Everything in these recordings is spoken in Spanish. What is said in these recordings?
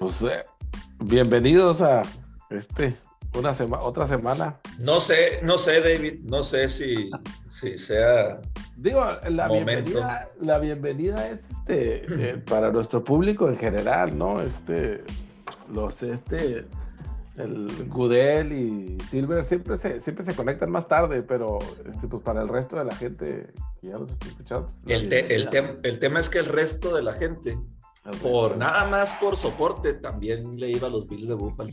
Pues eh, bienvenidos a este una semana otra semana. No sé, no sé, David, no sé si, si sea. Digo, la bienvenida, la bienvenida es este eh, para nuestro público en general, ¿no? Este, los este el Gudel y Silver siempre se, siempre se conectan más tarde, pero este, pues para el resto de la gente que ya los está escuchando. Pues, el, el, tema es que el resto de la gente, por nada más por soporte, también le iba a los Bills de Buffalo.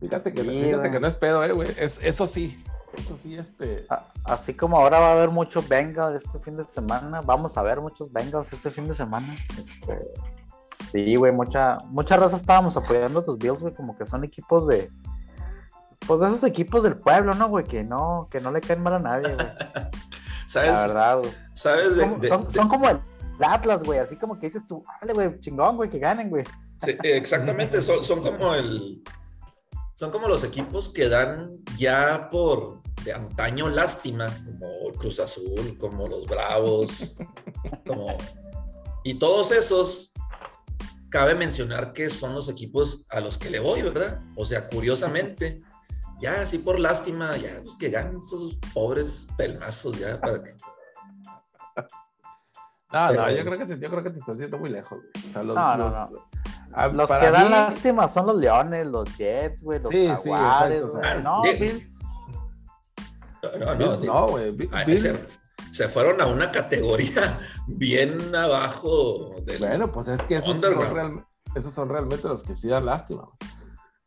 Fíjate que, fíjate que no es pedo, eh, güey. Es, eso sí. Eso sí, este. Así como ahora va a haber muchos Bengals este fin de semana, vamos a ver muchos Bengals este fin de semana. Este, Sí, güey, mucha, mucha raza estábamos apoyando a tus Bills, güey, como que son equipos de. Pues de esos equipos del pueblo, ¿no, güey? Que no, que no le caen mal a nadie, güey. ¿Sabes? La verdad, güey. ¿Sabes? De, son, como el Atlas, güey, así como que dices tú, dale, güey, chingón, güey, que ganen, güey. Sí, exactamente, son, son como el. Son como los equipos que dan ya por de antaño lástima, como Cruz Azul, como los Bravos, como. Y todos esos cabe mencionar que son los equipos a los que le voy, ¿verdad? O sea, curiosamente, ya así por lástima, ya los que ganan esos pobres pelmazos, ya para que. No, no, yo creo, que te, yo creo que te estás haciendo muy lejos, güey. O sea, los, no, no, no. los que dan lástima son los Leones, los Jets, güey, los sí, Jaguares, sí, exacto, no, Bill. No, no, no, güey. Se, fueron a una categoría bien abajo. Del bueno, pues es que esos son, esos son, realmente los que sí dan lástima.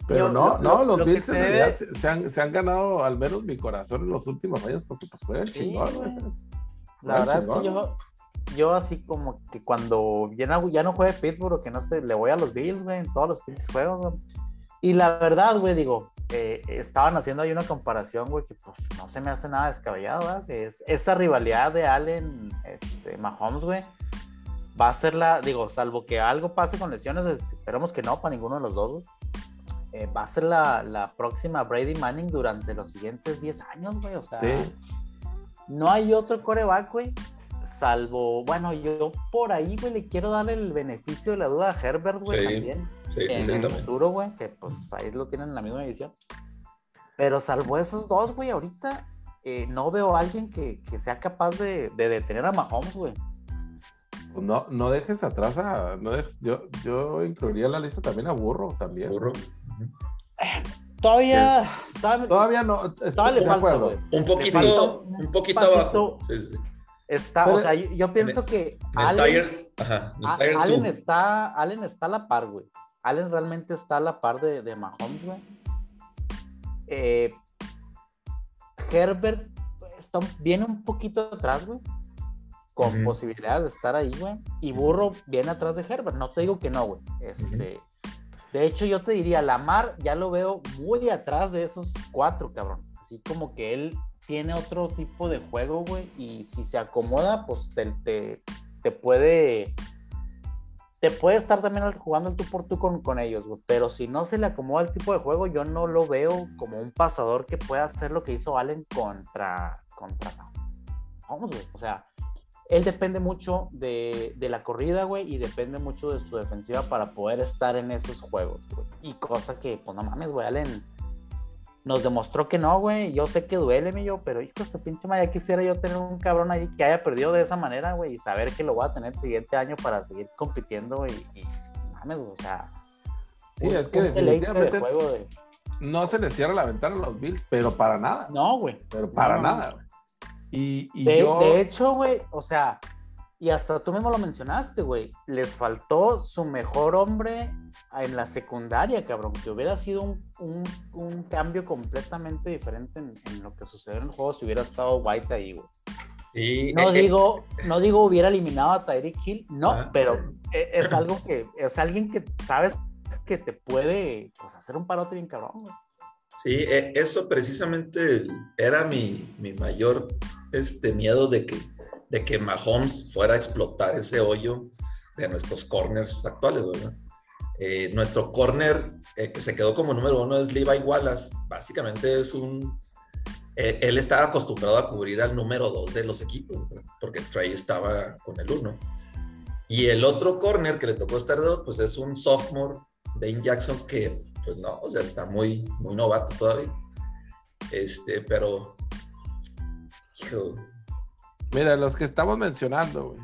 Pero no, no, los Bills en realidad se, han, se, han, ganado al menos mi corazón en los últimos años porque pues fue el chingón. La verdad es que yo, yo así como que cuando ya no, ya no juegue Pittsburgh o que no esté, le voy a los Bills, güey, en todos los juegos, Y la verdad, güey, digo, eh, estaban haciendo ahí una comparación, güey, que pues no se me hace nada descabellado, es esa rivalidad de Allen, este, Mahomes, güey, va a ser la, digo, salvo que algo pase con lesiones, esperamos que no para ninguno de los dos, eh, va a ser la, la, próxima Brady Manning durante los siguientes 10 años, güey, o sea, no hay otro coreback, güey, salvo, bueno, yo por ahí, güey, le quiero dar el beneficio de la duda a Herbert, güey, también. Sí, en el futuro, güey, que pues ahí lo tienen en la misma edición. Pero salvo esos dos, güey, ahorita eh, no veo a alguien que, que sea capaz de, de, detener a Mahomes, güey. Pues no, no dejes atrás a. No yo, yo incluiría la lista también a Burro también. Burro. todavía, todavía. no. Todavía le falta, Un poquito, un, poquito abajo. Sí, sí. Está, o sea, yo, pienso que Allen, Allen está, Allen está a la par, güey. Allen realmente está a la par de, de Mahomes, güey. Eh, Herbert está, viene un poquito atrás, güey. Con posibilidades de estar ahí, güey. Y Burro viene atrás de Herbert. No te digo que no, güey. Este, De hecho, yo te diría, Lamar ya lo veo muy atrás de esos cuatro, cabrón. Así como que él tiene otro tipo de juego, güey, y si se acomoda, pues te, te, puede te puede estar también jugando el tú por tú con, con ellos, güey. Pero si no se le acomoda el tipo de juego, yo no lo veo como un pasador que pueda hacer lo que hizo Allen contra. contra vamos, güey. O sea, él depende mucho de, de la corrida, güey, y depende mucho de su defensiva para poder estar en esos juegos, güey. Y cosa que, pues no mames, güey, Allen nos demostró que no, güey. Yo sé que duele, mi yo, pero hijo de pinche madre, quisiera yo tener un cabrón ahí que haya perdido de esa manera, güey, y saber que lo voy a tener el siguiente año para seguir compitiendo y, y mames, o sea. Sí, es que definitivamente no se les cierra la ventana a los Bills, pero para nada. No, güey. Pero para nada, güey. Y, y de, yo... de hecho, güey, o sea, y hasta tú mismo lo mencionaste, güey. Les faltó su mejor hombre en la secundaria, cabrón. Que hubiera sido un, un, cambio completamente diferente en, lo que sucedió en el juego si hubiera estado White ahí, güey. no, eh, eh. digo, no digo hubiera eliminado a Tyreek Hill, no, ah. pero e, es, algo que es alguien que sabes que te puede pues, hacer un parote bien cabrón, güey. Sí, e, eso precisamente era mi, mi mayor este, miedo de que de que Mahomes fuera a explotar ese hoyo de nuestros corners actuales, eh, nuestro corner eh, que se quedó como número uno es Levi Wallace. Básicamente es un... Eh, él estaba acostumbrado a cubrir al número dos de los equipos, porque Trey estaba con el uno. Y el otro corner que le tocó estar de pues es un sophomore, Dane Jackson, que pues no, o sea, está muy, muy novato todavía. Este, pero. Mira, los que estamos mencionando, güey.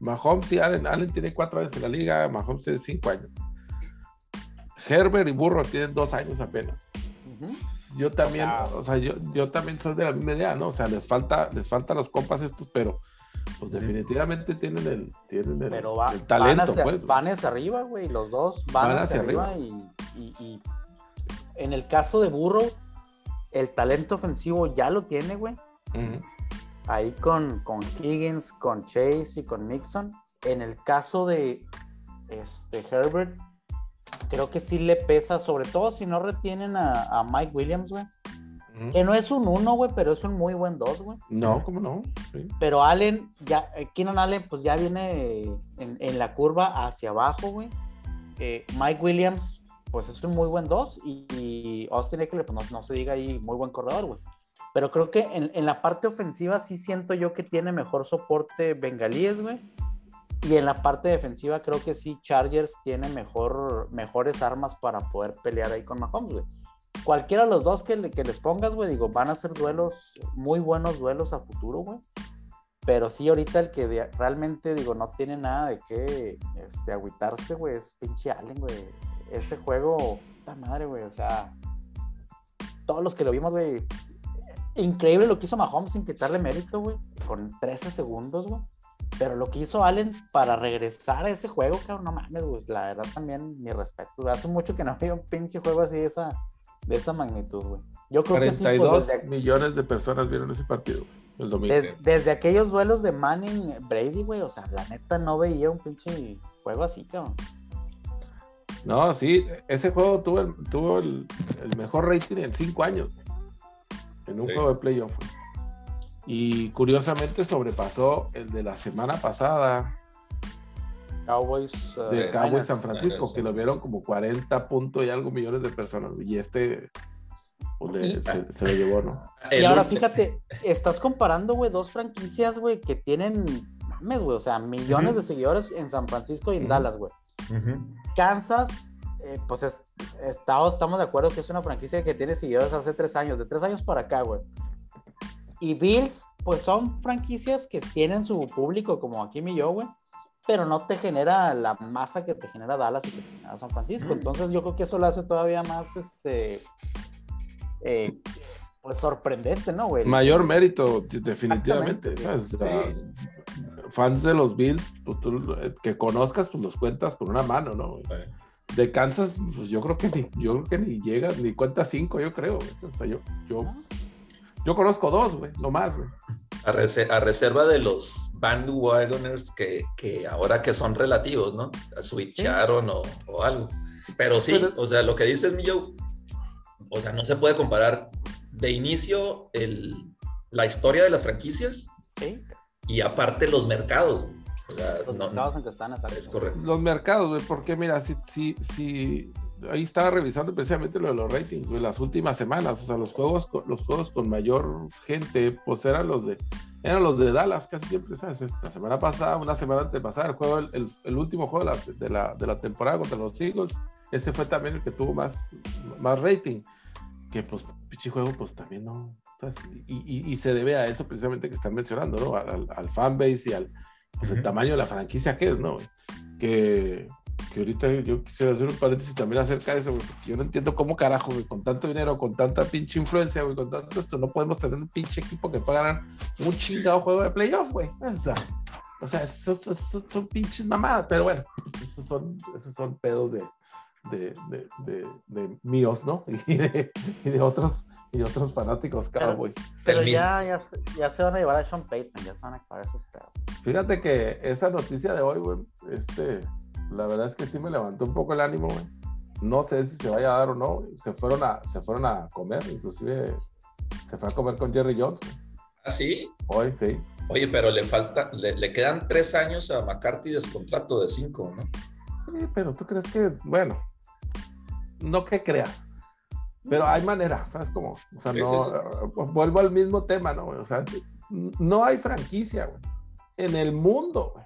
Mahomes y Allen. Allen tiene cuatro años en la liga, Mahomes tiene cinco años. Herbert y Burro tienen dos años apenas. Yo también, o sea, yo, yo también soy de la misma idea, ¿no? O sea, les falta, les faltan los compas estos, pero pues definitivamente tienen el, tienen el, pero talento. Van hacia, pues, van hacia arriba, güey, los dos van, hacia, arriba, Y, en el caso de Burro, el talento ofensivo ya lo tiene, güey. Ahí con, con Higgins, con Chase y con Nixon. En el caso de este, Herbert, creo que sí le pesa, sobre todo si no retienen a, Mike Williams, güey. Que no es un uno, güey, pero es un muy buen dos, güey. No, ¿cómo no? Pero Allen, ya, eh, Keenan Allen, pues ya viene en, la curva hacia abajo, güey. Eh, Mike Williams, pues es un muy buen dos. Y, Austin Eckler, pues no, se diga ahí, muy buen corredor, güey. Pero creo que en, en, la parte ofensiva sí siento yo que tiene mejor soporte Bengalíes, güey. Y en la parte defensiva creo que sí, Chargers tiene mejor, mejores armas para poder pelear ahí con Mahomes, güey. Cualquiera de los dos que, que les pongas, güey, digo, van a ser duelos, muy buenos duelos a futuro, güey. Pero sí, ahorita el que realmente, digo, no tiene nada de qué este, agüitarse, güey, es pinche Allen, güey. Ese juego, puta madre, güey, o sea, todos los que lo vimos, güey, increíble lo que hizo Mahomes sin quitarle mérito, güey, con 13 segundos, güey. Pero lo que hizo Allen para regresar a ese juego, cabrón, no mames, güey. La verdad también, mi respeto. Hace mucho que no había un pinche juego así de esa, de esa magnitud, güey. Yo creo 42 que sí, pues, millones de personas vieron ese partido, el domingo. desde aquellos duelos de Manning Brady, güey, o sea, la neta no veía un pinche juego así, cabrón. No, sí, ese juego tuvo el, tuvo el, mejor rating en cinco años. En un juego de playoff. Y curiosamente sobrepasó el de la semana pasada. Cowboys. de eh, Cowboys San Francisco, que lo vieron como 40 puntos y algo millones de personas. Y este pues, se, lo llevó, ¿no? Y ahora fíjate, estás comparando, güey, dos franquicias, güey, que tienen, mames, güey, o sea, millones de seguidores en San Francisco y en Dallas, güey. Kansas, eh, pues estamos, estamos de acuerdo que es una franquicia que tiene seguidores hace tres años, de tres años para acá, güey. Y Bills, pues son franquicias que tienen su público, como aquí mi yo, güey, pero no te genera la masa que te genera Dallas y que te genera San Francisco. Entonces yo creo que eso lo hace todavía más, este, eh, pues sorprendente, ¿no, güey? Mayor mérito, definitivamente. fans de los Bills, pues tú eh, que conozcas, pues los cuentas con una mano, ¿no? De Kansas, pues yo creo que ni, yo creo que ni llega, ni cuenta cinco, yo creo. O sea, yo, yo, yo conozco dos, güey, no más, güey. A, reserva de los bandwagoners que, que ahora que son relativos, ¿no? A switcharon o, o, algo. Pero sí, o sea, lo que dices, mi o sea, no se puede comparar de inicio el, la historia de las franquicias y aparte los mercados. los mercados en que están, es correcto. Los mercados, güey, porque mira, si, si, si ahí estaba revisando precisamente lo de los ratings de las últimas semanas. O sea, los juegos, los juegos con mayor gente, pues eran los de, eran los de Dallas, casi siempre, ¿sabes? Esta semana pasada, una semana antes pasada, el juego, el, el último juego de la, de la, temporada contra los Eagles, ese fue también el que tuvo más, más rating. Que pues, pichi juego, pues también no. Y, y, se debe a eso precisamente que están mencionando, ¿no? Al, al fanbase y al pues, el tamaño de la franquicia que es, ¿no? Que que ahorita yo quisiera hacer un paréntesis también acerca de eso, porque yo no entiendo cómo carajo, güey, con tanto dinero, con tanta pinche influencia, güey, con tanto esto, no podemos tener un pinche equipo que pagarán un chingado juego de playoff, güey. O sea, esos, son pinches mamadas, pero bueno, esos son, esos son pedos de, de, de, de, míos, ¿no? Y de, otros y otros fanáticos Cowboys. Pero, ya, ya, ya, se van a llevar a Sean Payton, ya se van a acabar esos pedos. Fíjate que esa noticia de hoy, güey, este, la verdad es que sí me levantó un poco el ánimo, güey. No sé si se vaya a dar o no. Se fueron a, se fueron a comer, inclusive se fue a comer con Jerry Jones. ¿Ah, sí? Hoy, sí. Oye, pero le falta, le, quedan tres años a McCarthy de contrato de cinco, ¿no? Sí, pero tú crees que, bueno, no que creas. Pero hay manera, ¿sabes cómo? O sea, no, vuelvo al mismo tema, ¿no? O sea, no hay franquicia, güey, en el mundo, güey,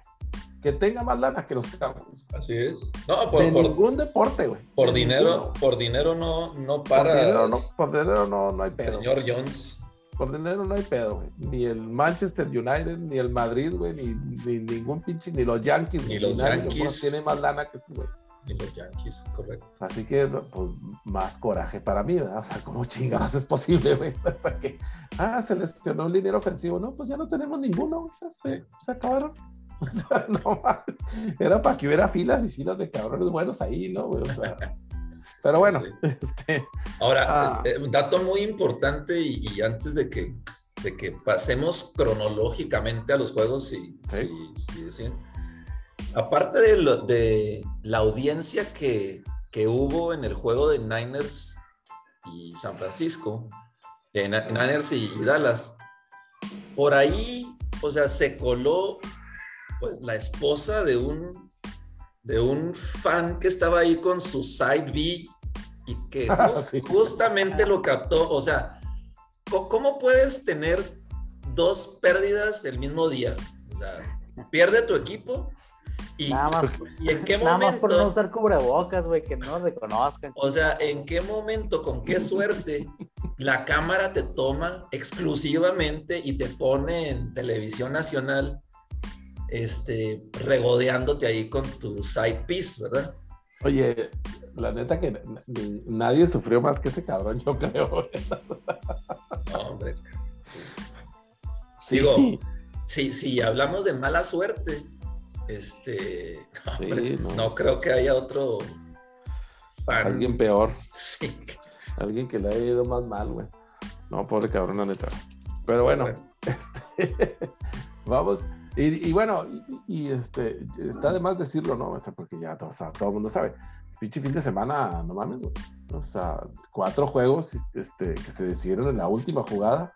que tenga más lana que los Cowboys. Así es. No, por, de ningún deporte, güey. Por dinero, por dinero no, no para. Por dinero no, por dinero no, no hay pedo. Señor Jones. Por dinero no hay pedo, güey. Ni el Manchester United, ni el Madrid, güey, ni, ni, ningún pinche, ni los Yankees. Ni, los Yankees. Tiene más lana que ese, güey. Ni los Yankees, correcto. Así que, pues, más coraje para mí, ¿verdad? O sea, ¿cómo chingados es posible, güey? Hasta que, ah, se lesionó el dinero ofensivo. No, pues ya no tenemos ninguno, o sea, se, se acabaron. O sea, no más. Era para que hubiera filas y filas de cabrones buenos ahí, ¿no, güey? O sea. Pero bueno. Este, Ahora, ah. eh, un dato muy importante y, antes de que, de que pasemos cronológicamente a los juegos, y aparte de, de, la audiencia que, que, hubo en el juego de Niners y San Francisco, en Niners y Dallas, por ahí, o sea, se coló pues, la esposa de un de un fan que estaba ahí con su side B y que ah, justamente lo captó. O sea, ¿cómo puedes tener dos pérdidas el mismo día? O sea, pierde tu equipo y, en qué momento. Nada más por no usar cubrebocas, güey, que no reconozcan. O sea, ¿en qué momento, con qué suerte, la cámara te toma exclusivamente y te pone en televisión nacional? Este, regodeándote ahí con tu side piece, ¿verdad? Oye, la neta que nadie sufrió más que ese cabrón, yo creo. No, hombre. Digo, si, hablamos de mala suerte, este, no, creo que haya otro fan. Alguien peor. Sí. Alguien que le haya ido más mal, güey. No, pobre cabrón, la neta. Pero bueno, este, vamos y, bueno, y, este, está de más decirlo, ¿no? O sea, porque ya todo el mundo sabe. Pinche fin de semana, no mames, O sea, cuatro juegos este, que se decidieron en la última jugada.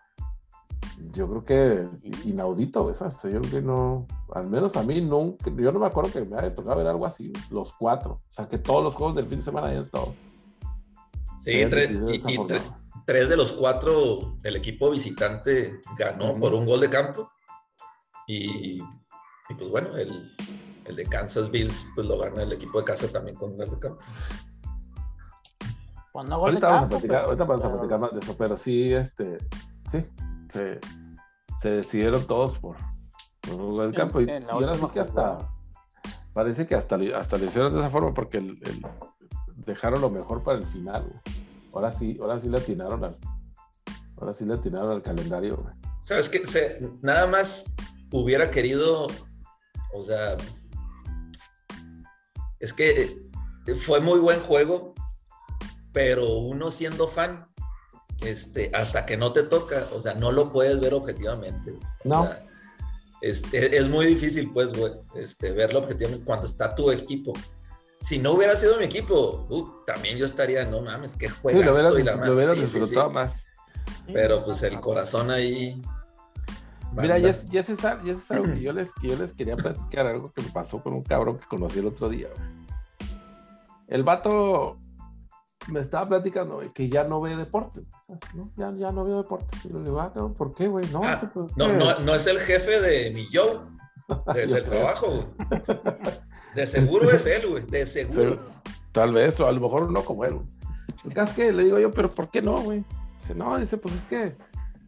Yo creo que inaudito. O sea, yo creo que no, al menos a mí nunca, yo no me acuerdo que me haya tocado ver algo así, los cuatro. O sea, que todos los juegos del fin de semana hayan estado. Sí, tres, y, tres de los cuatro, el equipo visitante ganó por un gol de campo. Y, pues bueno, el, de Kansas Bills pues lo gana el equipo de casa también con el de campo. ahorita, vamos a platicar, ahorita vamos a platicar más de eso, pero sí, este, sí, se, decidieron todos por, por del campo. Y, ahora sí que hasta, parece que hasta, hasta lo hicieron de esa forma porque el, dejaron lo mejor para el final. Ahora sí, ahora sí le atinaron al, ahora sí le atinaron al calendario. Sabes que nada más hubiera querido, o sea, es que fue muy buen juego, pero uno siendo fan, este, hasta que no te toca, o sea, no lo puedes ver objetivamente. No. este, es muy difícil, pues, este, verlo objetivamente cuando está tu equipo. Si no hubiera sido mi equipo, uh, también yo estaría, no mames, qué juego. Sí, lo hubiera, disfrutado más. Pero pues el corazón ahí Mira, ya, ya, es, algo que yo, les, que yo les quería platicar, algo que me pasó con un cabrón que conocí el otro día. El vato me estaba platicando que ya no ve deportes, ¿no? Ya, ya no veo deportes. Y le digo, ah, ¿por qué, güey? No, ah, pues, no, no, no, es el jefe de mi yo, del trabajo. De seguro es él, güey, de seguro. Tal vez, o a lo mejor no como él. El caso es que le digo yo, pero ¿por qué no, güey? Dice, no, dice, pues es que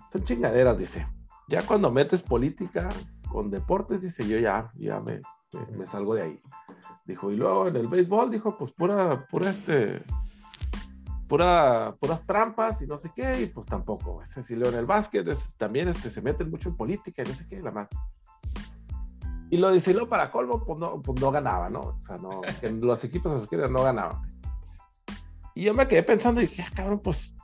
son chingaderas, dice ya cuando metes política con deportes, dice yo ya, ya me, me, salgo de ahí. Dijo, y luego en el béisbol, dijo, pues pura, pura este, pura, puras trampas y no sé qué, y pues tampoco. Ese sí, en el básquet también este, se meten mucho en política y no sé qué, la más. Y lo lo para colmo, pues no, pues no ganaba, ¿no? O sea, no, los equipos a su no ganaban. Y yo me quedé pensando y dije, ah, cabrón, pues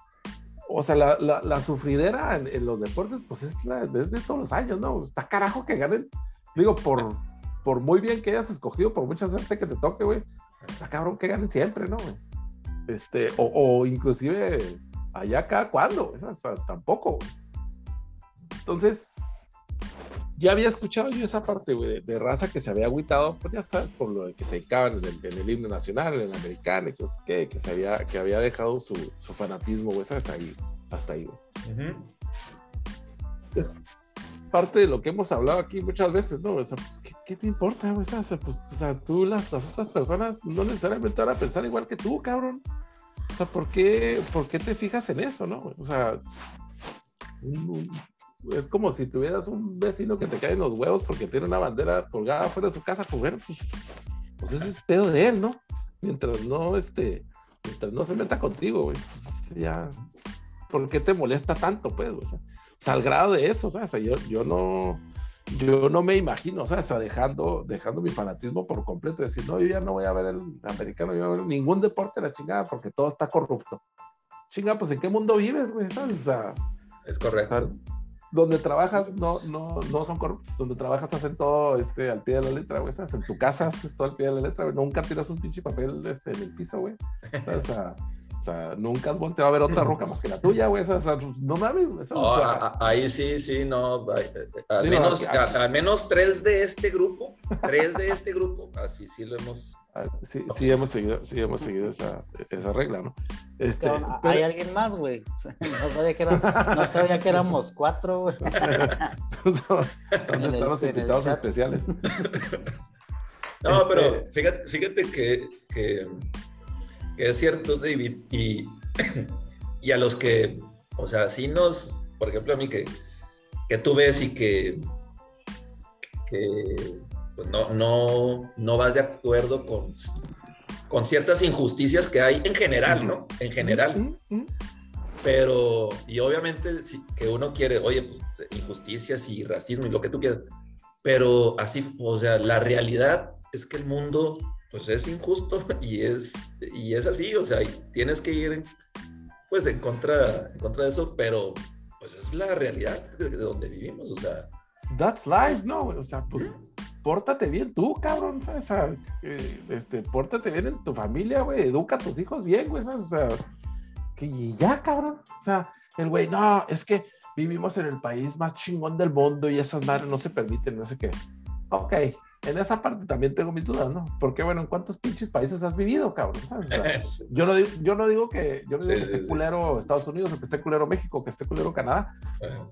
o sea, la, la, sufridera en, los deportes, pues es desde todos los años, ¿no? Está carajo que ganen. Digo, por, por muy bien que hayas escogido, por mucha suerte que te toque, güey, está cabrón que ganen siempre, ¿no? Este, o, o inclusive allá cada cuando, tampoco. Entonces, ya había escuchado yo esa parte, güey, de, raza que se había agüitado, pues ya sabes, por lo de que se dedicaban en el, en el himno nacional, en el americano, y que, que, se había, que había dejado su, su fanatismo, güey, sabes, ahí, hasta ahí, güey. parte de lo que hemos hablado aquí muchas veces, ¿no? O sea, pues, ¿qué, te importa, güey? O sea, pues, o sea, tú, las, las otras personas, no necesariamente van a pensar igual que tú, cabrón. O sea, ¿por qué, ¿por qué te fijas en eso, no? O sea, es como si tuvieras un vecino que te cae en los huevos porque tiene una bandera colgada fuera de su casa, pues bueno, pues, pues ese es pedo de él, ¿no? Mientras no, este, mientras no se meta contigo, güey, pues ya, ¿por qué te molesta tanto, pues? O sea, al grado de eso, o sea, yo, yo no, yo no me imagino, o sea, dejando, dejando mi fanatismo por completo, decir, no, yo ya no voy a ver el americano, yo voy a ver ningún deporte la chingada porque todo está corrupto. Chinga, pues ¿en qué mundo vives, güey? ¿Sabes? O sea, es correcto. Donde trabajas no, no, no son corruptos, donde trabajas hacen todo este, al pie de la letra, güey. En tu casa haces todo al pie de la letra. Nunca tiras un pinche papel este, en el piso, güey. O sea, o sea, nunca has volteado a ver otra roca más que la tuya, güey. O sea, pues, no mames, güey. ahí sí, sí, no. Al, menos, al menos tres de este grupo, tres de este grupo, así sí lo hemos Ah, sí, sí hemos seguido, sí hemos seguido esa, esa regla, ¿no? Este, Hay alguien más, güey. No sabía que, no sabía que éramos cuatro, güey. ¿Dónde están los invitados especiales? No, pero este, fíjate, fíjate que, que, que, es cierto, David, y, y a los que, o sea, sí nos, por ejemplo, a mí que, que tú ves y que, que pues no, no, no vas de acuerdo con, con ciertas injusticias que hay en general, ¿no? En general. Pero, y obviamente si, que uno quiere, oye, pues injusticias y racismo y lo que tú quieras, pero así, o sea, la realidad es que el mundo, pues es injusto y es, y es así, o sea, tienes que ir, pues, en contra, en contra de eso, pero, pues es la realidad de, donde vivimos, o sea. That's life, ¿no? O sea, pues pórtate bien tú, cabrón, ¿sabes? O sea, este, pórtate bien en tu familia, güey, educa a tus hijos bien, güey, ¿sabes? O sea, que y ya, cabrón. O sea, el güey, no, es que vivimos en el país más chingón del mundo y esas madres no se permiten, no sé qué. Ok, en esa parte también tengo mis dudas, ¿no? Porque, bueno, ¿en cuántos pinches países has vivido, cabrón? ¿sabes? yo, no digo, yo no digo que, yo no digo que esté culero Estados Unidos o que esté culero México, que esté culero Canadá.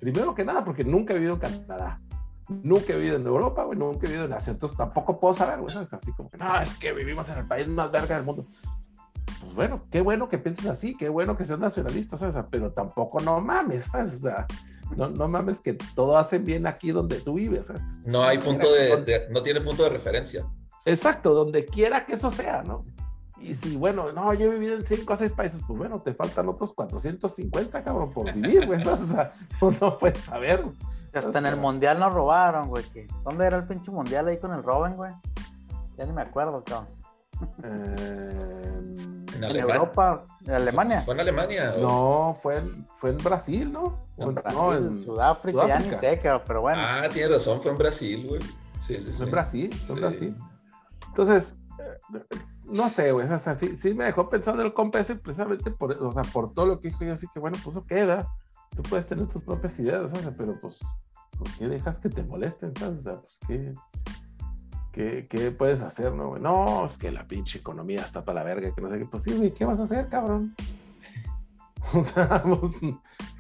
Primero que nada, porque nunca he vivido en Canadá. Nunca he vivido en Europa, güey, nunca he vivido en Asia, entonces tampoco puedo saber, güey, es así como que, no, es que vivimos en el país más verga del mundo. Pues bueno, qué bueno que pienses así, qué bueno que seas nacionalista, ¿sabes? Pero tampoco no mames, ¿sabes? O sea, no, no mames que todo hace bien aquí donde tú vives, ¿sabes? No hay punto de, no tiene punto de referencia. Exacto, donde quiera que eso sea, ¿no? Y si, bueno, no, yo he vivido en 5 o 6 países, pues bueno, te faltan otros 450, cabrón, por vivir, güey. O sea, no puedes saber. Hasta en el mundial nos robaron, güey. ¿Dónde era el pinche mundial ahí con el Robin, güey? Ya ni me acuerdo, cabrón. Eh, en, Europa, en Alemania. ¿Fue en Alemania? No, fue en, fue en Brasil, ¿no? En, no, en Sudáfrica, ya ni sé, pero bueno. Ah, tiene razón, fue en Brasil, güey. Sí, sí, sí. Fue en Brasil, fue en Brasil. Entonces, eh, no sé, güey, o sea, sí, sí, me dejó pensando el compa ese precisamente por, o sea, por todo lo que dijo y así que bueno, pues eso queda tú puedes tener tus propias ideas, ¿sabes? pero pues, ¿por qué dejas que te molesten? ¿sabes? O sea, pues, ¿qué, qué, puedes hacer, no? No, es que la pinche economía está para la verga, que no sé qué. Pues sí, güey, ¿qué vas a hacer, cabrón? O sea, pues,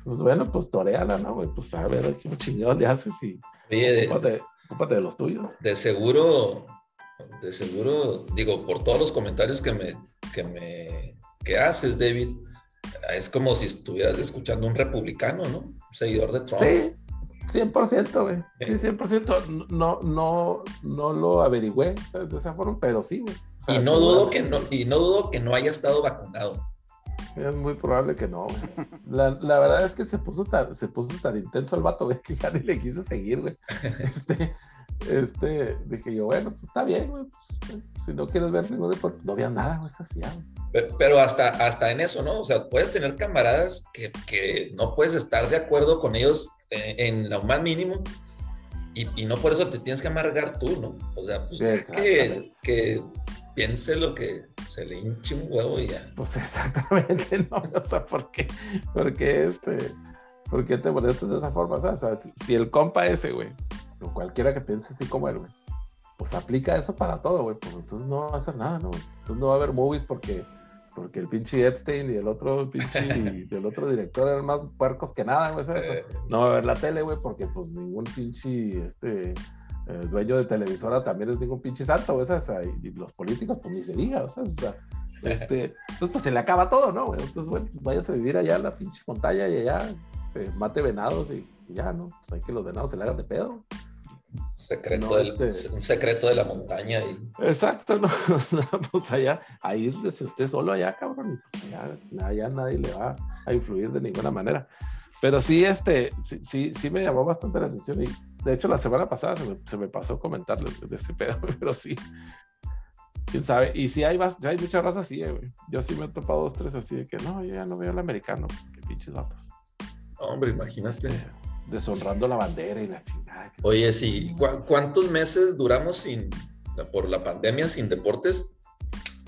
pues, bueno, pues toreala, ¿no? Güey? Pues a ver, ¿qué chingado le haces y Oye, ocúpate, de los tuyos? De seguro, de seguro, digo, por todos los comentarios que me, que me que haces, David, es como si estuvieras escuchando un republicano, ¿no? Un seguidor de Trump. Sí, 100%, güey. Sí, 100%. No, no, no lo averigüé de esa forma, pero sí, güey. y, no dudo que no, y no dudo que no haya estado vacunado. Es muy probable que no, güey. La, la, verdad es que se puso tan, se puso tan intenso el vato, güey, que ya ni le quise seguir, güey. Este, este, dije yo, bueno, pues está bien, güey. Pues, si no quieres ver ningún deporte, no había nada, güey, es así, pero hasta, hasta en eso, ¿no? O sea, puedes tener camaradas que, que no puedes estar de acuerdo con ellos en, lo más mínimo y, y, no por eso te tienes que amargar tú, ¿no? O sea, pues que, que, piense lo que se le hinche un huevo y ya. Pues exactamente, ¿no? O sea, ¿por qué, por qué este, por qué te molestas de esa forma? O sea, si, si el compa ese, güey, o cualquiera que piense así como él, güey, pues aplica eso para todo, güey, pues entonces no va a hacer nada, ¿no? Entonces no va a haber movies porque porque el pinche Epstein y el otro pinche y otro director eran más puercos que nada, güey, eh. No va a ver la tele, güey, porque pues ningún pinche este eh, dueño de televisora también es ningún pinche santo, güey, y los políticos pues ni se diga, o sea, este, entonces pues se le acaba todo, ¿no, güey? Entonces, bueno, pues, váyase a vivir allá en la pinche montaña y allá este, mate venados y, ya, ¿no? Pues hay que los venados se le hagan de pedo. Secreto este Un secreto de la montaña. Y... Exacto, ¿no? pues allá, ahí es usted solo allá, cabrón, y pues allá, nadie le va a influir de ninguna manera. Pero sí, este, sí, sí, me llamó bastante la atención y de hecho la semana pasada se me, se me pasó comentarle de ese pedo, pero sí, quién sabe. Y si hay, hay muchas razas así, güey. Yo sí me he topado dos, tres así de que no, yo ya no veo el americano, qué pinches datos. Hombre, imagínate. Este, deshonrando la bandera y la chingada. Oye, sí, ¿cuántos meses duramos sin, por la pandemia sin deportes?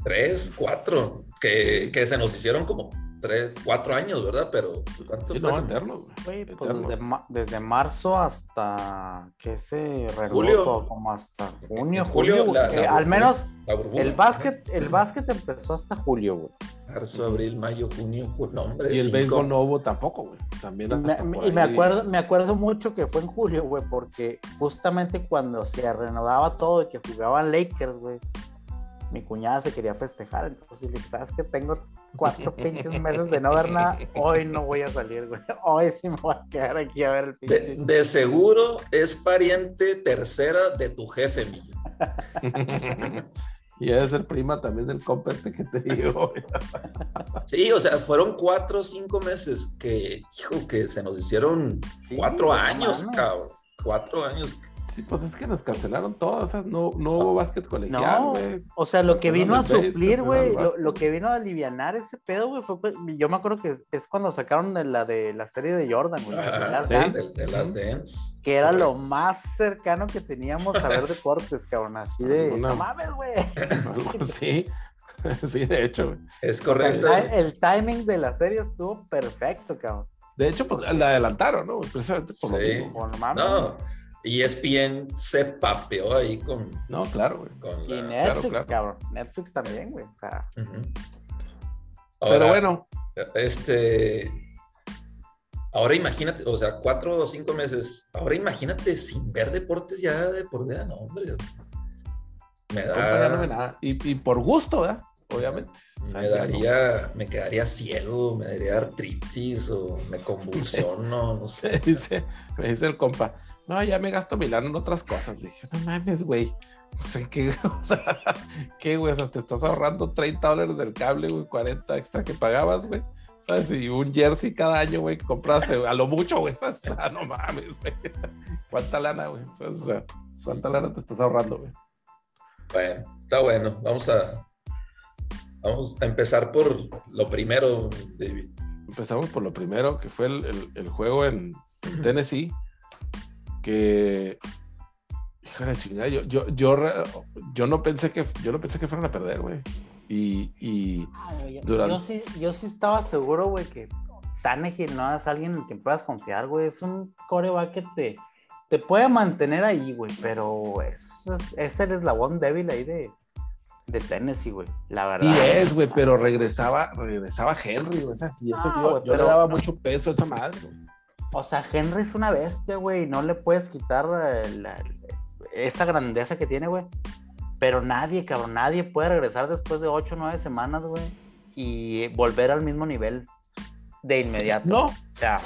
Tres, cuatro, que, que se nos hicieron como tres, cuatro años, ¿verdad? Pero ¿cuántos sí, no, eterno, güey. Pues desde, marzo hasta, ¿qué se Julio. Como hasta junio, julio. Eh, al menos el básquet, el básquet empezó hasta julio, güey. Marzo, abril, mayo, junio, julio. y el béisbol no hubo tampoco, güey. También y me acuerdo, me acuerdo mucho que fue en julio, güey, porque justamente cuando se renovaba todo y que jugaban Lakers, güey mi cuñada se quería festejar, entonces le dije, ¿sabes que Tengo cuatro pinches meses de no ver nada, hoy no voy a salir, güey, hoy sí me voy a quedar aquí a ver el pinche. De, seguro es pariente tercera de tu jefe, mío. y es el prima también del compa este que te digo. sí, o sea, fueron cuatro o cinco meses que, hijo, que se nos hicieron cuatro años, cabrón. Cuatro años Sí, pues es que nos cancelaron todas, no, no hubo básquet colegial, güey. o sea, lo que vino a suplir, güey, lo, que vino a aliviar ese pedo, güey, fue, pues, yo me acuerdo que es, cuando sacaron de la de la serie de Jordan, güey, de, las Dance. Que era lo más cercano que teníamos a ver deportes, cabrón, así de, no mames, güey. sí, sí, de hecho, Es correcto. el, timing de la serie estuvo perfecto, cabrón. De hecho, pues la adelantaron, ¿no? Precisamente por lo mismo. no, y ESPN se papeó ahí con. No, claro, güey. y Netflix, cabrón. Netflix también, güey. O sea. Pero bueno. Este. Ahora imagínate, o sea, cuatro o cinco meses. Ahora imagínate sin ver deportes ya de por vida, no, hombre. Me da. Y, y, por gusto, ¿verdad? Obviamente. Me daría, me quedaría ciego, me daría artritis o me convulsiono, no sé. me dice el compa no, ya me gasto Milano en otras cosas. Le dije, no mames, güey. O sea, ¿qué, o sea, ¿qué, güey? O sea, te estás ahorrando 30 dólares del cable, güey, 40 extra que pagabas, güey. ¿Sabes? Y un jersey cada año, güey, que compras a lo mucho, güey. O sea, no mames, güey. ¿Cuánta lana, güey? O sea, ¿cuánta lana te estás ahorrando, güey? Bueno, está bueno. Vamos a, vamos a empezar por lo primero, David. Empezamos por lo primero, que fue el, el juego en Tennessee que híjole chingada, yo, yo, yo, yo, no pensé que yo no pensé que fueran a perder, güey. Y, y yo, sí, yo sí estaba seguro, güey, que Tannehill no es alguien en quien puedas confiar, güey. Es un coreback que te, te puede mantener ahí, güey, pero es, es, el eslabón débil ahí de, de Tennessee, güey, la verdad. Sí es, güey, pero regresaba, regresaba Henry, güey, y eso yo, yo le daba mucho peso a esa madre, güey. O sea, Henry es una bestia, güey. No le puedes quitar esa grandeza que tiene, güey. Pero nadie, cabrón, nadie puede regresar después de 8 o 9 semanas, güey. Y volver al mismo nivel de inmediato. No. O sea,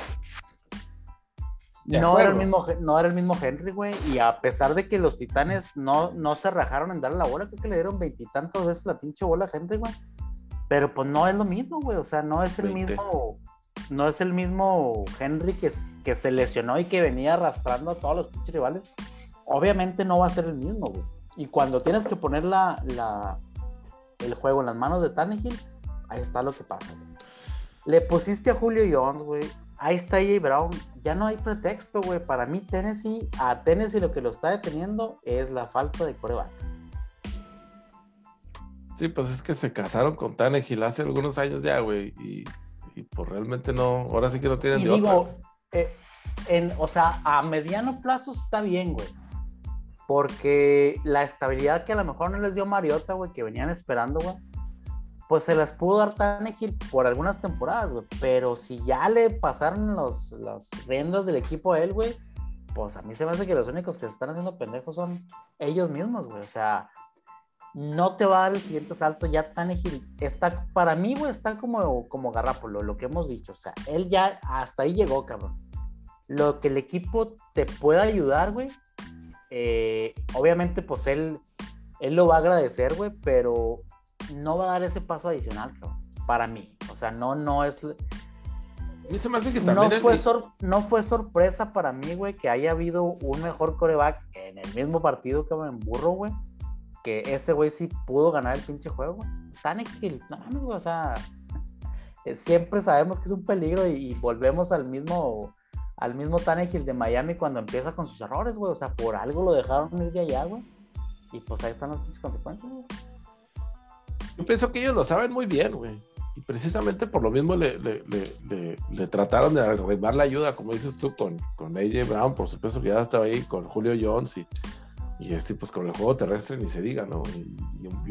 no era, el mismo, no era el mismo Henry, güey. Y a pesar de que los titanes no, no se rajaron en darle la bola, creo que le dieron veintitantas veces la pinche bola a Henry, güey. Pero pues no es lo mismo, güey. O sea, no es el mismo no es el mismo Henry que, se lesionó y que venía arrastrando a todos los pinches rivales. Obviamente no va a ser el mismo, güey. Y cuando tienes que poner la, el juego en las manos de Tannehill, ahí está lo que pasa. Le pusiste a Julio Jones, güey. Ahí está AJ Brown. Ya no hay pretexto, güey. Para mí, Tennessee, a Tennessee lo que lo está deteniendo es la falta de coreback. Sí, pues es que se casaron con Tannehill hace algunos años ya, güey. Y y pues realmente no, ahora sí que no tienen y digo, eh, en, o sea, a mediano plazo está bien, güey. Porque la estabilidad que a lo mejor no les dio Mariota, güey, que venían esperando, güey, pues se las pudo dar Tannehill por algunas temporadas, güey. Pero si ya le pasaron los, las riendas del equipo a él, güey, pues a mí se me hace que los únicos que se están haciendo pendejos son ellos mismos, güey. O sea, no te va a dar el siguiente salto. Ya Tannehill está, para mí, güey, está como, como Garrápolo, lo que hemos dicho. O sea, él ya hasta ahí llegó, cabrón. Lo que el equipo te pueda ayudar, güey. Eh, obviamente, pues él, él lo va a agradecer, güey, pero no va a dar ese paso adicional, para mí. O sea, no, no es. no, fue no fue sorpresa para mí, güey, que haya habido un mejor coreback en el mismo partido que en Burro, güey. Que ese güey sí pudo ganar el pinche juego. Tannehill, no mames, güey, o sea. Siempre sabemos que es un peligro y, volvemos al mismo al mismo Tannehill de Miami cuando empieza con sus errores, güey. O sea, por algo lo dejaron ir de allá, güey. Y pues ahí están las consecuencias, güey. Yo pienso que ellos lo saben muy bien, güey. Y precisamente por lo mismo le, trataron de arreglar la ayuda, como dices tú, con, con AJ Brown, por supuesto que ya estaba ahí, con Julio Jones y, y este, pues con el juego terrestre ni se diga, ¿no? Y,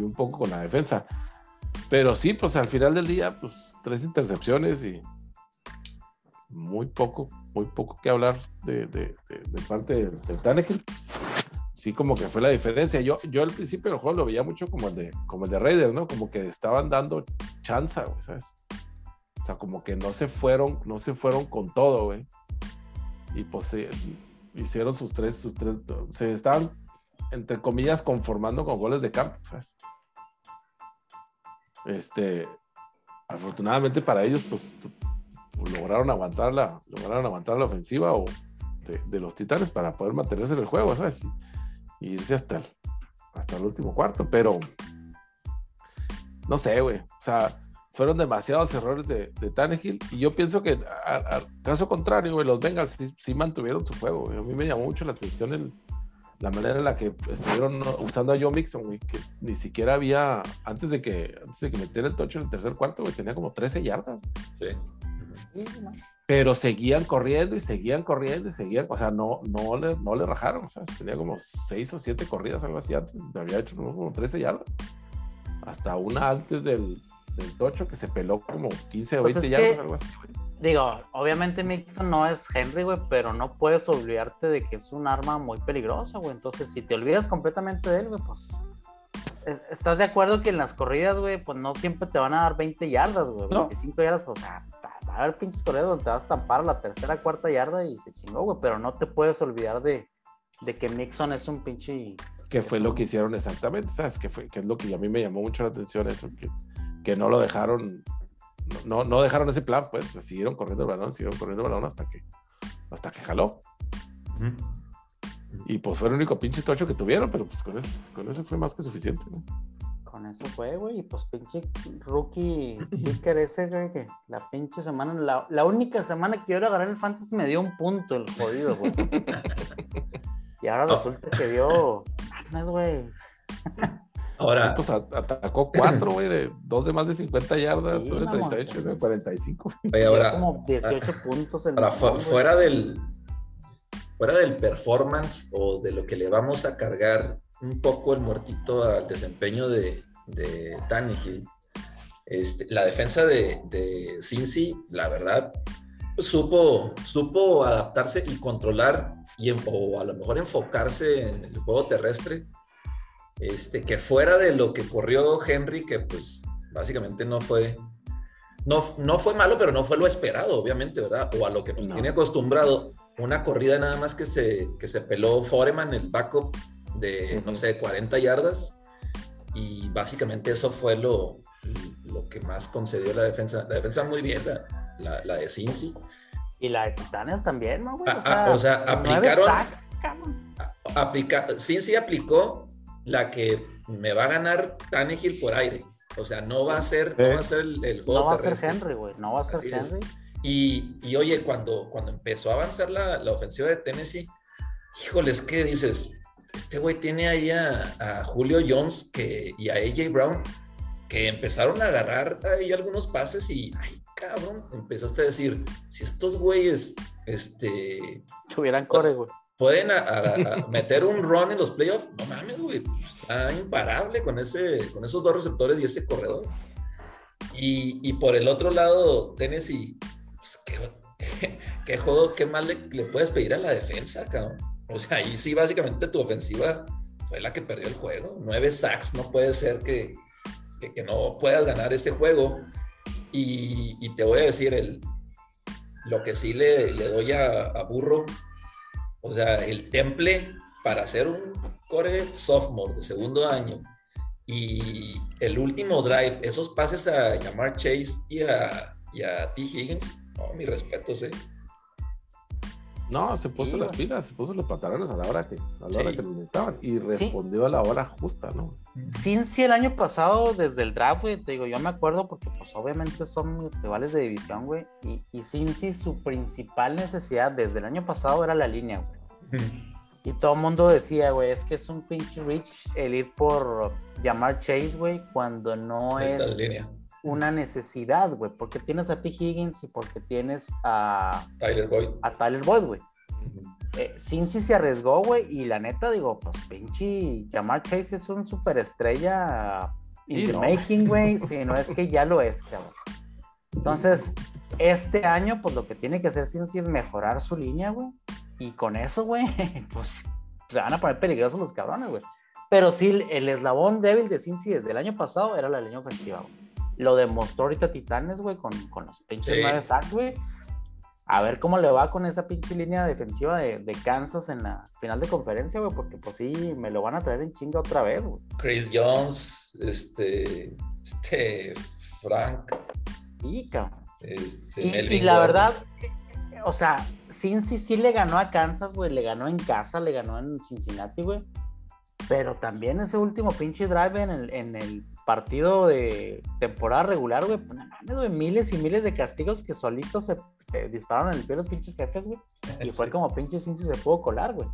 un poco con la defensa. Pero sí, pues al final del día, pues tres intercepciones y muy poco, muy poco que hablar de, parte del, del sí como que fue la diferencia. Yo, yo al principio del juego lo veía mucho como el de, como el de Raiders, ¿no? Como que estaban dando chance, güey, ¿sabes? O sea, como que no se fueron, no se fueron con todo, güey. Y pues hicieron sus tres, sus tres, se estaban, entre comillas, conformando con goles de campo. Este, afortunadamente para ellos, pues, lograron aguantar la, lograron aguantar la ofensiva o de, los titanes para poder mantenerse en el juego, ¿sabes? irse hasta el, hasta el último cuarto, pero no sé, güey. O sea, fueron demasiados errores de, de Tannehill y yo pienso que, al caso contrario, güey, los Bengals sí, mantuvieron su juego. A mí me llamó mucho la atención la manera en la que estuvieron usando a Joe Mixon, güey, que ni siquiera había, antes de que, antes de que metiera el tocho en el tercer cuarto, güey, tenía como 13 yardas. Sí. sí pero seguían corriendo y seguían corriendo y seguían, o sea, no, no, le, no le rajaron, o sea, tenía como seis o siete corridas, algo así antes, me había hecho como 13 yardas, hasta una antes del, del tocho que se peló como 15 o 20 pues yardas, algo así, Digo, obviamente Mixon no es Henry, güey, pero no puedes olvidarte de que es un arma muy peligrosa, güey. Entonces, si te olvidas completamente de él, güey, pues ¿Estás de acuerdo que en las corridas, güey, pues no siempre te van a dar 20 yardas, güey? 25 yardas, o sea, va a haber pinches corridas donde te vas a estampar a la tercera, cuarta yarda y se chingó, güey. Pero no te puedes olvidar de, de que Nixon es un pinche. Que fue lo que hicieron exactamente, ¿sabes? Que, fue, que es lo que a mí me llamó mucho la atención, eso, que, que no lo dejaron, no, no dejaron ese plan, pues, siguieron corriendo el balón, siguieron corriendo el balón hasta que, hasta que jaló. Y pues fue el único pinche tocho que tuvieron, pero pues con eso, con eso fue más que suficiente, ¿no? con eso fue, güey. Y pues pinche rookie kicker ese, güey, que la pinche semana, la, la, única semana que yo le agarré en el Fantasy me dio un punto el jodido, güey. y ahora resulta que dio. güey. Ahora. Pues atacó cuatro, güey, de dos de más de 50 yardas, de 38, de 45. Oye, ahora. Como 18 ah, puntos en ahora, fuera del. Fuera del performance o de lo que le vamos a cargar un poco el muertito al desempeño de, de Tannehill. Este, la defensa de, de Cincy, la verdad, pues, supo, supo adaptarse y controlar, y o a lo mejor enfocarse en el juego terrestre, este, que fuera de lo que corrió Henry, que pues básicamente no fue, no, no fue malo, pero no fue lo esperado, obviamente, ¿verdad? O a lo que nos tiene acostumbrado, una corrida nada más que se, que se peló Foreman, el backup de, no sé, 40 yardas. Y básicamente eso fue lo, lo que más concedió la defensa. La defensa muy bien, la, la, de Cincy. Y la de Titanes también, ¿no, güey? O, ah, sea, ah, aplicaron. aplica, Cincy aplicó la que me va a ganar Tannehill por aire. O sea, no va a ser, no va a ser el, el No va a ser Henry, güey. No va a ser Henry. Y, y, oye, cuando, cuando empezó a avanzar la, la ofensiva de Tennessee, híjoles, ¿qué dices? este güey tiene ahí a, Julio Jones que, y a AJ Brown que empezaron a agarrar ahí algunos pases y, ay, cabrón, empezaste a decir, si estos güeyes, este... Tuvieran core, güey. Pueden meter un run en los playoffs, no mames, güey, está imparable con, ese, con esos dos receptores y ese corredor. Y, por el otro lado, Tennessee, pues, ¿qué, qué, juego, qué más le, le, puedes pedir a la defensa, cabrón? O sea, ahí sí, básicamente tu ofensiva fue la que perdió el juego. Nueve sacks, no puede ser que, que, no puedas ganar ese juego. Y, y, te voy a decir, el, lo que sí le, le doy a, a, Burro, o sea, el temple para ser un core sophomore de segundo año y el último drive, esos pases a Yamar Chase y a, y a T. Higgins, no, mi respeto, ¿eh? No, se puso las pilas, se puso los pantalones a la hora que, a la hora que lo necesitaban y respondió a la hora justa, ¿no? Sin si el año pasado, desde el draft, güey, te digo, yo me acuerdo porque pues obviamente son rivales de división, güey, y, y Cincy su principal necesidad desde el año pasado era la línea, güey. Y todo el mundo decía, güey, es que es un pinche rich el ir por llamar Chase, güey, cuando no es una necesidad, güey, porque tienes a T. Higgins y porque tienes a Tyler Boyd. A Tyler Boyd, güey. Eh, Cincy se arriesgó, güey, y la neta, digo, pues pinche llamar Chase es un superestrella in the making, güey, si no es que ya lo es, cabrón. Entonces, este año, pues lo que tiene que hacer Cincy es mejorar su línea, güey y con eso, güey, pues se van a poner peligrosos los cabrones, güey. Pero sí, el eslabón débil de Cincy desde el año pasado era la línea ofensiva, güey. Lo demostró ahorita Titanes, güey, con, con los pinches nueve sacks, güey. A ver cómo le va con esa pinche línea defensiva de, de, Kansas en la final de conferencia, güey, porque pues sí, me lo van a traer en chinga otra vez, güey. Chris Jones, este, este, Frank. Sí, cabrón. Este, y, y la verdad, o sea, Cincy sí le ganó a Kansas, güey, le ganó en casa, le ganó en Cincinnati, güey. Pero también ese último pinche drive en el, en el partido de temporada regular, güey, pues miles y miles de castigos que solitos se dispararon en el pie los pinches jefes, güey. Y fue como pinche Cincy se pudo colar, güey.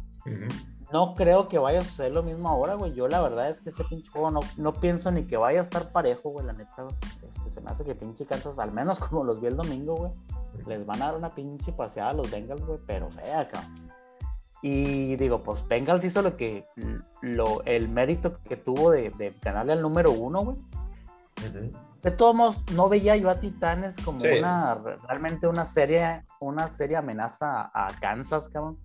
No creo que vaya a suceder lo mismo ahora, güey. Yo la verdad es que ese pinche juego no, no pienso ni que vaya a estar parejo, güey, la neta. Este, se me hace que pinche Kansas, al menos como los vi el domingo, güey les van a dar una pinche paseada a los Bengals, güey, pero fea, cabrón. Y digo, pues Bengals hizo lo que, lo, el mérito que tuvo de, de ganarle al número uno, güey. De todos modos, no veía yo a Titanes como una, realmente una serie, una serie amenaza a Kansas, cabrón.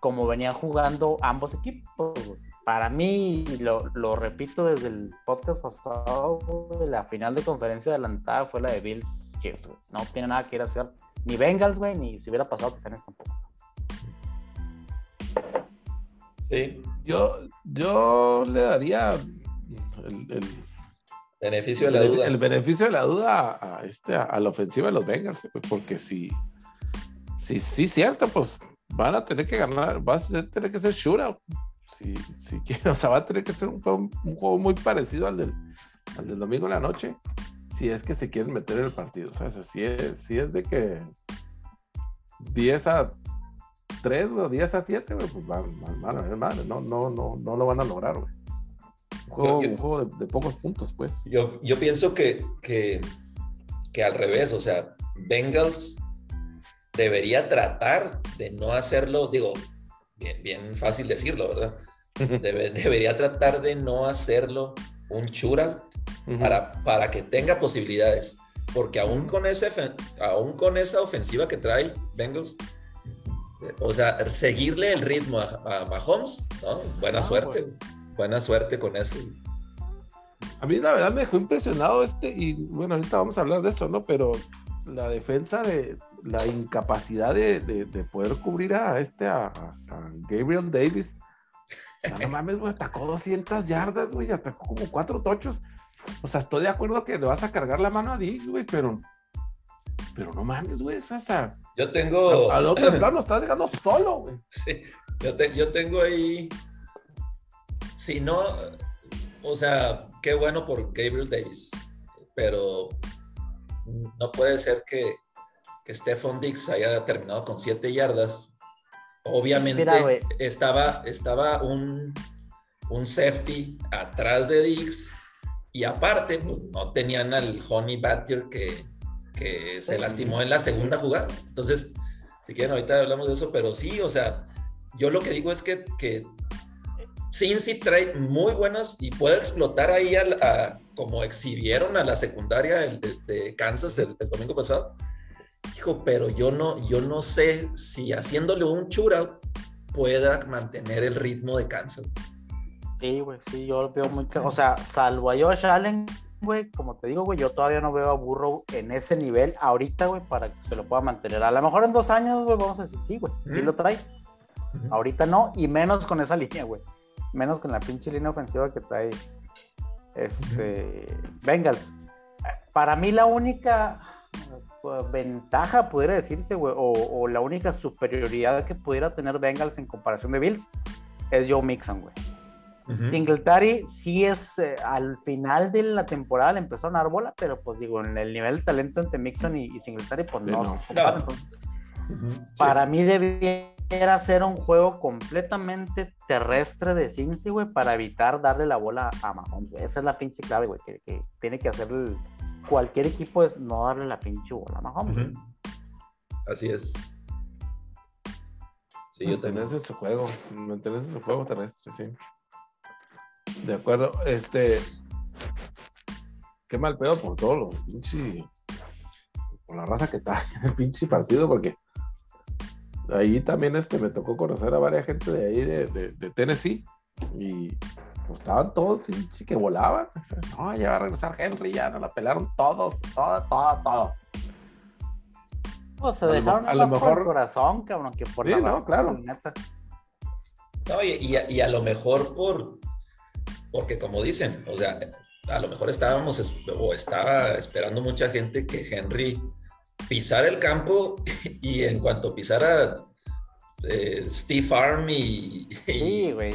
Como venían jugando ambos equipos, para mí, lo, lo, repito desde el podcast pasado, la final de conferencia adelantada fue la de Bills Chiefs, No tiene nada que ir a hacer ni Bengals, güey, ni si hubiera pasado Titanes tampoco. Sí. Yo, yo le daría el, beneficio de la duda. El beneficio de la duda a, este, a, la ofensiva de los Bengals, porque si, si, sí, cierto, pues van a tener que ganar, va a tener que ser shootout si, si o sea, va a tener que ser un juego, muy parecido al del, al del domingo en la noche, si es que se quieren meter en el partido. O sea, si es, si es de que 10 a 3 o 10 a 7, pues van, van, no, no, no, no lo van a lograr, güey. Un juego, de, pocos puntos, pues. Yo, yo pienso que, que, que al revés, o sea, Bengals debería tratar de no hacerlo, digo, bien, bien fácil decirlo, ¿verdad? debería tratar de no hacerlo un chura para, para que tenga posibilidades. Porque aún con, ese, aún con esa ofensiva que trae Bengals, o sea, seguirle el ritmo a, Mahomes, ¿no? Buena ah, suerte. Buena suerte con eso. A mí la verdad me dejó impresionado este, y bueno, ahorita vamos a hablar de eso, ¿no? Pero la defensa de la incapacidad de, de, poder cubrir a este, a, Gabriel Davis. No mames, güey, atacó 200 yardas, güey, atacó como cuatro tochos. O sea, estoy de acuerdo que le vas a cargar la mano a Diggs, güey, pero, pero no mames, güey, esa. Yo tengo. A, otro lo estás dejando solo, güey. Sí, yo, yo tengo ahí. Si no, o sea, qué bueno por Gabriel Davis, pero no puede ser que, que Stephon Diggs haya terminado con 7 yardas. Obviamente estaba, estaba un, un safety atrás de Diggs y aparte pues, no tenían al Honey Badger que, que se lastimó en la segunda jugada. Entonces, si quieren ahorita hablamos de eso, pero sí, o sea, yo lo que digo es que, que Cincy trae muy buenas y puede explotar ahí a, como exhibieron a la secundaria de, Kansas el, domingo pasado. Hijo, pero yo no, yo no sé si haciéndole un shootout pueda mantener el ritmo de Kansas. Sí, güey, sí, yo lo veo muy... O sea, salvo a Josh Allen, güey, como te digo, güey, yo todavía no veo a Burrow en ese nivel ahorita, güey, para que se lo pueda mantener. A lo mejor en dos años, güey, vamos a decir, sí, güey, sí lo trae. Ahorita no, y menos con esa línea, güey. Menos con la pinche línea ofensiva que trae este Bengals. Para mí la única ventaja, pudiera decirse, güey, o, la única superioridad que pudiera tener Bengals en comparación de Bills es Joe Mixon, güey. Singletary sí es eh, al final de la temporada le empezaron a dar bola, pero pues digo, en el nivel de talento entre Mixon y, Singletary, pues no, Para mí debiera ser un juego completamente terrestre de Cincy, güey, para evitar darle la bola a Mahomes. Esa es la pinche clave, güey, que, tiene que hacer cualquier equipo es no darle la pinche bola a Mahomes. Así es. Sí, yo también. su juego, mantenerse su juego terrestre, sí. De acuerdo, este. Qué mal pedo por todo lo pinche. Por la raza que está en el pinche partido, porque ahí también este, me tocó conocer a varias gente de ahí de, Tennessee y pues estaban todos pinche que volaban. No, ya va a regresar Henry, ya nos la pelaron todos, todo, todo, todo. O se dejaron a lo mejor por el corazón, cabrón, que por sí, no, claro. No, y, y a lo mejor por porque como dicen, o sea, a lo mejor estábamos o estaba esperando mucha gente que Henry pisara el campo y en cuanto pisara eh, Steve Arm y, sí, güey,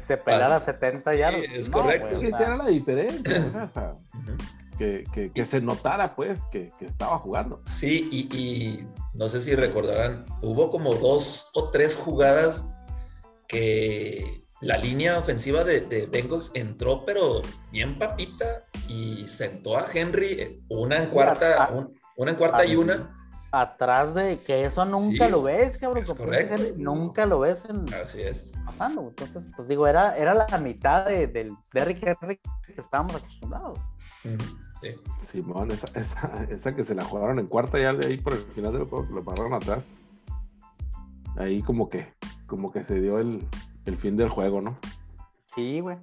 se, pelara 70 ya. es correcto. que era la diferencia, que, que, se notara pues que, estaba jugando. Sí, y, y no sé si recordarán, hubo como dos o tres jugadas que la línea ofensiva de, Bengals entró, pero bien papita, y sentó a Henry una en cuarta, una en cuarta y una. Atrás de que eso nunca lo ves, cabrón. correcto. nunca lo ves en, Así es. pasando. Entonces, pues digo, era, era la mitad de, del Derrick Henry que estábamos acostumbrados. Sí. Simón, esa, esa, esa, que se la jugaron en cuarta ya de ahí por el final del juego, lo pararon atrás. Ahí como que, como que se dio el, el fin del juego, ¿no? Sí, güey.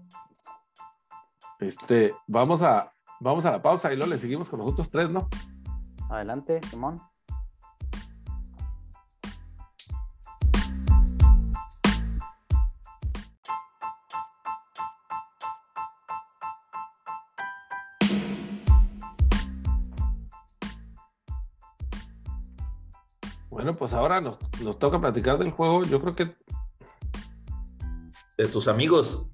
Este, vamos a, vamos a la pausa y luego le seguimos con los otros tres, ¿no? Adelante, Simón. Bueno, pues ahora nos, nos, toca platicar del juego. Yo creo que de sus amigos.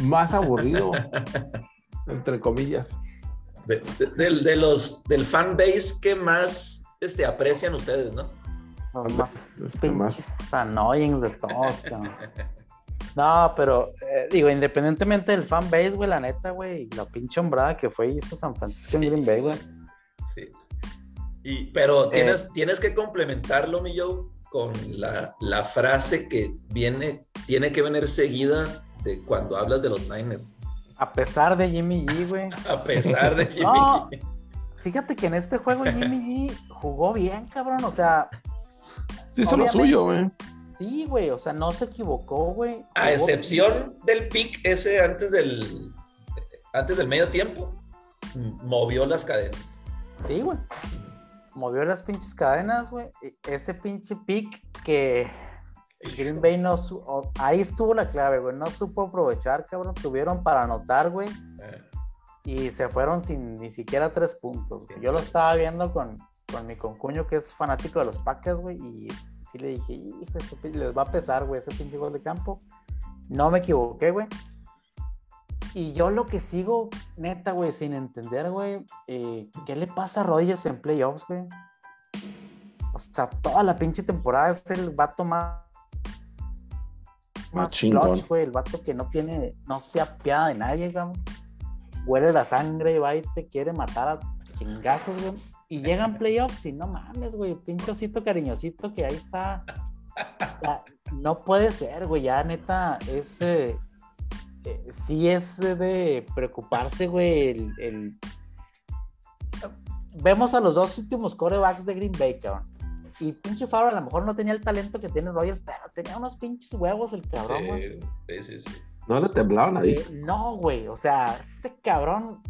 Más aburrido, entre comillas. De, los del fan base que más este, aprecian ustedes, ¿no? más, este, más annoying de todos, No, pero eh, digo, independientemente del fan base, güey, la neta, güey, la pinche hombrada que fue hizo San Francisco en Green Bay, güey. Y, pero eh. tienes, tienes que complementarlo, mi Joe, con la, la, frase que viene, tiene que venir seguida de cuando hablas de los Niners. A pesar de Jimmy G, güey. A pesar de Jimmy G. Fíjate que en este juego Jimmy G jugó bien, cabrón. O sea. Sí, hizo lo suyo, güey. Sí, güey. O sea, no se equivocó, güey. A excepción del pick ese antes del. Antes del medio tiempo. Movió las cadenas. Sí, güey movió las pinches cadenas, güey. Ese pinche pick que Green Bay no ahí estuvo la clave, güey. No supo aprovechar, cabrón. Tuvieron para anotar, güey. Eh. Y se fueron sin ni siquiera tres puntos. Yo lo estaba viendo con, con mi concuño que es fanático de los Packers, güey. Y sí le dije, hijo, les va a pesar, güey, ese pinche gol de campo. No me equivoqué, güey. Y yo lo que sigo, neta, güey, sin entender, güey, eh, ¿qué le pasa a Rodgers en playoffs, güey? O sea, toda la pinche temporada es el vato más. Más clutch, güey. El vato que no tiene, no se apiada de nadie, güey. Huele la sangre y va y te quiere matar a chingazos, güey. Y llegan playoffs y no mames, güey. Pinche osito cariñosito que ahí está. no puede ser, güey. Ya, neta, es. eh, sí es de preocuparse, güey, el, Vemos a los dos últimos corebacks de Green Bay, cabrón. Y pinche Favre a lo mejor no tenía el talento que tiene Rogers, pero tenía unos pinches huevos el cabrón, güey. Sí, sí, sí. No le temblaba nadie. Eh, no, güey, o sea, ese cabrón,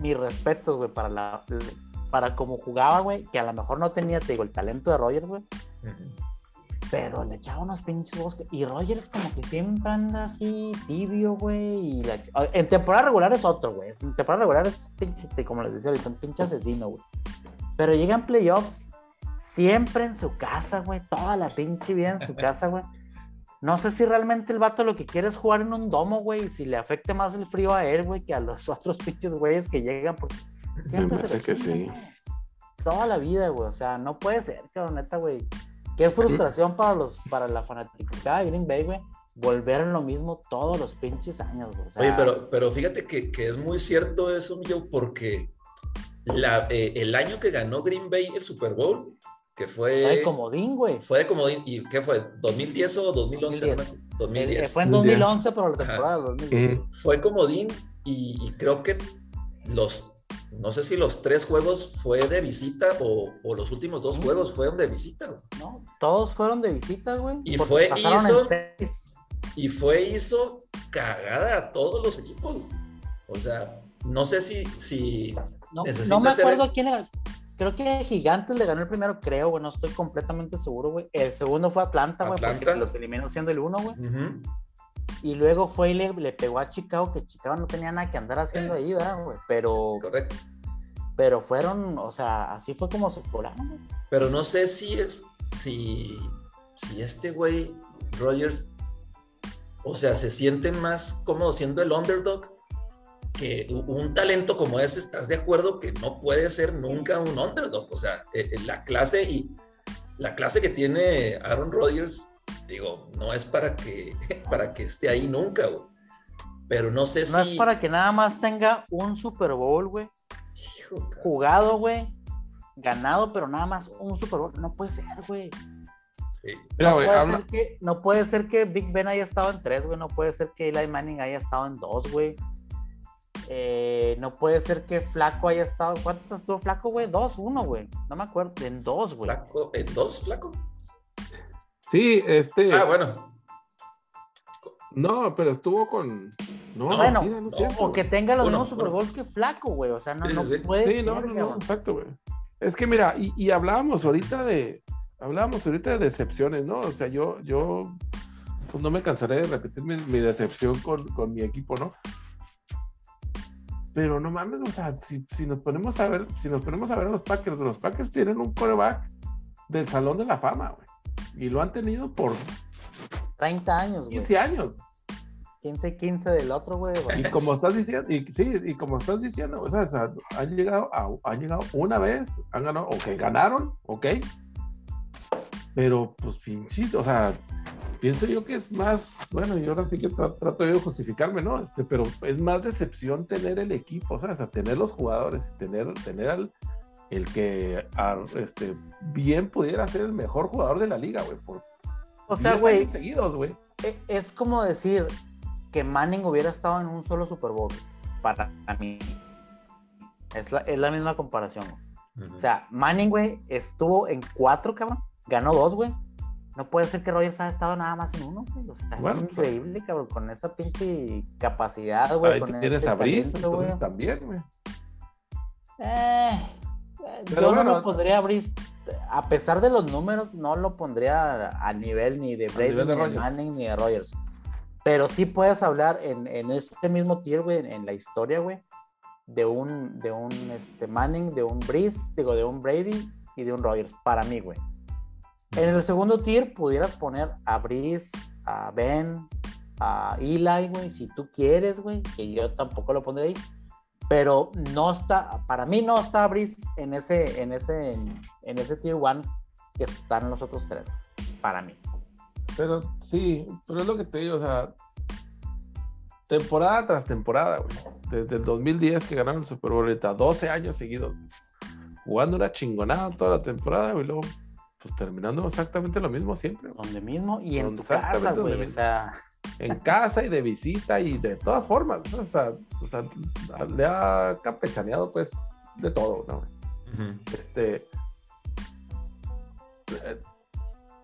mi respeto, güey, para la para cómo jugaba, güey, que a lo mejor no tenía, te digo, el talento de Rogers, güey. Pero le echaba unos pinches bosques. Y Rogers como que siempre anda así tibio, güey. En temporada regular es otro, güey. En temporada regular es, pinche, como les decía ahorita, un pinche asesino, güey. Pero llegan playoffs siempre en su casa, güey. Toda la pinche vida en su casa, güey. No sé si realmente el vato lo que quiere es jugar en un domo, güey. Y si le afecte más el frío a él, güey, que a los otros pinches güeyes que llegan. Porque siempre se que sí. Toda la vida, güey. O sea, no puede ser, cabrón, neta, güey. Qué frustración para los, para la fanática de Green Bay, güey. Volver en lo mismo todos los pinches años, güey. Oye, pero, pero fíjate que, que, es muy cierto eso, mío, porque la, eh, el año que ganó Green Bay el Super Bowl, que fue... Fue de comodín, güey. Fue de comodín. ¿Y qué fue? ¿2010 o 2011? 2010. 2010. fue en 2011, pero la temporada de 2010. Fue comodín y, y creo que los no sé si los tres juegos fue de visita o, los últimos dos juegos fueron de visita. No, todos fueron de visita, güey. Y fue hizo, y fue hizo cagada a todos los equipos. O sea, no sé si, si no, no me acuerdo quién era. Creo que Gigantes le ganó el primero, creo, güey. No estoy completamente seguro, güey. El segundo fue Atlanta, güey, porque los eliminó siendo el uno, güey. Y luego fue y le, pegó a Chicago, que Chicago no tenía nada que andar haciendo ahí, ¿verdad, güey? Pero. correcto. Pero fueron, o sea, así fue como se güey. Pero no sé si es. Si. Si este güey, Rogers, o sea, se siente más cómodo siendo el underdog que un talento como ese, ¿estás de acuerdo que no puede ser nunca un underdog? O sea, eh, eh, la clase y la clase que tiene Aaron Rodgers digo, no es para que, para que esté ahí nunca, güey. Pero no sé si. No es para que nada más tenga un Super Bowl, güey. Jugado, güey. Ganado, pero nada más un Super Bowl. No puede ser, güey. no, puede ser que, no puede ser que Big Ben haya estado en tres, güey. No puede ser que Eli Manning haya estado en dos, güey. Eh, no puede ser que Flaco haya estado. ¿Cuántos estuvo Flaco, güey? Dos, uno, güey. No me acuerdo. En dos, güey. ¿En dos, Flaco? Sí, este. Ah, bueno. No, pero estuvo con. No, bueno, no, o que tenga los mismos Super Bowls que flaco, güey. O sea, no, no puede sí, no, no, exacto, güey. Es que mira, y, y, hablábamos ahorita de. Hablábamos ahorita de decepciones, ¿no? O sea, yo, yo pues no me cansaré de repetir mi, decepción con, con, mi equipo, ¿no? Pero no mames, o sea, si, si, nos ponemos a ver, si nos ponemos a ver a los Packers, los Packers tienen un coreback del Salón de la Fama, güey. Y lo han tenido por 30 años, 15 años. 15, 15 del otro, güey. Y como estás diciendo, y sí, y como estás diciendo, o sea, han llegado han llegado una vez, han ganado, ok, ganaron, ok. Pero, pues, pinchito, o sea, pienso yo que es más, bueno, y ahora sí que trato de justificarme, ¿no? Este, pero es más decepción tener el equipo, o sea, tener los jugadores, tener, tener al, el que este, bien pudiera ser el mejor jugador de la liga, güey, por o sea, güey, seguidos, güey. E, es como decir que Manning hubiera estado en un solo Super Bowl, para mí. Es la, es la misma comparación. O sea, Manning, güey, estuvo en cuatro, cabrón. Ganó dos, güey. No puede ser que Rogers haya estado nada más en uno, güey. O sea, es pues, increíble, cabrón, con esa pinche capacidad, güey. Ahí tienes a Brice, entonces también, güey. Eh, yo no lo pondría abrir, a pesar de los números, no lo pondría a nivel ni de Brady, ni de Manning, ni de Rogers. Pero sí puedes hablar en, en este mismo tier, güey, en la historia, güey, de un, de un este, Manning, de un Breeze, digo, de un Brady y de un Rogers, para mí, güey. En el segundo tier pudieras poner a Breeze, a Ben, a Eli, güey, si tú quieres, güey, que yo tampoco lo pondré ahí pero no está, para mí no está Brice en ese, en ese, en ese tier one que están los otros tres, para mí. Pero sí, pero es lo que te digo, o sea, temporada tras temporada, güey. Desde el 2010 que ganaron el Super Bowl, 12 años seguidos, jugando una chingonada toda la temporada, güey, luego, pues terminando exactamente lo mismo siempre. Donde mismo y en tu casa, güey. O sea, en casa y de visita y de todas formas. O sea, le ha campechaneado pues de todo, ¿no? Este. Eh,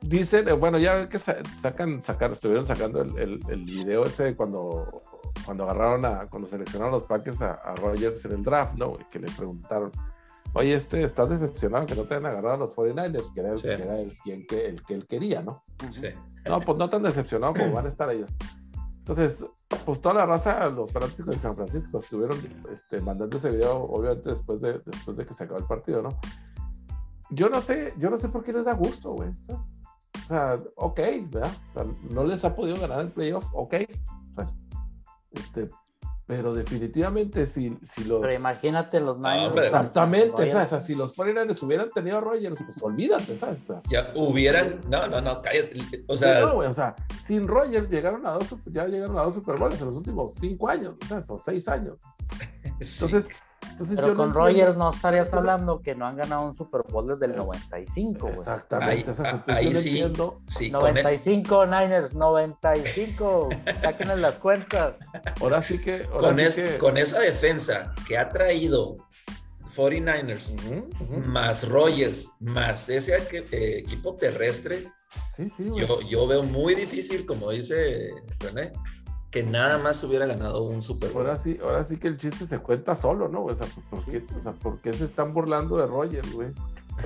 dicen, eh, bueno, ya ven que sacan, sacar, estuvieron sacando el, el, video ese cuando, cuando agarraron a, cuando seleccionaron los Packers a, a Rogers en el draft, ¿no? Que le preguntaron, oye, este, ¿estás decepcionado que no te hayan agarrado a los 49ers? Que era, el, que, era el, que, el, que él quería, ¿no? Sí. No, pues no tan decepcionado como van a estar ellos. Entonces, pues toda la raza, los fanáticos de San Francisco estuvieron este, mandando ese video, obviamente después de, después de que se acabó el partido, ¿no? Yo no sé, yo no sé por qué les da gusto, güey. O sea, ok, ¿verdad? O sea, no les ha podido ganar el playoff, ok. Pues, este, pero definitivamente si, si los... Pero imagínate los Niners. exactamente, o sea, si los 49 hubieran tenido a Rogers, pues olvídate, ¿sabes? ya hubieran... No, no, no, cállate. O sea... No, o sea, sin Rogers llegaron a dos, ya llegaron a dos Super Bowls en los últimos cinco años, o sea, son seis años. Entonces... Pero con Rogers no estarías hablando que no han ganado un Super Bowl desde el 95, güey. Exactamente. Ahí, sí, 95 Niners, 95. Sáquenle las cuentas. Ahora sí que. con, esa defensa que ha traído 49ers, más Rogers, más ese eh, equipo terrestre, sí, sí, yo, yo veo muy difícil, como dice René, que nada más hubiera ganado un Super Bowl. Ahora sí, ahora sí que el chiste se cuenta solo, ¿no? O sea, ¿por qué, o sea, ¿por qué se están burlando de Roger, güey?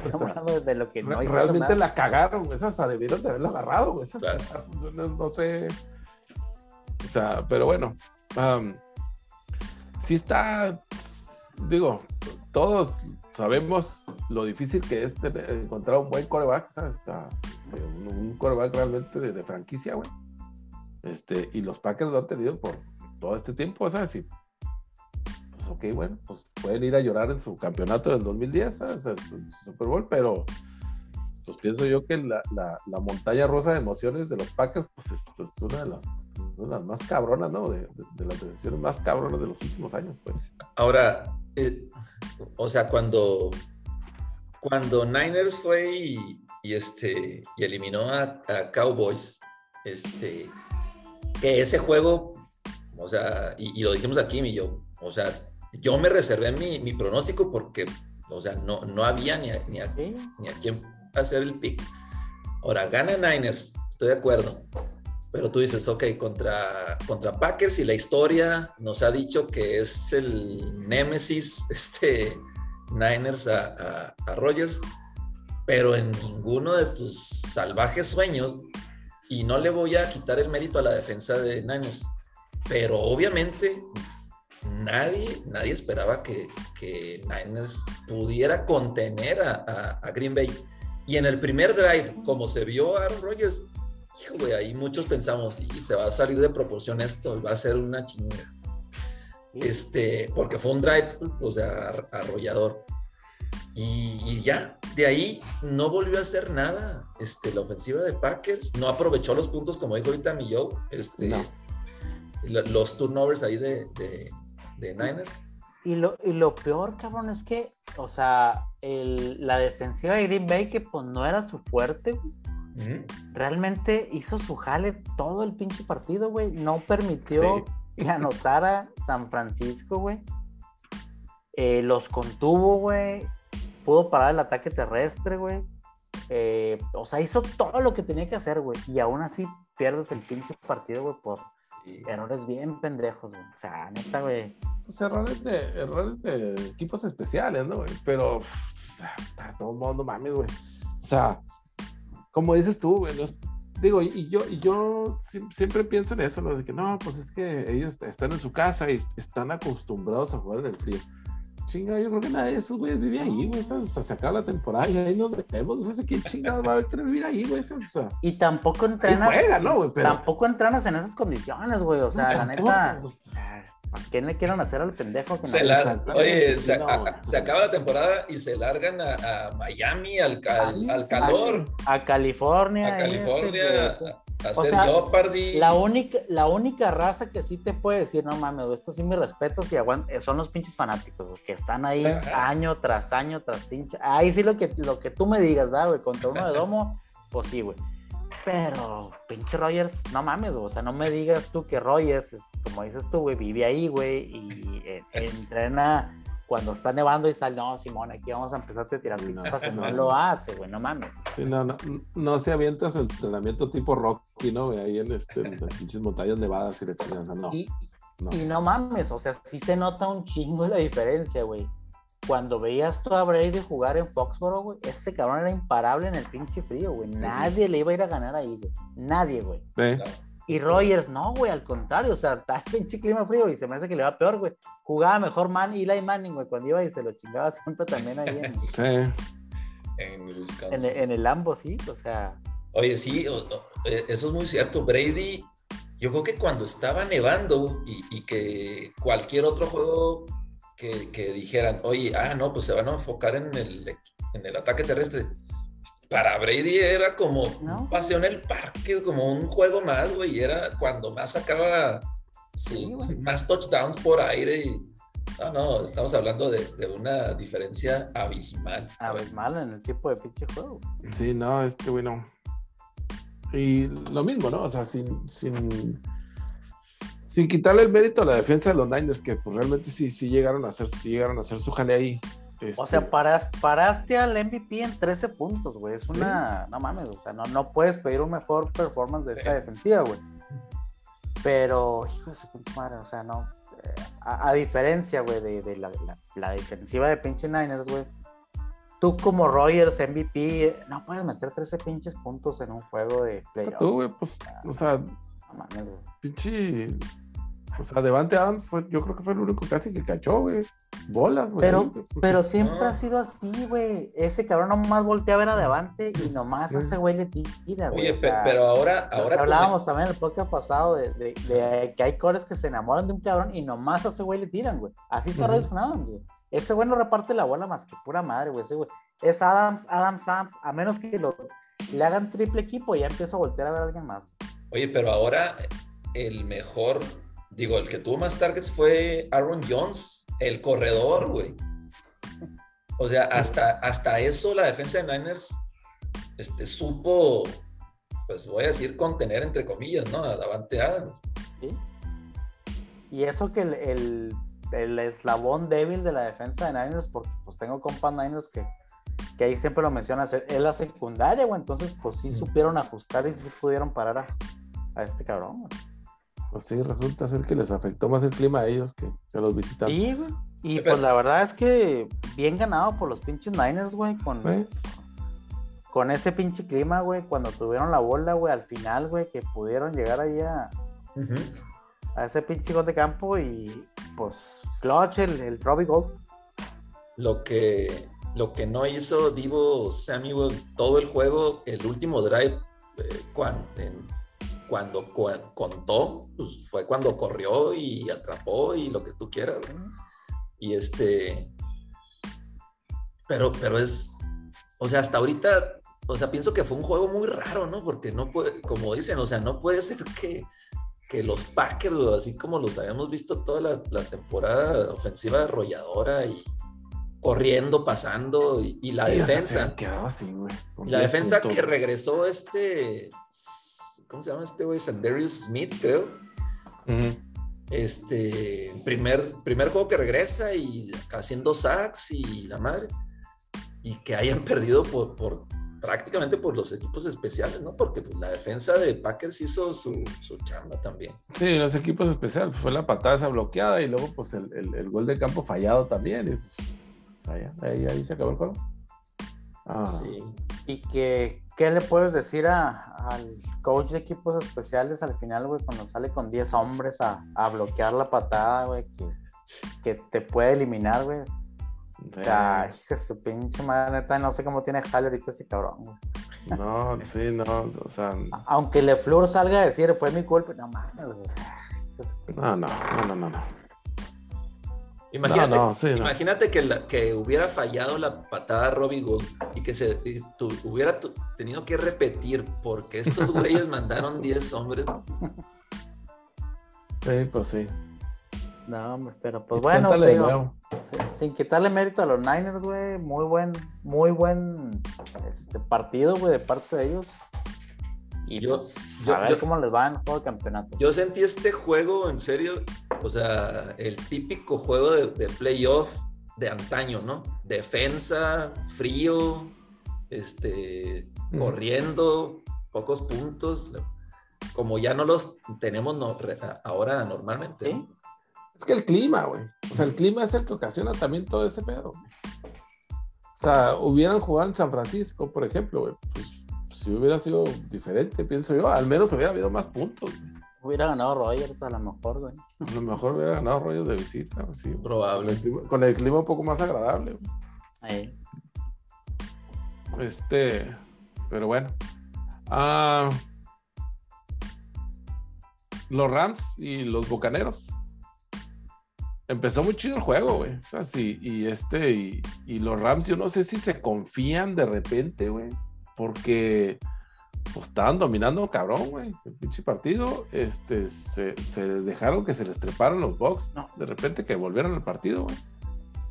Están burlando de lo que no hizo Realmente la cagaron, güey. O sea, debieron de haberla agarrado, güey. no, sé. O sea, pero bueno. sí está. Digo, todos sabemos lo difícil que es encontrar un buen coreback, ¿sabes? O sea, un, coreback realmente de, de franquicia, güey este, y los Packers lo han tenido por todo este tiempo, ¿sabes? Y, pues ok, bueno, pues pueden ir a llorar en su campeonato del 2010, ¿sabes? Su, Super Bowl, pero pues pienso yo que la, la, montaña rosa de emociones de los Packers, pues es, una, de las, las, más cabronas, ¿no? De, de, las decisiones más cabronas de los últimos años, pues. Ahora, eh, o sea, cuando, cuando Niners fue y, y este, y eliminó a, a Cowboys, este, que ese juego, o sea, y, lo dijimos aquí, mi yo, o sea, yo me reservé mi, mi pronóstico porque, o sea, no, no había ni a, ni, a, ni a quién hacer el pick. Ahora, gana Niners, estoy de acuerdo. Pero tú dices, ok, contra, contra Packers y la historia nos ha dicho que es el némesis, este, Niners a, a, a Rogers, pero en ninguno de tus salvajes sueños y no le voy a quitar el mérito a la defensa de Niners, pero obviamente nadie, nadie esperaba que, que Niners pudiera contener a, a, Green Bay. Y en el primer drive, como se vio Aaron Rodgers, hijo, ahí muchos pensamos, y se va a salir de proporción esto, va a ser una chinga. Este, porque fue un drive, o sea, arrollador. Y, ya, de ahí no volvió a hacer nada. Este, la ofensiva de Packers no aprovechó los puntos, como dijo ahorita mi Joe, este, los turnovers ahí de, de, Niners. Y lo, y lo, peor, cabrón, es que, o sea, el, la defensiva de Green Bay, que pues no era su fuerte, realmente hizo su jale todo el pinche partido, güey. No permitió que anotara San Francisco, güey. Eh, los contuvo, güey pudo parar el ataque terrestre, güey. Eh, o sea, hizo todo lo que tenía que hacer, güey. Y aún así pierdes el pinche partido, güey, por errores bien pendejos, güey. O sea, neta, güey. Pues errores de, errores de equipos especiales, ¿no, güey? Pero, está todo mundo mames, güey. O sea, como dices tú, güey, digo, y yo, y yo siempre pienso en eso, ¿no? De que no, pues es que ellos están en su casa y están acostumbrados a jugar en el frío. Chinga, yo creo que nadie de esos güeyes vive ahí, güey. O sea, se acaba la temporada y ahí nos metemos. No sé quién chingados va a querer vivir ahí, güey. O sea, y tampoco entrenas. ¿no, güey? Tampoco entrenas en esas condiciones, güey. O sea, la neta. ¿A quién le quieren hacer al pendejo? se Oye, se, acaba la temporada y se largan a, Miami, al, al, calor. A, California. A California. Este, hacer La única, la única raza que sí te puede decir, no mames, esto sí me respeto, si aguanta, son los pinches fanáticos, que están ahí año tras año tras pinche. Ahí sí lo que, lo que tú me digas, ¿verdad, güey? Contra uno de domo, pues sí, güey. Pero, pinche Rogers, no mames, o sea, no me digas tú que Rogers, como dices tú, güey, vive ahí, güey, y eh, entrena cuando está nevando y sale, no, Simón, aquí vamos a empezar a tirar sí, no. lo hace, güey, no mames. no, no, no, se avienta su entrenamiento tipo Rocky, ¿no? Ahí en, este, las pinches montañas nevadas y la chingada, no. Y no. y no mames, o sea, sí se nota un chingo la diferencia, güey cuando veías tú a Brady jugar en Foxboro, güey, ese cabrón era imparable en el pinche frío, güey. Nadie le iba a ir a ganar ahí, güey. Nadie, güey. Y Rogers, no, güey, al contrario, o sea, está el pinche clima frío y se me hace que le va peor, güey. Jugaba mejor Man Eli Manning, güey, cuando iba y se lo chingaba siempre también ahí en, sí. en Wisconsin. En, en, el Lambo, sí, o sea. Oye, sí, eh, eso es muy cierto. Brady, yo creo que cuando estaba nevando y, y que cualquier otro juego que, dijeran, oye, ah, no, pues se van a enfocar en el, en el ataque terrestre. Para Brady era como un paseo en el parque, como un juego más, güey, y era cuando más sacaba sí, más touchdowns por aire. Y, no, no, estamos hablando de, de una diferencia abismal. Abismal en el tipo de pinche juego. Sí, no, este güey no. Y lo mismo, ¿no? O sea, sin, sin sin quitarle el mérito a la defensa de los Niners, que pues realmente sí, sí llegaron a hacer, sí llegaron a hacer su jale ahí. O sea, este, paraste, paraste, al MVP en 13 puntos, güey. Es una. No mames, o sea, no, no puedes pedir un mejor performance de esa defensiva, güey. Pero, hijo de su madre, o sea, no. Eh, a, diferencia, güey, de, la, la, defensiva de pinche Niners, güey. Tú como Rogers, MVP, no puedes meter 13 pinches puntos en un juego de playoff. Tú, güey, pues, o sea, no mames, güey. Pinche o sea, Devante Adams fue, yo creo que fue el único casi que cachó, güey. Bolas, güey. Pero, pero siempre ha sido así, güey. Ese cabrón nomás voltea a ver a Devante y nomás a ese güey le tira, güey. Oye, pero ahora, ahora. Hablábamos también en el podcast pasado de, de, que hay cores que se enamoran de un cabrón y nomás a ese güey le tiran, güey. Así está uh Adams, güey. Ese güey no reparte la bola más que pura madre, güey. Ese güey. Es Adams, Adams, Adams. A menos que lo, le hagan triple equipo y ya empieza a voltear a ver a alguien más. Oye, pero ahora el mejor Digo, el que tuvo más targets fue Aaron Jones, el corredor, güey. O sea, hasta, hasta eso la defensa de Niners este, supo, pues voy a decir, contener entre comillas, ¿no? A Davante Adams. Sí. Y eso que el, el, eslabón débil de la defensa de Niners, porque pues tengo compas Niners que, que ahí siempre lo mencionas, es la secundaria, güey. Entonces, pues sí supieron ajustar y sí pudieron parar a, a este cabrón, güey. Pues sí, resulta ser que les afectó más el clima a ellos que, a los visitantes. Sí, y pues la verdad es que bien ganado por los pinches Niners, güey, con, con ese pinche clima, güey, cuando tuvieron la bola, güey, al final, güey, que pudieron llegar ahí a, ese pinche gol de campo y pues clutch el, el Robbie Gold. Lo que, lo que no hizo Divo Samuel todo el juego, el último drive, eh, cuando, en, cuando contó, pues fue cuando corrió y atrapó y lo que tú quieras. Y este, pero, pero es, o sea, hasta ahorita, o sea, pienso que fue un juego muy raro, ¿no? Porque no puede, como dicen, o sea, no puede ser que, que los Packers, así como los habíamos visto toda la, temporada ofensiva arrolladora y corriendo, pasando, y, la defensa. Así, la defensa que regresó este ¿cómo se llama este güey? Sandarius Smith, creo. Este, primer, primer juego que regresa y haciendo sacks y la madre. Y que hayan perdido por, por prácticamente por los equipos especiales, ¿no? Porque pues, la defensa de Packers hizo su, su chamba también. Sí, los equipos especiales, fue la patada esa bloqueada y luego pues el, el, gol de campo fallado también. Y, pues, ahí, ahí, se acabó el juego. Ah. Sí. Y que ¿Qué le puedes decir al coach de equipos especiales al final, güey, cuando sale con 10 hombres a, bloquear la patada, güey, que, te puede eliminar, güey? O sea, hija su pinche madre, neta, no sé cómo tiene Halle ahorita ese cabrón, güey. No, sí, no, o sea. Aunque LeFleur salga a decir, fue mi culpa, no mames, o sea. No, no, no, no, no. Imagínate, imagínate que, que hubiera fallado la patada Robbie Gould y que se hubiera tenido que repetir porque estos güeyes mandaron 10 hombres. Sí, pues sí. No, hombre, pero pues bueno, sin, quitarle mérito a los Niners, güey, muy buen, muy buen este, partido, güey, de parte de ellos. Y yo, pues, a ver cómo les va en el juego de campeonato. Yo sentí este juego, en serio, o sea, el típico juego de, playoff de antaño, ¿no? Defensa, frío, este, corriendo, pocos puntos, como ya no los tenemos ahora normalmente. ¿Sí? Es que el clima, güey. O sea, el clima es el que ocasiona también todo ese pedo. O sea, hubieran jugado en San Francisco, por ejemplo, güey. Pues si hubiera sido diferente, pienso yo, al menos hubiera habido más puntos. Hubiera ganado Rogers a lo mejor, güey. A lo mejor hubiera ganado Rogers de visita, sí. Probable. Con el, clima, un poco más agradable. Ahí. Este, pero bueno. Ah, los Rams y los Bucaneros empezó muy chido el juego, güey. O sea, sí, y este, y, los Rams, yo no sé si se confían de repente, güey, porque pues, estaban dominando cabrón, güey, el pinche partido. Este, se, dejaron que se les treparan los box, no. de repente que volvieran al partido, güey.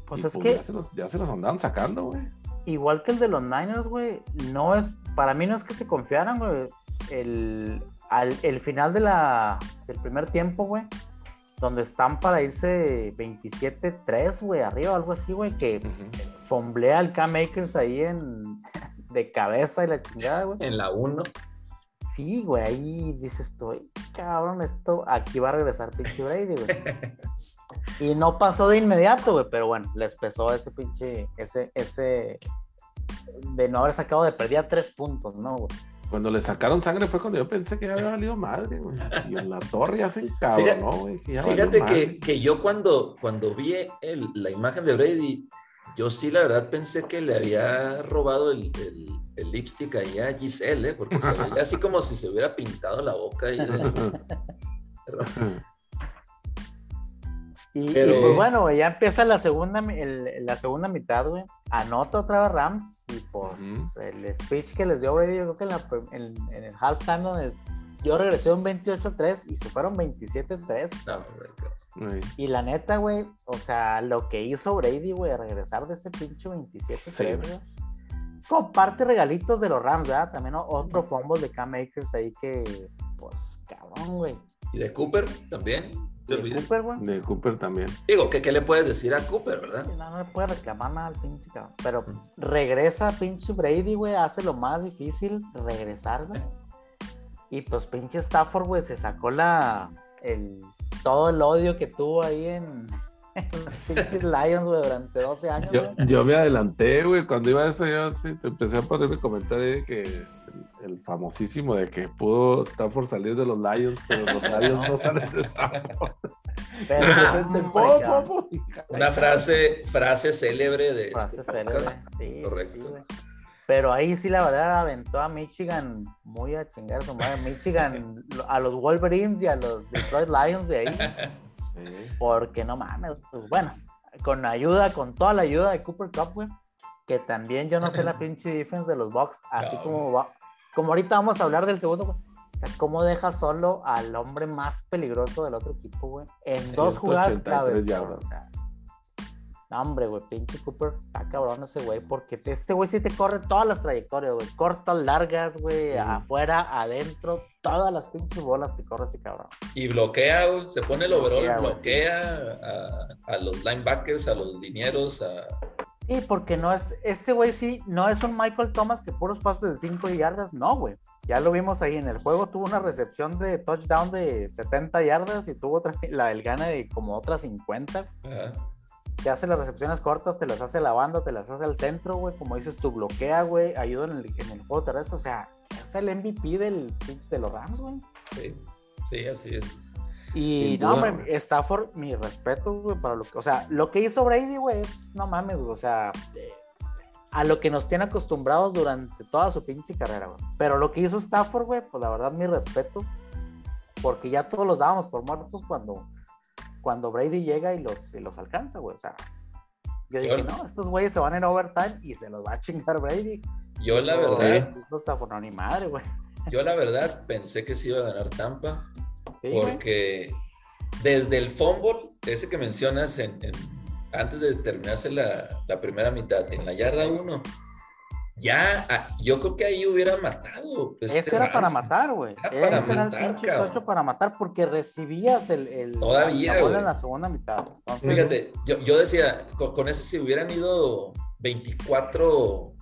Pues es pues, que. Ya se, los, ya se los andaban sacando, güey. Igual que el de los Niners, güey, no es. Para mí no es que se confiaran, güey. El, al, el final de la, del primer tiempo, güey donde están para irse 27-3, güey, arriba, algo así, güey, que fomblea al K-Makers ahí en, de cabeza y la chingada, güey. En la 1. Sí, güey, ahí dices tú, cabrón, esto, aquí va a regresar pinche Brady, güey. y no pasó de inmediato, güey, pero bueno, les pesó ese pinche, ese, ese, de no haber sacado de perdida tres puntos, ¿no, güey? Cuando le sacaron sangre fue cuando yo pensé que ya había valido madre, güey. Y en la torre ya se encabronó, güey. Fíjate, que, que, yo cuando, cuando vi el, la imagen de Brady, yo sí la verdad pensé que le había robado el, el, lipstick ahí a Giselle, ¿eh? porque se veía así como si se hubiera pintado la boca. Y, Y, pues bueno, ya empieza la segunda, la segunda mitad, güey. Anota otra vez Rams y pues el speech que les dio Brady, yo creo que en, en, el halftime donde yo regresé un 28-3 y se fueron 27-3. Y la neta, güey, o sea, lo que hizo Brady, güey, a regresar de ese pinche 27-3, güey. Comparte regalitos de los Rams, ¿verdad? También otro fumble de Cam Makers ahí que, pues, cabrón, güey. Y de Cooper también. De Cooper, güey. De Cooper también. Digo, ¿qué, ¿qué le puedes decir a Cooper, verdad? No, no le puede reclamar nada al pinche cabrón. Pero regresa pinche Brady, güey, hace lo más difícil, regresar, güey. Y pues pinche Stafford, güey, se sacó la. El, todo el odio que tuvo ahí en, los pinches Lions, güey, durante 12 años. Yo, yo me adelanté, güey, cuando iba a eso, yo sí, empecé a ponerme comentarios de que el famosísimo de que pudo Stafford salir de los Lions, pero los Lions no salen de Stafford. Una frase, frase célebre de frase este célebre, sí, Correcto. Pero ahí sí la verdad aventó a Michigan muy a chingar su madre. Michigan a los Wolverines y a los Detroit Lions de ahí. Porque no mames, pues bueno, con ayuda, con toda la ayuda de Cooper Cup, güey que también yo no sé la pinche defense de los Bucks, así como va, como ahorita vamos a hablar del segundo, güey. O sea, ¿cómo deja solo al hombre más peligroso del otro equipo, güey? En dos jugadas claves. O sea, no, hombre, güey, pinche Cooper, está cabrón ese güey, porque este güey sí te corre todas las trayectorias, güey. Cortas, largas, güey, afuera, adentro, todas las pinches bolas te corre ese cabrón. Y bloquea, güey, se pone el overall, bloquea, a, a, los linebackers, a los linieros, a Sí, porque no es, ese güey sí, no es un Michael Thomas que puros pases de 5 yardas, no, güey. Ya lo vimos ahí en el juego, tuvo una recepción de touchdown de 70 yardas y tuvo otra, la del gana de como otras 50. Te hace las recepciones cortas, te las hace la banda, te las hace al centro, güey. Como dices, tú bloquea, güey, ayuda en el, en el juego terrestre. O sea, es el MVP del pitch de los Rams, güey. Sí, sí, así es. Y no, hombre, Stafford, mi respeto, güey, para lo que, o sea, lo que hizo Brady, güey, es, no mames, güey, o sea, a lo que nos tiene acostumbrados durante toda su pinche carrera, güey. Pero lo que hizo Stafford, güey, pues la verdad, mi respeto, porque ya todos los dábamos por muertos cuando, cuando Brady llega y los, los alcanza, güey, o sea. Yo dije, no, estos güeyes se van en overtime y se los va a chingar Brady. Yo la verdad. No Stafford, no, ni madre, güey. Yo la verdad pensé que se iba a ganar Tampa porque desde el fumble, ese que mencionas en, antes de terminarse la, primera mitad, en la yarda 1, ya, ah, yo creo que ahí hubiera matado. Este Ese era para matar, güey. Ese era el pinche tocho para matar porque recibías el, el Todavía, la bola en la segunda mitad. Fíjate, yo, yo decía, con, ese si hubieran ido 24,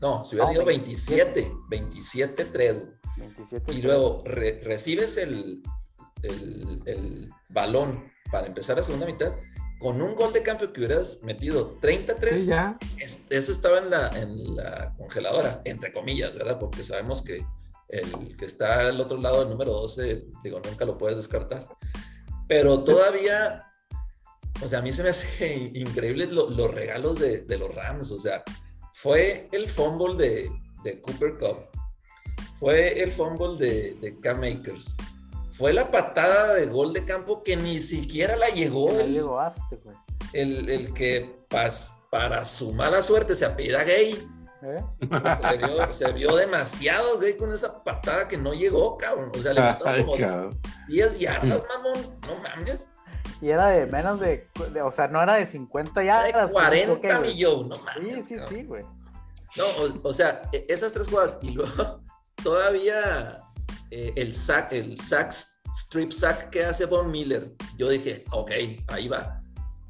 no, si hubieran ido 27, 27-3, y luego recibes el, el, el balón para empezar la segunda mitad con un gol de cambio que hubieras metido 33, eso estaba en la, en la congeladora, entre comillas, ¿verdad? Porque sabemos que el que está al otro lado del número 12, digo, nunca lo puedes descartar. Pero todavía, o sea, a mí se me hace increíble los regalos de, de, los Rams, o sea, fue el fumble de, de Cooper Cup, fue el fumble de, de Cam Makers, fue la patada de gol de campo que ni siquiera la llegó. No llegaste, güey. El, el que pas, para su mala suerte se apellida gay. ¿Eh? Se, vio, demasiado gay con esa patada que no llegó, cabrón. O sea, le faltaron como 10 yardas, mamón. No mames. Y era de menos de, o sea, no era de 50 yardas. De 40 millones, no mames. Sí, sí, sí, güey. No, o, sea, e, esas tres jugadas y luego todavía eh, el sack, el sack, strip sack que hace Von Miller, yo dije, ok, ahí va.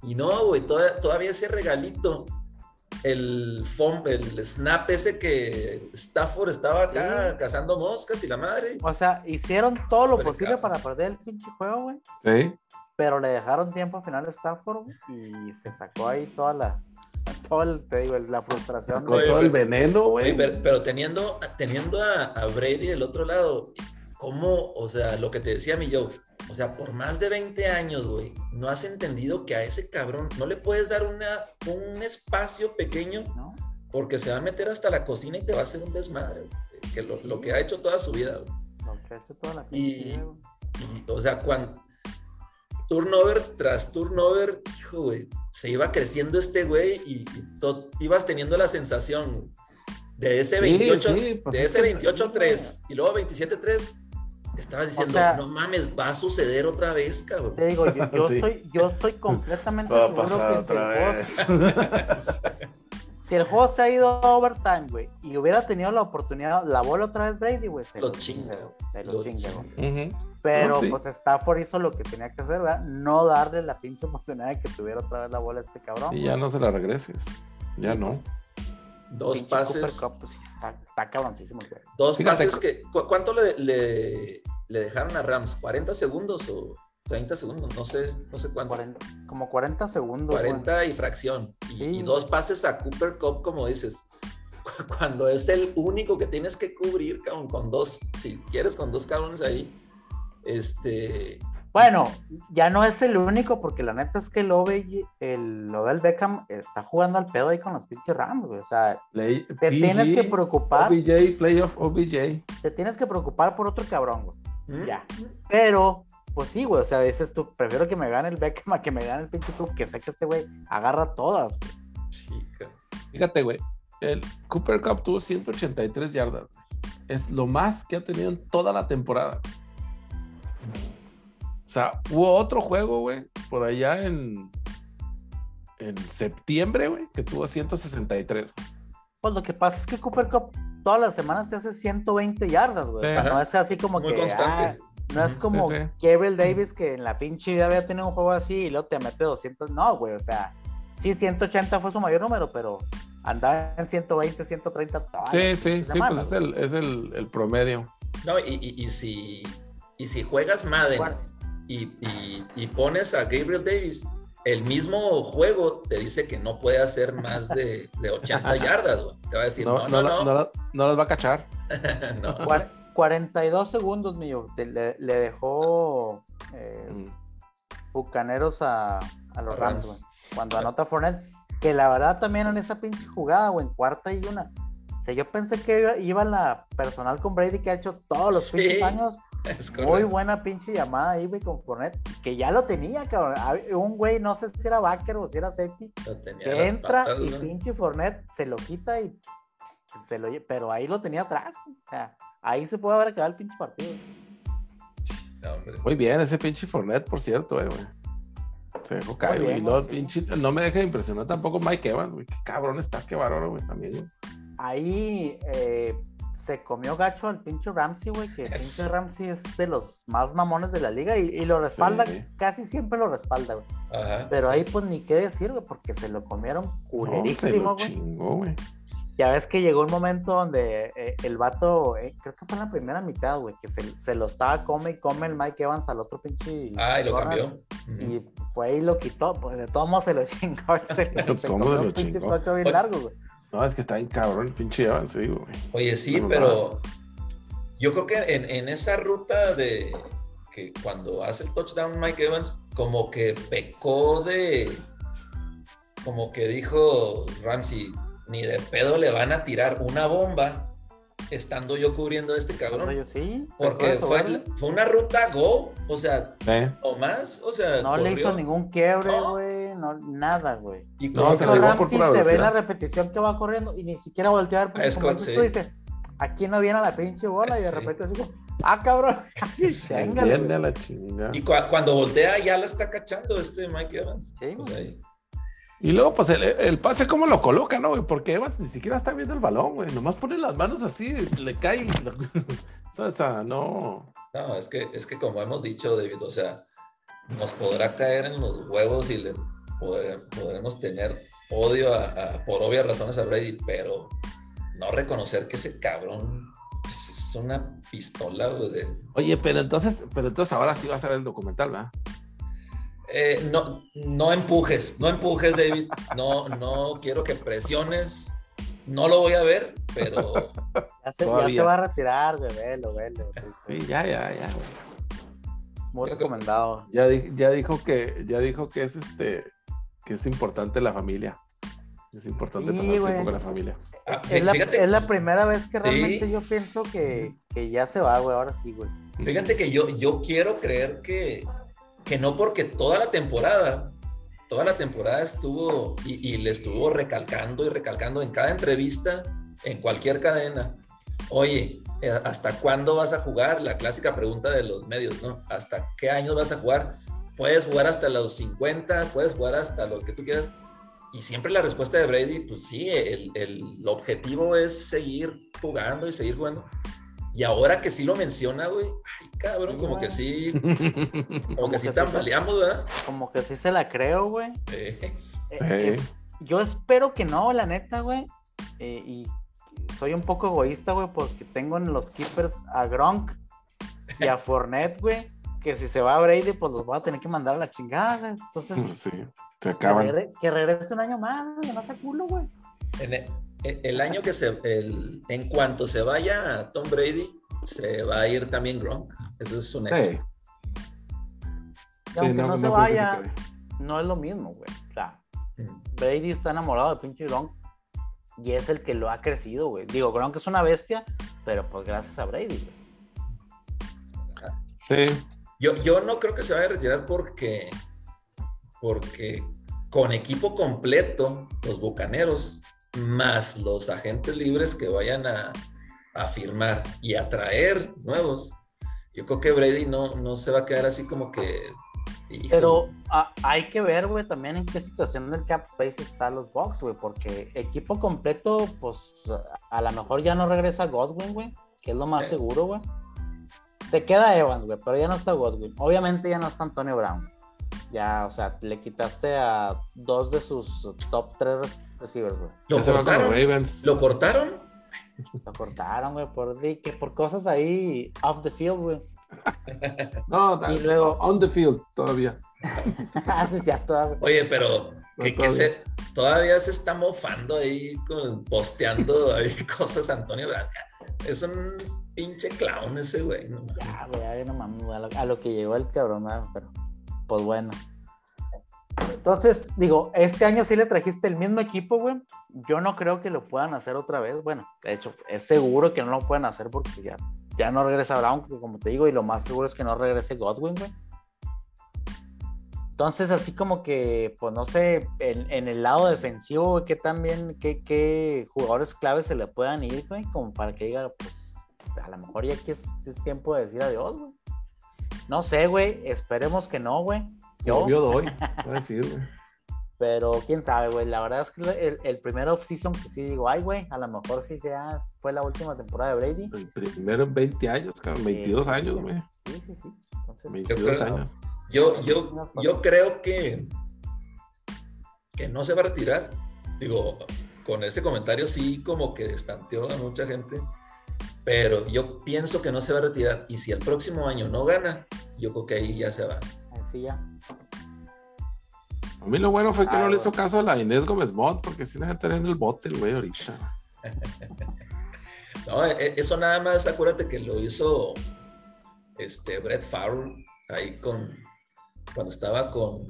Y no, güey, todavía, ese regalito, el, el snap ese que Stafford estaba acá cazando moscas y la madre. O sea, hicieron todo lo posible para perder el pinche juego, güey. Sí. Pero le dejaron tiempo al final a Stafford y se sacó ahí toda la, todo el, te digo, la frustración. todo el veneno, güey. Pero, teniendo, teniendo a, Brady del otro lado, ¿cómo, o sea, lo que te decía mi Joe, o sea, por más de 20 años, güey, no has entendido que a ese cabrón no le puedes dar una, un espacio pequeño porque se va a meter hasta la cocina y te va a hacer un desmadre, que lo, que ha hecho toda su vida, güey. Lo que ha hecho toda la vida. y, o sea, cuando turnover tras turnover, hijo, güey, se iba creciendo este güey y, ibas teniendo la sensación de ese 28, pues de ese 28-3 y luego 27-3, estabas diciendo, no mames, va a suceder otra vez, cabrón. Te digo, yo, estoy, yo estoy completamente seguro que si el, juego, si el juego se ha ido a overtime, güey, y hubiera tenido la oportunidad, la bola otra vez Brady, güey, se lo, chinga. Se lo, chinga, pero pues Stafford hizo lo que tenía que hacer, ¿verdad? No darle la pinche oportunidad de que tuviera otra vez la bola a este cabrón. Y ya no se la regreses. Ya no. Dos pases. pues, está, está cabroncísimo, güey. Dos pases que. ¿Cuánto le, le, le, dejaron a Rams? ¿40 segundos o 30 segundos? No sé, no sé cuánto. como 40 segundos. 40 y fracción. Y, dos pases a Cooper Cup, como dices. Cuando es el único que tienes que cubrir, con, con dos, si quieres, con dos cabrones ahí este. Bueno, ya no es el único, porque la neta es que el, el del Beckham está jugando al pedo ahí con los pinches Rams, güey. O sea, te tienes que preocupar. OBJ, playoff OBJ. Te tienes que preocupar por otro cabrón, güey. ¿Mm? Ya. Pero, pues sí, güey. O sea, dices tú, prefiero que me gane el Beckham a que me gane el pinche club, que sé que este güey agarra todas, güey. Fíjate, güey. El Cooper Cup tuvo 183 yardas. Es lo más que ha tenido en toda la temporada. O sea, hubo otro juego, güey, por allá en, en septiembre, güey, que tuvo 163. Pues lo que pasa es que Cooper Cup todas las semanas te hace 120 yardas, güey. O sea, no es así como Muy que. constante. Ah, no es como Gabriel Davis que en la pinche vida había tenido un juego así y luego te mete 200. No, güey, o sea, sí, 180 fue su mayor número, pero andaba en 120, 130. Sí, sí, sí, pues es, el, es el, el, promedio. No, y, y, y si y si juegas Madden y, y, pones a Gabriel Davis, el mismo juego te dice que no puede hacer más de, de 80 yardas, Te va a decir, no, no, no. No, no, los va a cachar. no. 42 segundos, mío. Le, le dejó eh, mm. Bucaneros a, a los Rams, Cuando anota Fournette, que la verdad también en esa pinche jugada, o en cuarta y una. O sea, yo pensé que iba, la personal con Brady que ha hecho todos los pinches años muy buena pinche llamada ahí, güey, con Fournette, que ya lo tenía, cabrón. Un güey, no sé si era backer o si era safety, que entra y pinche Fournette se lo quita y se lo Pero ahí lo tenía atrás, o sea, ahí se puede haber acabado el pinche partido. Muy bien, ese pinche Fournette, por cierto, eh, güey. Se dejó caer, güey. No, pinche, no me deja de impresionar tampoco Mike Evans, güey. Qué cabrón está, qué varón, güey, también, güey. ahí eh, se comió gacho al pinche Ramsey, güey, que el pinche Ramsey es de los más mamones de la liga y, lo respalda, casi siempre lo respalda, güey. Pero ahí pues ni qué decir, güey, porque se lo comieron culerísimo, güey. Ya ves que llegó un momento donde eh, el vato, eh, creo que fue en la primera mitad, güey, que se, lo estaba come y come el Mike Evans al otro pinche. Ah, y lo cambió. Y fue y lo quitó, pues de todos modos se lo chingó. Se, se comió un pinche tocho bien largo, güey. No, es que está bien cabrón el pinche Evans, sí, güey. Oye, sí, pero yo creo que en, en esa ruta de que cuando hace el touchdown Mike Evans, como que pecó de. Como que dijo Ramsey ni de pedo le van a tirar una bomba estando yo cubriendo a este cabrón. sí. Porque fue, fue, una ruta go, o sea, o más, o sea. No le hizo ningún quiebre, güey, no. nada, güey. Y no, que se ve la repetición que va corriendo y ni siquiera voltear, porque como tú dices, aquí no viene a la pinche bola y de repente así como, ah, cabrón. Y cuando voltea ya la está cachando este Mike Evans. Sí, pues ahí. Y luego, pues el, pase, ¿cómo lo coloca, no, güey? Porque Evans ni siquiera está viendo el balón, güey. Nomás pone las manos así, le cae. o sea, no. No, es que, es que como hemos dicho, David, o sea, nos podrá caer en los huevos y le podremos tener odio por obvias razones a Brady, pero no reconocer que ese cabrón es una pistola, güey. Oye, pero entonces, pero entonces ahora sí vas a ver el documental, ¿verdad? Eh, no, no empujes, no empujes, David. No, no quiero que presiones. No lo voy a ver, pero. Ya se, va a retirar, güey, velo, velo. Sí, ya, ya, ya. Muy recomendado. Ya, ya dijo que, ya dijo que es este, que es importante la familia. Es importante sí, tiempo con la familia. Ah, es, la, es, la, primera vez que realmente yo pienso que, que ya se va, güey. Ahora sí, güey. Fíjate que yo, yo quiero creer que, que no porque toda la temporada, toda la temporada estuvo y, le estuvo recalcando y recalcando en cada entrevista, en cualquier cadena. Oye, eh, ¿hasta cuándo vas a jugar? La clásica pregunta de los medios, ¿no? ¿Hasta qué años vas a jugar? Puedes jugar hasta los 50, puedes jugar hasta lo que tú quieras. Y siempre la respuesta de Brady, pues sí, el, el objetivo es seguir jugando y seguir jugando. Y ahora que sí lo menciona, güey, ay, cabrón, como que sí, como, que sí tambaleamos, ¿verdad? Como que sí se la creo, güey. Eh, yo espero que no, la neta, güey. Eh, y soy un poco egoísta, güey, porque tengo en los keepers a Gronk y a Fournette, güey, que si se va a Brady, pues los voy a tener que mandar a la chingada. Entonces, sí, se acaban. Que, regrese un año más, güey, no culo, güey. E, el, año que se, el, en cuanto se vaya Tom Brady, se va a ir también Gronk. Eso es un hecho. Y aunque no, se vaya, no es lo mismo, güey. O sea, mm. Brady está enamorado de pinche Gronk y es el que lo ha crecido, güey. Digo, Gronk es una bestia, pero pues gracias a Brady, güey. Sí. Yo, yo no creo que se vaya a retirar porque, porque con equipo completo, los bucaneros más los agentes libres que vayan a, firmar y atraer nuevos, yo creo que Brady no, no se va a quedar así como que... Pero ah, hay que ver, güey, también en qué situación del cap space está los Bucks, güey, porque equipo completo, pues a lo mejor ya no regresa Godwin, güey, que es lo más seguro, güey. Se queda Evans, güey, pero ya no está Godwin. Obviamente ya no está Antonio Brown. Ya, o sea, le quitaste a dos de sus top tres ¿Lo cortaron? ¿Lo cortaron? Lo cortaron, güey, por, que por cosas ahí off the field, güey. no, y luego on the field todavía. ah, sí. Oye, pero que, se, todavía se está mofando ahí, posteando ahí cosas, Antonio. Es un pinche clown ese güey. No ya, güey, no mames, a lo, a lo que llegó el cabrón, pero pues bueno. Entonces, digo, este año sí le trajiste el mismo equipo, güey. Yo no creo que lo puedan hacer otra vez. Bueno, de hecho, es seguro que no lo pueden hacer porque ya, ya no regresa Brown, como te digo, y lo más seguro es que no regrese Godwin, güey. Entonces, así como que, pues no sé, en, el lado defensivo, güey, qué también, qué, qué jugadores claves se le puedan ir, güey, como para que diga, pues, a lo mejor ya que es, es tiempo de decir adiós, güey. No sé, güey, esperemos que no, güey yo. Obvio doy, voy a decir, güey. Pero quién sabe, güey. La verdad es que el, el primer off-season que sí digo, ay, güey, a lo mejor sí sea, fue la última temporada de Brady. El primero en 20 años, cabrón, 22 años, güey. Sí, sí, sí. Entonces, 22 años. Yo, yo, yo creo que, que no se va a retirar. Digo, con ese comentario sí como que estanteó a mucha gente. Pero yo pienso que no se va a retirar. Y si el próximo año no gana, yo creo que ahí ya se va. Ya. A mí lo bueno fue que no le hizo caso a la Inés Gómez Mont, porque si no a tener el bote el güey ahorita. no, e, eso nada más, acuérdate que lo hizo este Brett Favre ahí con cuando estaba con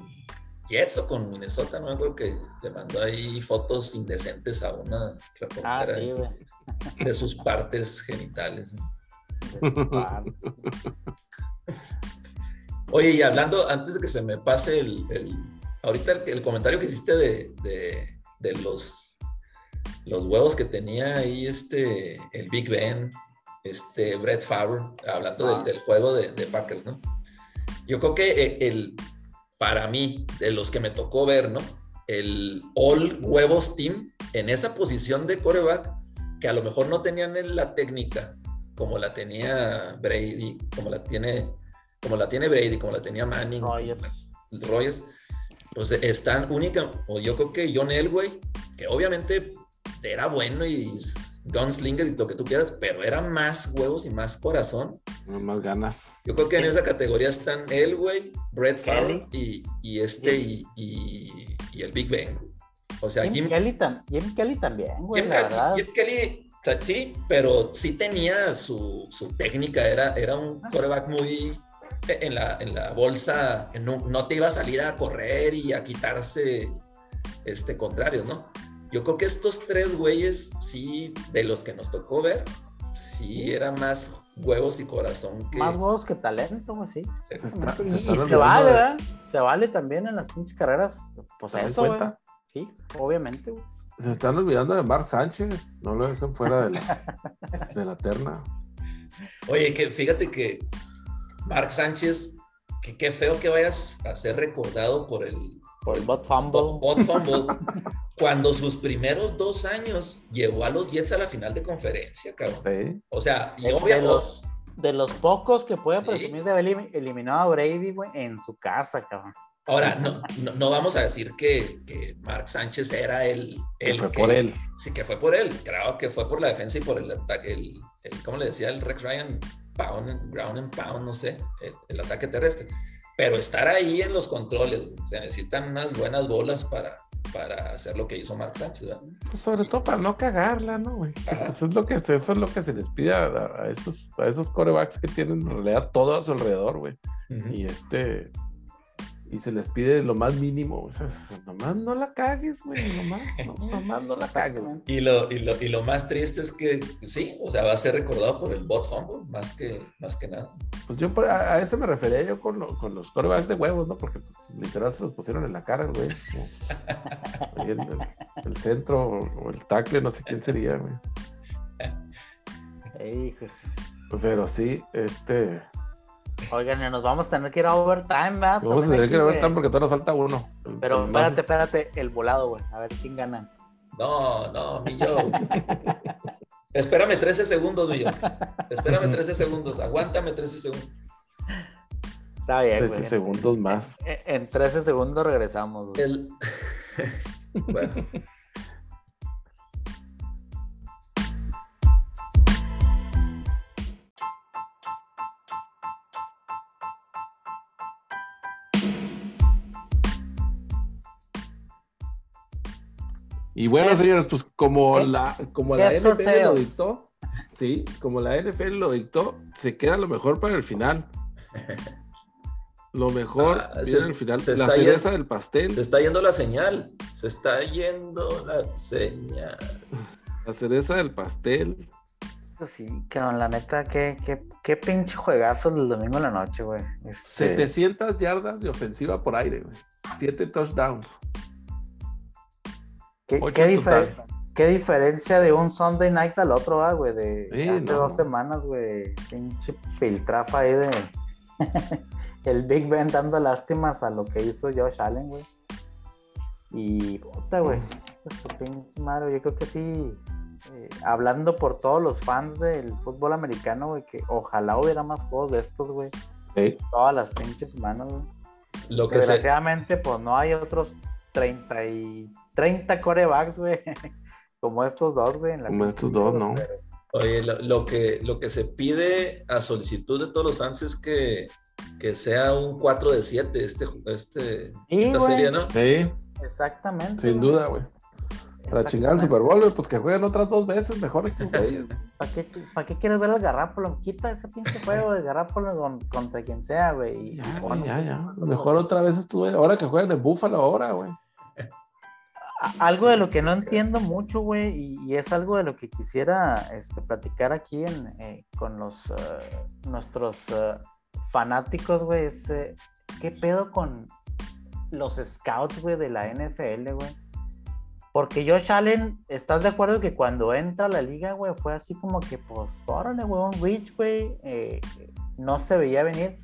Jets o con Minnesota, no me acuerdo que le mandó ahí fotos indecentes a una ah, de sus partes genitales. Oye, y hablando, antes de que se me pase el, ahorita el, comentario que hiciste de, los, los huevos que tenía ahí este, el Big Ben, este Brett Favre, hablando del, del, juego de, Packers, ¿no? Yo creo que eh, el, para mí, de los que me tocó ver, ¿no? El All Huevos Team en esa posición de coreback, que a lo mejor no tenían la técnica como la tenía Brady, como la tiene, como la tiene Brady, como la tenía Manning, Rogers pues están única, o yo creo que John Elway, que obviamente era bueno y gunslinger y lo que tú quieras, pero era más huevos y más corazón. Más ganas. Yo creo que en esa categoría están Elway, Brett Favre y, y, este y, y, el Big Ben. O sea, Jim, Kelly, Jim Kelly también, güey. Jim, Kelly, Jim Kelly, sí, pero sí tenía su, su técnica, era, era un coreback muy en la, en la bolsa, no, te iba a salir a correr y a quitarse este, contrarios, ¿no? Yo creo que estos tres güeyes, sí, de los que nos tocó ver, sí, era más huevos y corazón que... Más huevos que talento, güey, sí. y, se, vale, ¿verdad? Se vale también en las pinches carreras, pues eso, güey. Sí, obviamente, güey. Se están olvidando de Mark Sánchez, no lo dejen fuera de la, de la terna. Oye, que fíjate que Mark Sánchez, que qué feo que vayas a ser recordado por el... Por el bot fumble. Bot, fumble cuando sus primeros dos años llevó a los Jets a la final de conferencia, cabrón. O sea, y obviamente... De los, de los pocos que puede presumir de haber eliminado a Brady, güey, en su casa, cabrón. Ahora, no, no, vamos a decir que, que, Mark Sánchez era el, el que fue por él. Sí, que fue por él. Creo que fue por la defensa y por el ataque. El, el, ¿Cómo le decía el Rex Ryan? Pound, ground and pound, no sé, el, ataque terrestre. Pero estar ahí en los controles, se necesitan unas buenas bolas para, para hacer lo que hizo Mark Sánchez. Pues sobre todo para no cagarla, ¿no, güey? Eso es, lo que, eso es lo que se les pide a, esos, a esos corebacks que tienen en realidad todo a su alrededor, güey. Y este, y se les pide lo más mínimo. O sea, nomás no la cagues, güey. Nomás no, nomás no la cagues. Y lo, y, lo, y lo más triste es que sí, o sea, va a ser recordado por el bot fumble más que, más que nada. Pues yo a, eso me refería yo con, con los corebacks de huevos, ¿no? Porque pues literal se los pusieron en la cara, güey. El, el, centro o el tackle, no sé quién sería, güey. Pero sí, este Oigan, nos vamos a tener que ir a overtime, ¿verdad? Vamos a tener que ir a overtime porque todavía nos falta uno. Pero espérate, espérate, el volado, güey. A ver quién gana. No, no, mi yo. Espérame 13 segundos, mi yo. Espérame 13 segundos. Aguántame 13 segundos. Está bien, 13 segundos más. En, 13 segundos regresamos. Güey. El... bueno. Y bueno, señores, pues como la, como la NFL lo dictó, sí, como la NFL lo dictó, se queda lo mejor para el final. Lo mejor ah, viene el final. la cereza del pastel. Se está yendo la señal. Se está yendo la señal. La cereza del pastel. Pues sí, cabrón, la neta, qué, qué, qué pinche juegazo del domingo en la noche, güey. 700 este yardas de ofensiva por aire, güey. 7 touchdowns. ¿Qué, diferencia de un Sunday night al otro, ah, güey? De hace dos semanas, güey. Pinche filtrafa ahí de. el Big Ben dando lástimas a lo que hizo Josh Allen, güey. Y puta, güey. Pues, madre, yo creo que sí. Eh, hablando por todos los fans del fútbol americano, güey, que ojalá hubiera más juegos de estos, güey. Todas las pinches semanas, güey. Lo que Desgraciadamente, pues no hay otros 30 y 30 corebacks, güey. Como estos dos, güey. Como estos dos, ¿no? Oye, lo, que, lo que se pide a solicitud de todos los fans es que, que sea un 4 de 7 este, este, esta serie, ¿no? Sí. Exactamente. Sin duda, güey. Para chingar el Super Bowl, pues que jueguen otras dos veces mejor estos güeyes. ¿Para qué, ¿Para qué quieres ver al Garrápolo? Quita ese pinche juego de Garrápolo contra quien sea, güey. Ya, ya, ya. Mejor otra vez estuve. Ahora que jueguen en Búfalo, ahora, güey. Algo de lo que no entiendo mucho, güey, y, es algo de lo que quisiera este, platicar aquí en, eh, con los eh, nuestros eh, fanáticos, güey, es qué pedo con los scouts, güey, de la NFL, güey porque Josh Allen, ¿estás de acuerdo que cuando entra a la liga, güey, fue así como que, pues, órale, güey, un Rich, güey, eh, no se veía venir.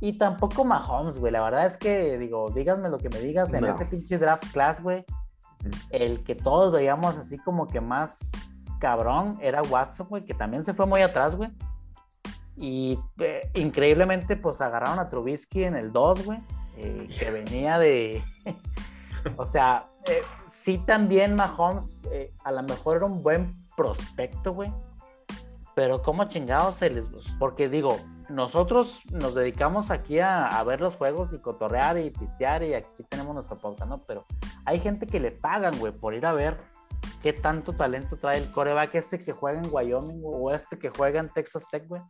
Y tampoco Mahomes, güey. La verdad es que, digo, díganme lo que me digas, en ese pinche draft class, güey, el que todos veíamos así como que más cabrón era Watson, güey, que también se fue muy atrás, güey. Y eh, increíblemente, pues agarraron a Trubisky en el 2, güey, eh, que venía de. O sea, eh, sí también Mahomes eh, a lo mejor era un buen prospecto, güey. Pero cómo chingados se les... Porque digo, nosotros nos dedicamos aquí a, ver los juegos y cotorrear y pistear y aquí tenemos nuestro podcast, ¿no? Pero hay gente que le pagan, güey, por ir a ver qué tanto talento trae el coreback ese que juega en Wyoming o este que juega en Texas Tech, güey.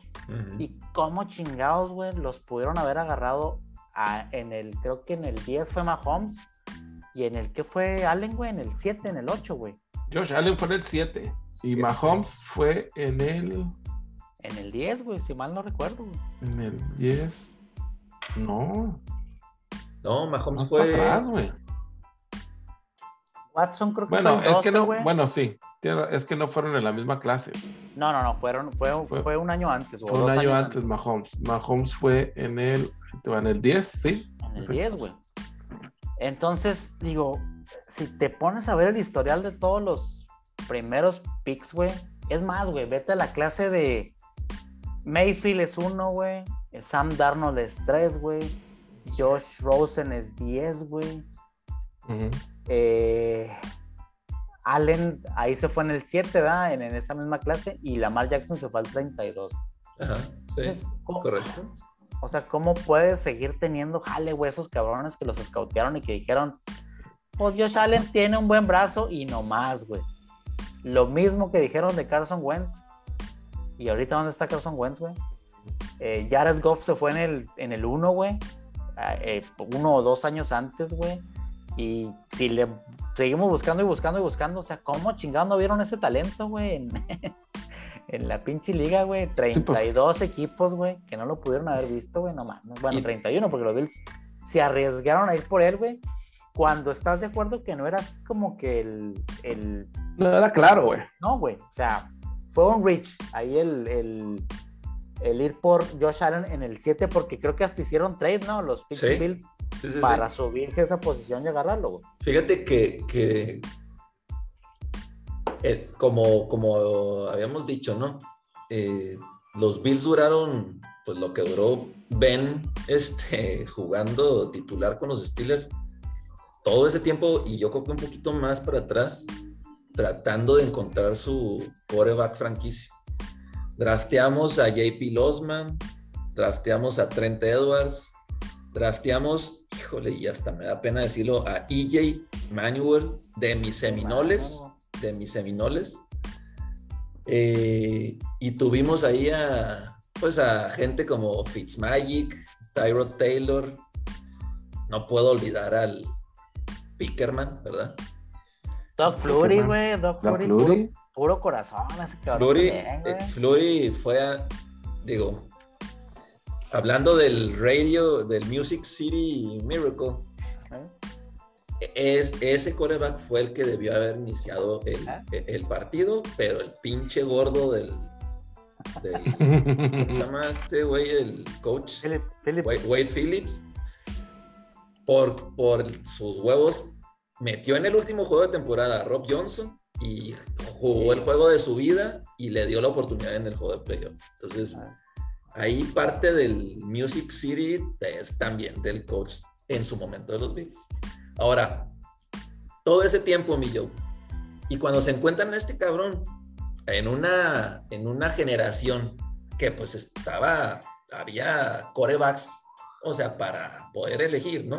Y cómo chingados, güey, los pudieron haber agarrado en el, creo que en el 10 fue Mahomes ¿Y en el que fue Allen, güey? En el 7, en el 8, güey. Josh Allen fue en el 7. Y Mahomes fue en el. En el 10, güey, si mal no recuerdo. En el 10. No. No, Mahomes fue. atrás, güey. Watson creo que bueno, fue es que no, bueno, sí. Es que no fueron en la misma clase. No, no, no, fueron, fue, fue, un año antes. fue un año antes, Mahomes. Mahomes fue en el, en el 10, sí. En el 10, güey. Entonces, digo, si te pones a ver el historial de todos los primeros picks, güey, es más, güey, vete a la clase de Mayfield es uno, güey, Sam Darnold es tres, güey, Josh Rosen es diez, güey. Eh, Allen ahí se fue en el 7, ¿verdad? En, esa misma clase. Y Lamar Jackson se fue al 32. Ajá, sí. correcto. O sea, ¿cómo puedes seguir teniendo jale, güey, esos cabrones que los escautearon y que dijeron, pues Josh Allen tiene un buen brazo y no más, güey? Lo mismo que dijeron de Carson Wentz. ¿Y ahorita dónde está Carson Wentz, güey? Eh, Jared Goff se fue en el, en el 1, güey. Ah, eh, uno o dos años antes, güey. Y si le seguimos buscando y buscando y buscando, o sea, ¿cómo chingados no vieron ese talento, güey? en la pinche liga, güey, 32 pues. equipos, güey, que no lo pudieron haber visto, güey, no mames. Bueno, 31, porque los Bills se arriesgaron a ir por él, güey. Cuando estás de acuerdo que no eras como que el. el... No era claro, güey. No, güey. O sea, fue un reach. Ahí el, el, ir por Josh Allen en el 7, porque creo que hasta hicieron trade, ¿no? Los Bills. para subirse a esa posición y agarrarlo, güey. Fíjate que, que eh, como, como habíamos dicho, ¿no? Eh, los Bills duraron, pues lo que duró Ben este, jugando titular con los Steelers, todo ese tiempo, y yo creo que un poquito más para atrás, tratando de encontrar su coreback franquicia. Drafteamos a JP Losman, drafteamos a Trent Edwards, drafteamos, híjole, y hasta me da pena decirlo, a EJ Manuel de mis Seminoles de mis Seminoles. Eh, y tuvimos ahí a, pues a gente como Fitzmagic, Tyrod Taylor. No puedo olvidar al Pickerman, ¿verdad? Doc Flurry, güey. Doc Flurry. Puro, corazón ese Flurry, eh, fue a, digo, hablando del radio, del Music City Miracle, es, ese coreback fue el que debió haber iniciado el, el partido, pero el pinche gordo del, ¿cómo se llama este güey? El coach Wade, Phillips. Por, por sus huevos metió en el último juego de temporada a Rob Johnson y jugó el juego de su vida y le dio la oportunidad en el juego de playoff. Entonces, ah. ahí parte del Music City es también del coach en su momento de los Bills. Ahora, todo ese tiempo, mi Joe, y cuando se encuentran a este cabrón en una, en una generación que pues estaba, había corebacks, o sea, para poder elegir, ¿no?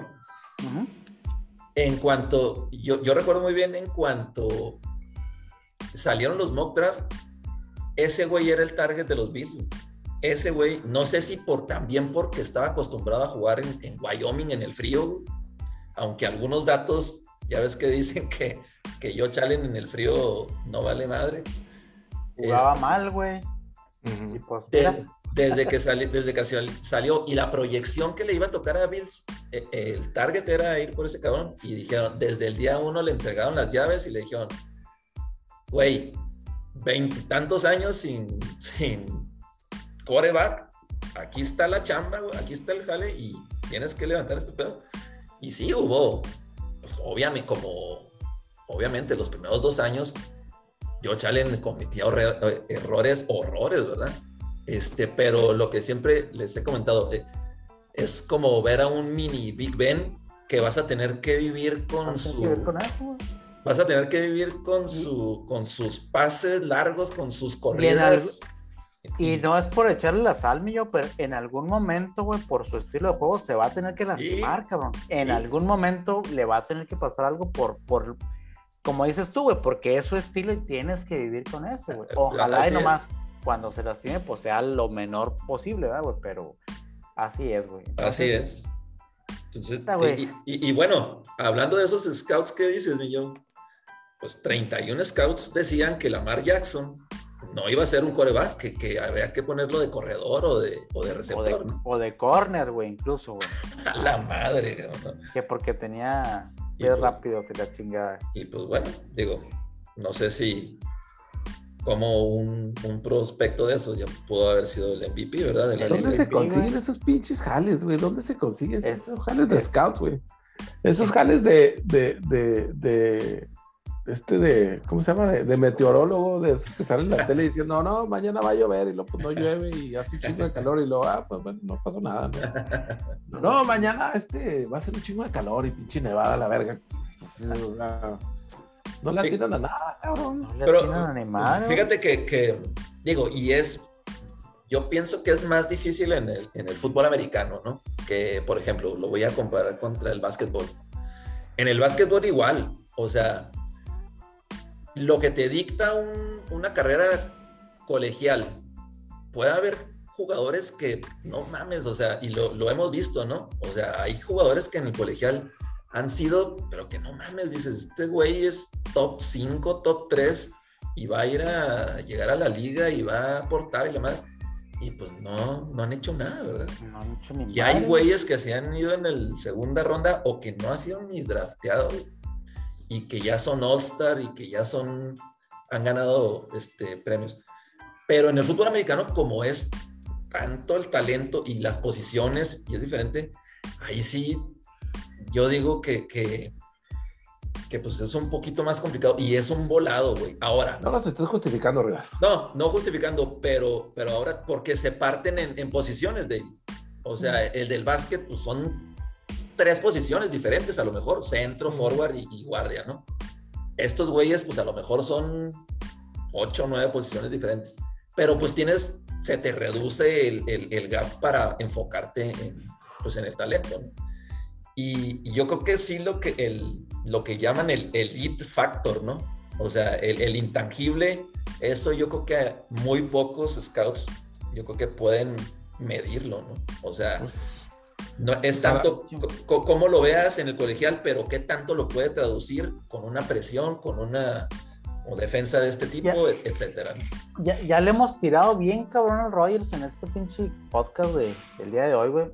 En cuanto, yo, yo recuerdo muy bien en cuanto salieron los mock draft, ese güey era el target de los Bills. Ese güey, no sé si por también porque estaba acostumbrado a jugar en, Wyoming en el frío, aunque algunos datos, ya ves que dicen que, que yo chalen en el frío no vale madre. Jugaba mal, güey. Pues, desde que, salió, desde que salió y la proyección que le iba a tocar a Bills, eh, el target era ir por ese cabrón y dijeron, desde el día uno le entregaron las llaves y le dijeron, güey, veintitantos años sin, sin coreback, aquí está la chamba, aquí está el jale y tienes que levantar este pedo. Y sí hubo, pues, obviamente, como, obviamente los primeros dos años, Josh Allen cometía errores, horrores, ¿verdad? Este, pero lo que siempre les he comentado, eh, es como ver a un mini Big Ben que vas a tener que vivir con su vas a tener que vivir con, su, con sus pases largos, con sus corridas. Y, no es por echarle la sal, yo, pero en algún momento, güey, por su estilo de juego, se va a tener que lastimar, cabrón. En algún momento le va a tener que pasar algo por, por como dices tú, güey, porque es su estilo y tienes que vivir con eso, güey. Ojalá y nomás cuando se lastime, pues sea lo menor posible, ¿verdad, güey? Pero así es, güey. así es. Entonces, y, y, bueno, hablando de esos scouts que dices, mi yo, pues 31 scouts decían que Lamar Jackson no iba a ser un coreback, que, que había que ponerlo de corredor o de, o de receptor. O de, corner, güey, incluso, güey. la madre, Que porque tenía pies pues, rápidos y la chingada. Y pues bueno, digo, no sé si como un, un, prospecto de eso ya pudo haber sido el MVP, ¿verdad? ¿Dónde se consiguen esos pinches jales, güey? ¿Dónde se consiguen esos jales de scout, güey? Esos jales de, de, de, de este de, ¿cómo se llama? De, meteorólogo, de esos que salen en la tele diciendo, no, no, mañana va a llover y luego pues no llueve y hace un chingo de calor y luego, ah, pues bueno, no pasó nada. No, no mañana este va a ser un chingo de calor y pinche nevada a la verga. no le atinan a nada, cabrón. No le Pero, a Fíjate que, que, digo, y es, yo pienso que es más difícil en el, en el fútbol americano, ¿no? Que, por ejemplo, lo voy a comparar contra el básquetbol. En el básquetbol igual, o sea, lo que te dicta una carrera colegial. Puede haber jugadores que, no mames, o sea, y lo, hemos visto, ¿no? O sea, hay jugadores que en el colegial han sido, pero que no mames, dices, este güey es top 5, top 3 y va a ir a llegar a la liga y va a aportar y demás. Y pues no, no han hecho nada, ¿verdad? No han hecho ni Y hay güeyes que se han ido en el segunda ronda o que no han sido ni drafteados y que ya son All-Star y que ya son, han ganado este, premios. Pero en el fútbol americano, como es tanto el talento y las posiciones, y es diferente, ahí sí, yo digo que, que, que pues es un poquito más complicado y es un volado, güey. Ahora. No los estás justificando, Rivas. No, no justificando, pero, pero ahora porque se parten en, en posiciones, de O sea, el del básquet, pues son tres posiciones diferentes, a lo mejor, centro, forward y, guardia, ¿no? Estos güeyes, pues a lo mejor son ocho o nueve posiciones diferentes, pero pues tienes, se te reduce el, el, gap para enfocarte en, pues, en el talento, ¿no? Y, yo creo que sí lo que, el, lo que llaman el elite factor, ¿no? O sea, el, el intangible, eso yo creo que muy pocos scouts, yo creo que pueden medirlo, ¿no? O sea, pues, no, es tanto como lo veas en el colegial, pero qué tanto lo puede traducir con una presión, con una defensa de este tipo, etcétera. Ya, ya, le hemos tirado bien cabrón al Rogers en este pinche podcast de, del día de hoy, güey.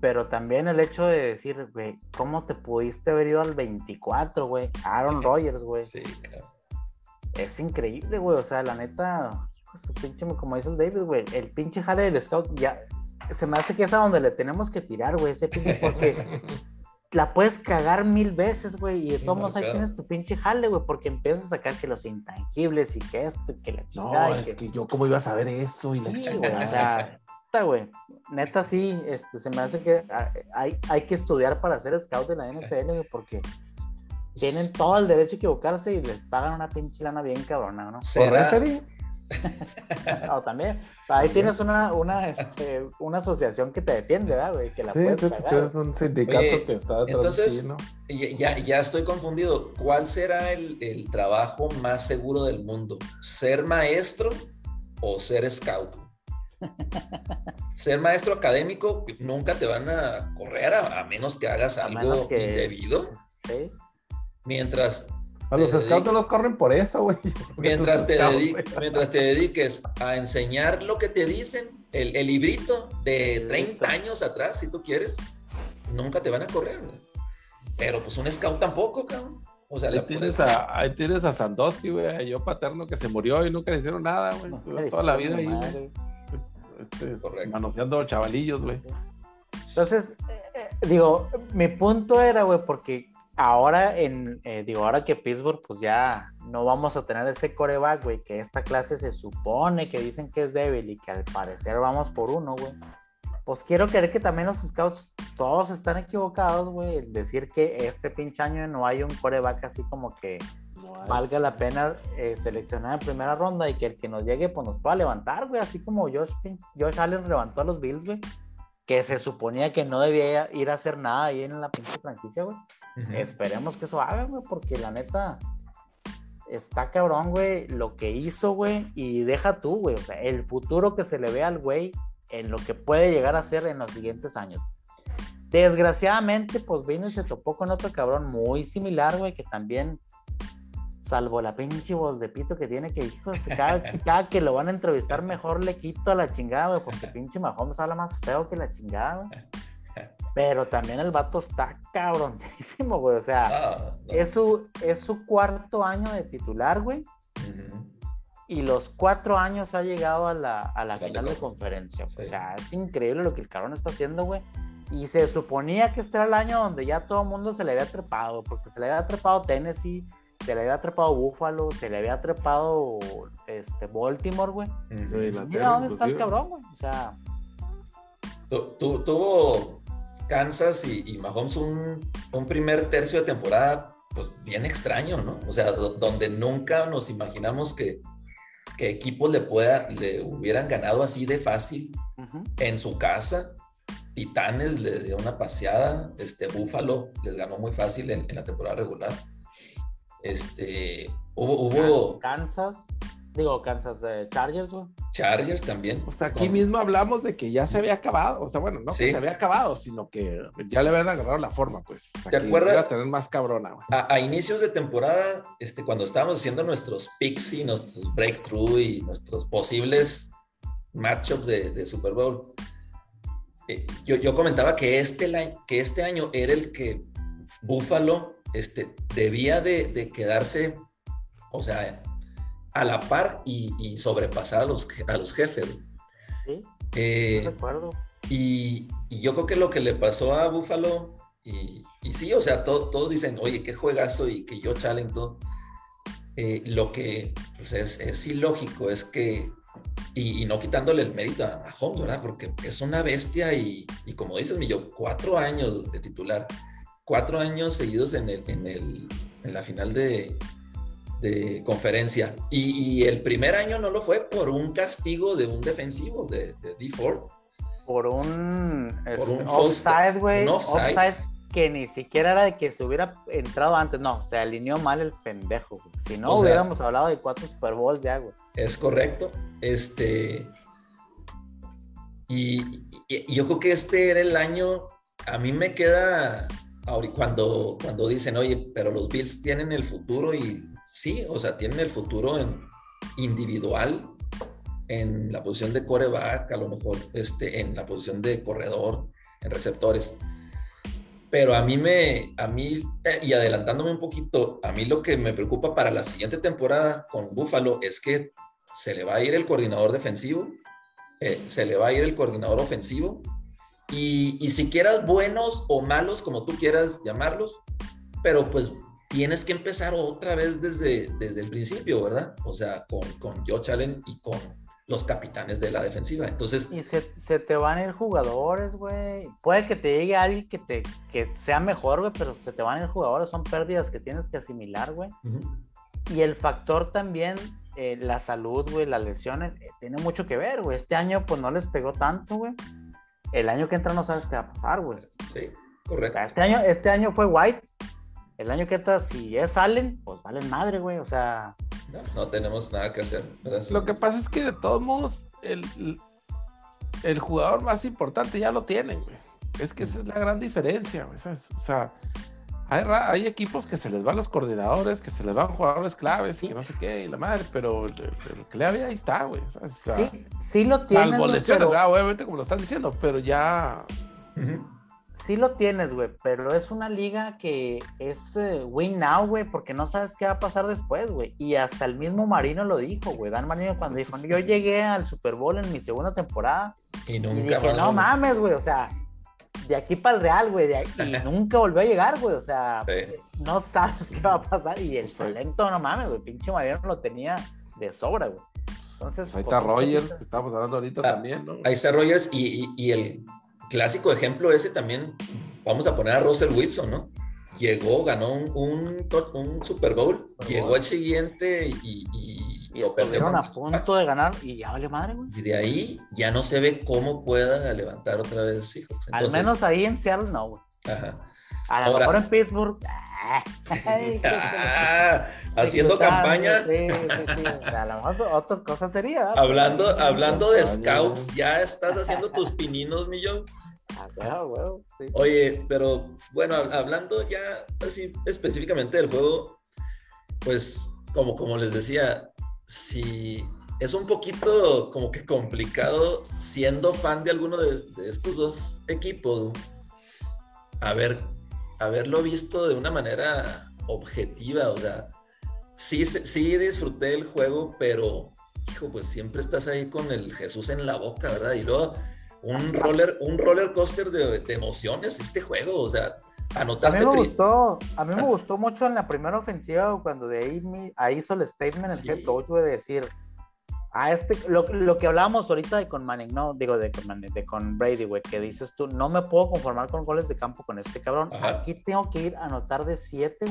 Pero también el hecho de decir, güey, ¿cómo te pudiste haber ido al 24, güey? Aaron Rodgers, güey. Sí, claro. Es increíble, güey. O sea, la neta, pinche, como dice el David, güey, el pinche jale del scout ya se me hace que es a donde le tenemos que tirar, güey, ese pinche, porque la puedes cagar mil veces, güey, y de todos modos ahí tienes tu pinche jale, güey, porque empiezas a sacar que los intangibles y que esto, y que la chingada. No, es que... yo cómo iba a saber eso y la chingada. o sea, güey, neta sí, este, se me hace que hay, hay que estudiar para ser scout de la NFL, güey, porque tienen todo el derecho a equivocarse y les pagan una pinche lana bien cabrona, ¿no? ¿Será? o también, ahí tienes una, una, este, una asociación que te defiende, ¿verdad, güey? Que la sí, puedes pagar. es un sindicato que está Entonces, ¿no? ya, ya estoy confundido. ¿Cuál será el, el trabajo más seguro del mundo? ¿Ser maestro o ser scout? Ser maestro académico nunca te van a correr a, menos que hagas algo indebido. Mientras. A los scouts no los corren por eso, güey. Mientras, te mientras te dediques a enseñar lo que te dicen, el, librito de 30 años atrás, si tú quieres, nunca te van a correr, Pero pues un scout tampoco, cabrón. O sea, ahí, tienes a, ahí tienes a Sandowski, güey, yo paterno que se murió y nunca le hicieron nada, güey. toda la vida ahí, güey este, manoseando chavalillos, güey. Entonces, eh, eh, digo, mi punto era, güey, porque ahora en, eh, digo, ahora que Pittsburgh, pues ya no vamos a tener ese coreback, güey, que esta clase se supone que dicen que es débil y que al parecer vamos por uno, güey. Pues quiero creer que también los scouts todos están equivocados, güey, en decir que este pinche año no hay un coreback así como que valga la pena eh, seleccionar en primera ronda y que el que nos llegue pues nos pueda levantar, güey, así como Josh, Josh Allen levantó a los Bills, güey, que se suponía que no debía ir a hacer nada ahí en la pinche franquicia, güey. Esperemos que eso haga, güey, porque la neta está cabrón, güey, lo que hizo, güey, y deja tú, güey, o sea, el futuro que se le ve al güey en lo que puede llegar a ser en los siguientes años. Desgraciadamente, pues vino y se topó con otro cabrón muy similar, güey, que también salvo la pinche voz de pito que tiene, que hijos, cada, cada, que lo van a entrevistar mejor le quito a la chingada, güey, porque pinche Mahomes habla más feo que la chingada, güey. Pero también el vato está cabroncísimo, güey. O sea, Es, su, es su cuarto año de titular, güey. Y los cuatro años ha llegado a la, a la final de conferencia. O sea, es increíble lo que el cabrón está haciendo, güey. Y se suponía que este era el año donde ya todo el mundo se le había trepado, porque se le había trepado Tennessee, se le había trepado Buffalo, se le había trepado este, Baltimore, güey. Mira dónde está el cabrón, güey. O sea. tuvo Kansas y, Mahomes un, primer tercio de temporada, pues bien extraño, ¿no? O sea, donde nunca nos imaginamos que, equipos le, pueda, le hubieran ganado así de fácil en su casa. Titanes le dio una paseada, este Buffalo les ganó muy fácil en la temporada regular. Este, hubo, Kansas, digo Kansas eh, Chargers, güey. Chargers también. O sea, aquí mismo hablamos de que ya se había acabado, o sea, bueno, no que se había acabado, sino que ya le habían agarrado la forma, pues. ¿Te acuerdas? tener más cabrona, A, inicios de temporada, este, cuando estábamos haciendo nuestros picks y nuestros breakthrough y nuestros posibles matchups de, Super Bowl, eh, yo, yo, comentaba que este, que este año era el que Buffalo este, debía de, quedarse, o sea, a la par y, sobrepasar a los, a los jefes. Sí, eh, y, yo creo que lo que le pasó a Buffalo, y, sí, o sea, todos dicen, oye, qué juegazo y que yo challenge todo. Eh, lo que pues, es, ilógico es que, y, no quitándole el mérito a, a ¿verdad? Porque es una bestia y, como dices, yo, cuatro años de titular cuatro años seguidos en, el, en, el, en la final de, de conferencia. Y, el primer año no lo fue por un castigo de un defensivo de, de D4. Por un, por un offside, güey. Offside. que ni siquiera era de que se hubiera entrado antes. No, se alineó mal el pendejo. Si no, hubiéramos hablado de cuatro Super Bowls ya, güey. Es correcto. Este. y, yo creo que este era el año. A mí me queda cuando, cuando dicen, oye, pero los Bills tienen el futuro y sí, o sea, tienen el futuro en individual, en la posición de coreback, a lo mejor este, en la posición de corredor, en receptores. Pero a mí me, a mí, eh, y adelantándome un poquito, a mí lo que me preocupa para la siguiente temporada con Buffalo es que se le va a ir el coordinador defensivo, eh, se le va a ir el coordinador ofensivo Y, y si quieras buenos o malos, como tú quieras llamarlos, pero pues tienes que empezar otra vez desde, desde el principio, ¿verdad? O sea, con, con Joe Allen y con los capitanes de la defensiva. Entonces. Y se, te van a ir jugadores, güey. Puede que te llegue alguien que te que sea mejor, güey, pero se te van a ir jugadores. Son pérdidas que tienes que asimilar, güey. Y el factor también, eh, la salud, güey, las lesiones, eh, tiene mucho que ver, güey. Este año, pues no les pegó tanto, güey. El año que entra no sabes qué va a pasar, güey. Sí, correcto. este, año, este año fue White. El año que entra, si es Allen, pues valen madre, güey. O sea, no, tenemos nada que hacer. Lo que pasa es que de todos modos, el, el jugador más importante ya lo tienen, güey. Es que esa es la gran diferencia, güey. O sea, hay, equipos que se les van los coordinadores, que se les van jugadores claves y que no sé qué, y la madre, pero el, clave ahí está, güey. sí, sí lo tienen. obviamente, como lo están diciendo, pero ya sí lo tienes, güey, pero es una liga que es eh, win now, güey, porque no sabes qué va a pasar después, güey. Y hasta el mismo Marino lo dijo, güey. Dan Marino cuando dijo, yo llegué al Super Bowl en mi segunda temporada. Y nunca dije, no mames, güey, o sea, de aquí para el Real, güey, y nunca volvió a llegar, güey, o sea, no sabes qué va a pasar. Y el talento, no mames, güey, pinche Marino lo tenía de sobra, güey. Entonces, ahí está Rogers, que estamos hablando ahorita ah, también, ¿no? Ahí está Rogers y, y el clásico ejemplo ese también, vamos a poner a Russell Wilson, ¿no? Llegó, ganó un, un, Super Bowl, llegó al siguiente y, y, lo perdieron a punto de ganar y ya vale madre, güey. Y de ahí ya no se ve cómo pueda levantar otra vez hijos. Al menos ahí en Seattle no, güey. Ajá. A lo mejor en Pittsburgh. Ah, haciendo campaña. Sí, sí, sí. A lo mejor otra cosa sería. Hablando, hablando de scouts, ya estás haciendo tus pininos, millón. Ah, Oye, pero bueno, hablando ya así específicamente del juego, pues como, como les decía, si es un poquito como que complicado siendo fan de alguno de, de estos dos equipos, a ver haberlo visto de una manera objetiva, o sea, sí, sí disfruté el juego, pero, hijo, pues siempre estás ahí con el Jesús en la boca, ¿verdad? Y luego un roller, un roller coaster de, emociones este juego, o sea, anotaste. A mí me gustó, a mí me ah. gustó mucho en la primera ofensiva cuando de ahí, ahí hizo el statement el head coach de decir, a este, lo, lo, que hablábamos ahorita con Manning, no, digo de, de con Brady, güey, que dices tú, no me puedo conformar con goles de campo con este cabrón. Aquí tengo que ir a anotar de 7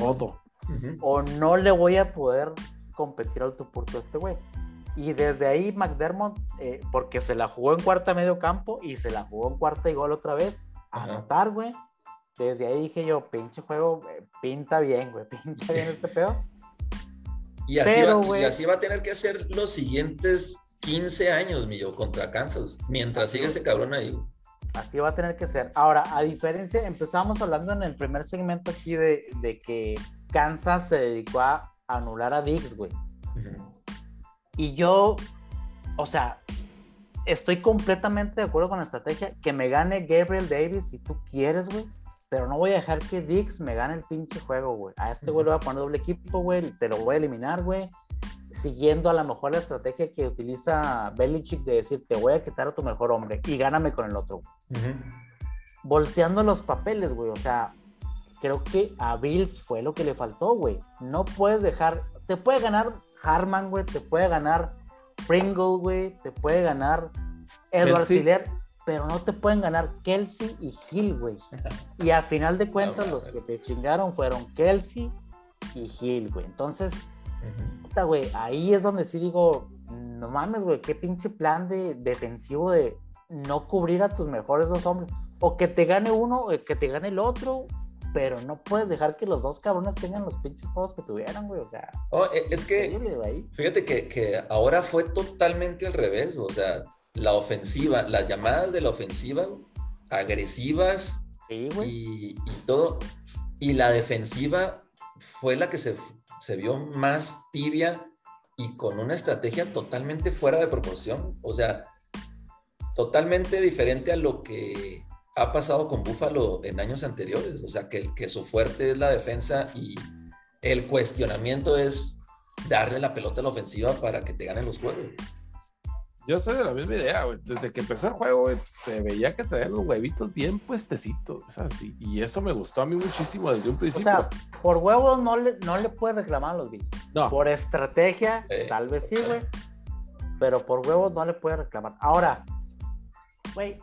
o no le voy a poder competir al tu a este güey. Y desde ahí McDermott, eh, porque se la jugó en cuarta medio campo y se la jugó en cuarta y gol otra vez, a anotar, güey. Desde ahí dije yo, pinche juego, eh, pinta bien, güey, pinta bien este pedo. Y así, va, y así va a tener que hacer los siguientes 15 años, mío, contra Kansas, mientras siga ese cabrón ahí. Así va a tener que ser. Ahora, a diferencia, empezamos hablando en el primer segmento aquí de, de que Kansas se dedicó a anular a Diggs, güey. Y yo, o sea, estoy completamente de acuerdo con la estrategia. Que me gane Gabriel Davis si tú quieres, güey. Pero no voy a dejar que Dix me gane el pinche juego, güey. A este güey le voy a poner doble equipo, güey. Te lo voy a eliminar, güey. Siguiendo a lo mejor la estrategia que utiliza Belichick de decir, te voy a quitar a tu mejor hombre y gáname con el otro. Volteando los papeles, güey. O sea, creo que a Bills fue lo que le faltó, güey. No puedes dejar, te puede ganar Harman, güey. Te puede ganar Pringle, güey. Te puede ganar Edward Siller pero no te pueden ganar Kelsey y Hill, güey. Y a final de cuentas, los que te chingaron fueron Kelsey y Hill, güey. Entonces, puta, güey, ahí es donde sí digo, no mames, güey, qué pinche plan de defensivo de no cubrir a tus mejores dos hombres. O que te gane uno, o que te gane el otro, pero no puedes dejar que los dos cabrones tengan los pinches juegos que tuvieran, güey. O sea, oh, e, es que, fíjate que, que ahora fue totalmente al revés, o sea la ofensiva, las llamadas de la ofensiva agresivas y, todo. Y la defensiva fue la que se, vio más tibia y con una estrategia totalmente fuera de proporción. O sea, totalmente diferente a lo que ha pasado con Buffalo en años anteriores. O sea, que, que su fuerte es la defensa y el cuestionamiento es darle la pelota a la ofensiva para que te ganen los juegos. Yo soy de la misma idea, güey. Desde que empezó el juego, güey, se veía que traían los huevitos bien puestecitos. O sea, sí. Y eso me gustó a mí muchísimo desde un principio. O sea, por huevos no le, no le puedes reclamar a los Bills. No. Por estrategia, tal vez sí, güey. Pero por huevos no le puedes reclamar. Ahora, güey,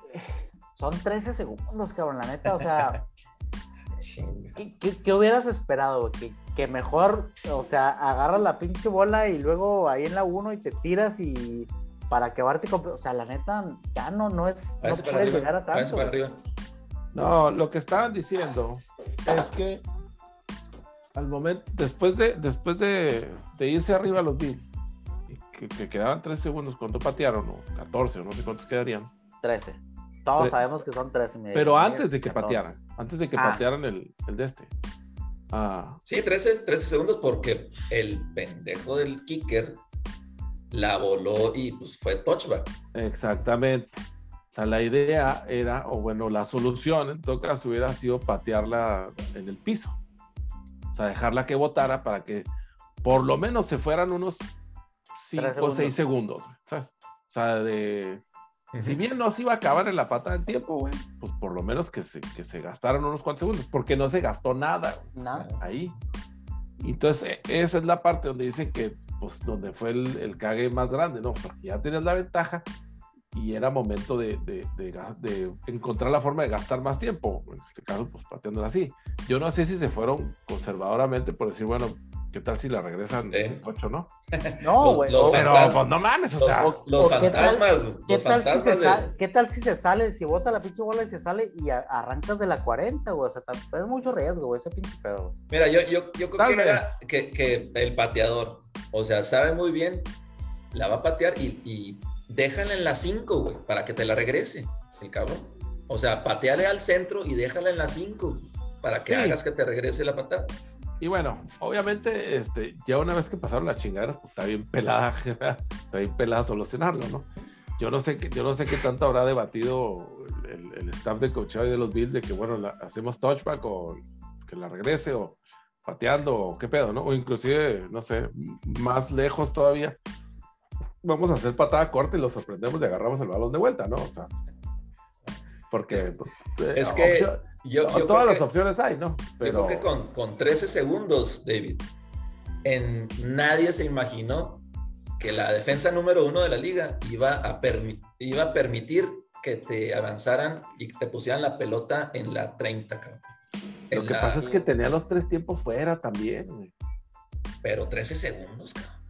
son 13 segundos, cabrón, la neta. O sea, ¿qué, hubieras esperado, güey? Que, mejor, o sea, agarras la pinche bola y luego ahí en la 1 y te tiras y para con... O sea, la neta, ya no, no es... No puede llegar a tanto. No, lo que estaban diciendo es que al momento, después de, después de, irse arriba los Bills, que, que, quedaban 3 segundos cuando patearon, o 14, o no sé cuántos quedarían. 13. Todos sabemos que son 13 y medio. Pero antes de que patearan, antes de que ah. patearan el, el, de este. Ah. Sí, 13, 13 segundos porque el pendejo del kicker la voló y pues fue touchback. Exactamente. O sea, la idea era, o bueno, la solución en todo caso hubiera sido patearla en el piso. O sea, dejarla que votara para que por lo menos se fueran unos 5 o 6 segundos. ¿sabes? O sea, de si bien no se iba a acabar en la pata del tiempo, güey, pues por lo menos que se, que se gastaron unos cuantos segundos, porque no se gastó nada, nada. ahí. Entonces, e, esa es la parte donde dicen que, pues, donde fue el, el cague más grande, ¿no? Porque ya tienes la ventaja y era momento de, de, de, encontrar la forma de gastar más tiempo, en este caso, pues, pateándola así. Yo no sé si se fueron conservadoramente por decir, bueno, ¿Qué tal si la regresan en 8, no? No, güey. pero pues, no mames, o sea. Los, fantasmas, ¿qué tal, si se sale, ¿Qué tal si se sale, si bota la pinche bola y se sale y arrancas de la 40, güey? O sea, es mucho riesgo, güey, ese pinche pedo. Mira, yo, yo, yo creo que, era que, que, el pateador, o sea, sabe muy bien, la va a patear y, y déjala en la 5, güey, para que te la regrese, el cabrón. O sea, pateale al centro y déjala en la 5 para que hagas que te regrese la patada. Y bueno, obviamente, este, ya una vez que pasaron las chingaderas, pues está bien pelada, está bien pelada solucionarlo, ¿no? Yo no sé, yo no sé qué tanto habrá debatido el, staff de coaching de los Bills de que, bueno, hacemos touchback o que la regrese o pateando o qué pedo, ¿no? O inclusive, no sé, más lejos todavía, vamos a hacer patada corta y lo sorprendemos y agarramos el balón de vuelta, ¿no? O sea, porque... es pues, que... Eh, yo, todas las opciones hay, ¿no? Pero... Yo creo que con, con 13 segundos, David, en, nadie se imaginó que la defensa número uno de la liga iba a, iba a permitir que te avanzaran y te pusieran la pelota en la 30, cabrón. Lo que pasa es que tenía los tres tiempos fuera también, Pero 13 segundos, cabrón.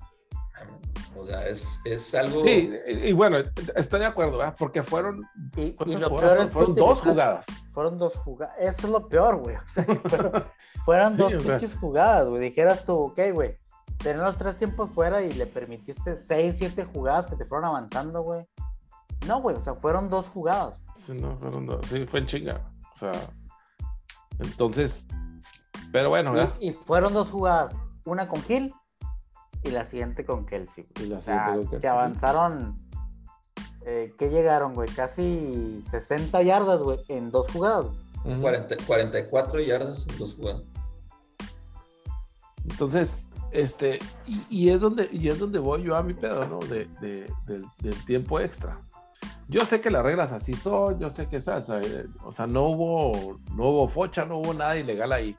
O sea, es, es algo. Sí, y, bueno, estoy de acuerdo, ¿verdad? Porque fueron. Y, lo peor es fueron dos jugadas. Fueron dos jugadas. Eso es lo peor, güey. O sea, fueron, dos jugadas, güey. Dijeras tú, ok, güey. Tener los tres tiempos fuera y le permitiste seis, siete jugadas que te fueron avanzando, güey. No, güey, o sea, fueron dos jugadas. Sí, no, fueron dos. Sí, fue en chinga. O sea, entonces. Pero bueno, ¿verdad? Y, fueron dos jugadas. Una con Gil y la siguiente con Kelsey. Y la siguiente con Kelsey. Que avanzaron. Eh, ¿Qué llegaron, güey? Casi 60 yardas, güey, en dos jugadas. 44 yardas en dos jugadas. Entonces, este, y, es donde, y es donde voy yo a mi pedo, ¿no? De, del tiempo extra. Yo sé que las reglas así son, yo sé que esas, o sea, no hubo, no hubo focha, no hubo nada ilegal ahí.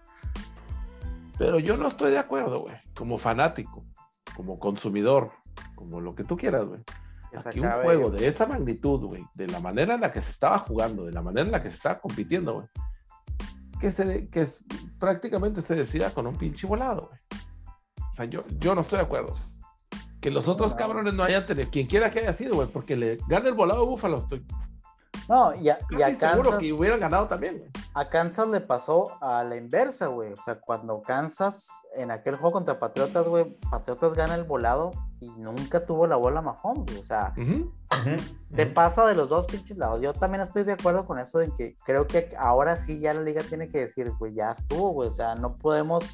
Pero yo no estoy de acuerdo, güey, como fanático como consumidor, como lo que tú quieras, güey. Aquí un juego de esa magnitud, güey, de la manera en la que se estaba jugando, de la manera en la que se estaba compitiendo, güey, que, se, que prácticamente se decida con un pinche volado, güey. O sea, yo, yo no estoy de acuerdo. Que los otros cabrones no hayan tenido, quien quiera que haya sido, güey, porque le gane el volado a Búfalo, estoy no, y a, Kansas, seguro que hubieran ganado también, A Kansas le pasó a la inversa, güey. O sea, cuando Kansas en aquel juego contra Patriotas, güey, Patriotas gana el volado y nunca tuvo la bola Mahomes, güey. O sea, te pasa de los dos pinches lados. Yo también estoy de acuerdo con eso en que creo que ahora sí ya la liga tiene que decir, güey, ya estuvo, güey. O sea, no podemos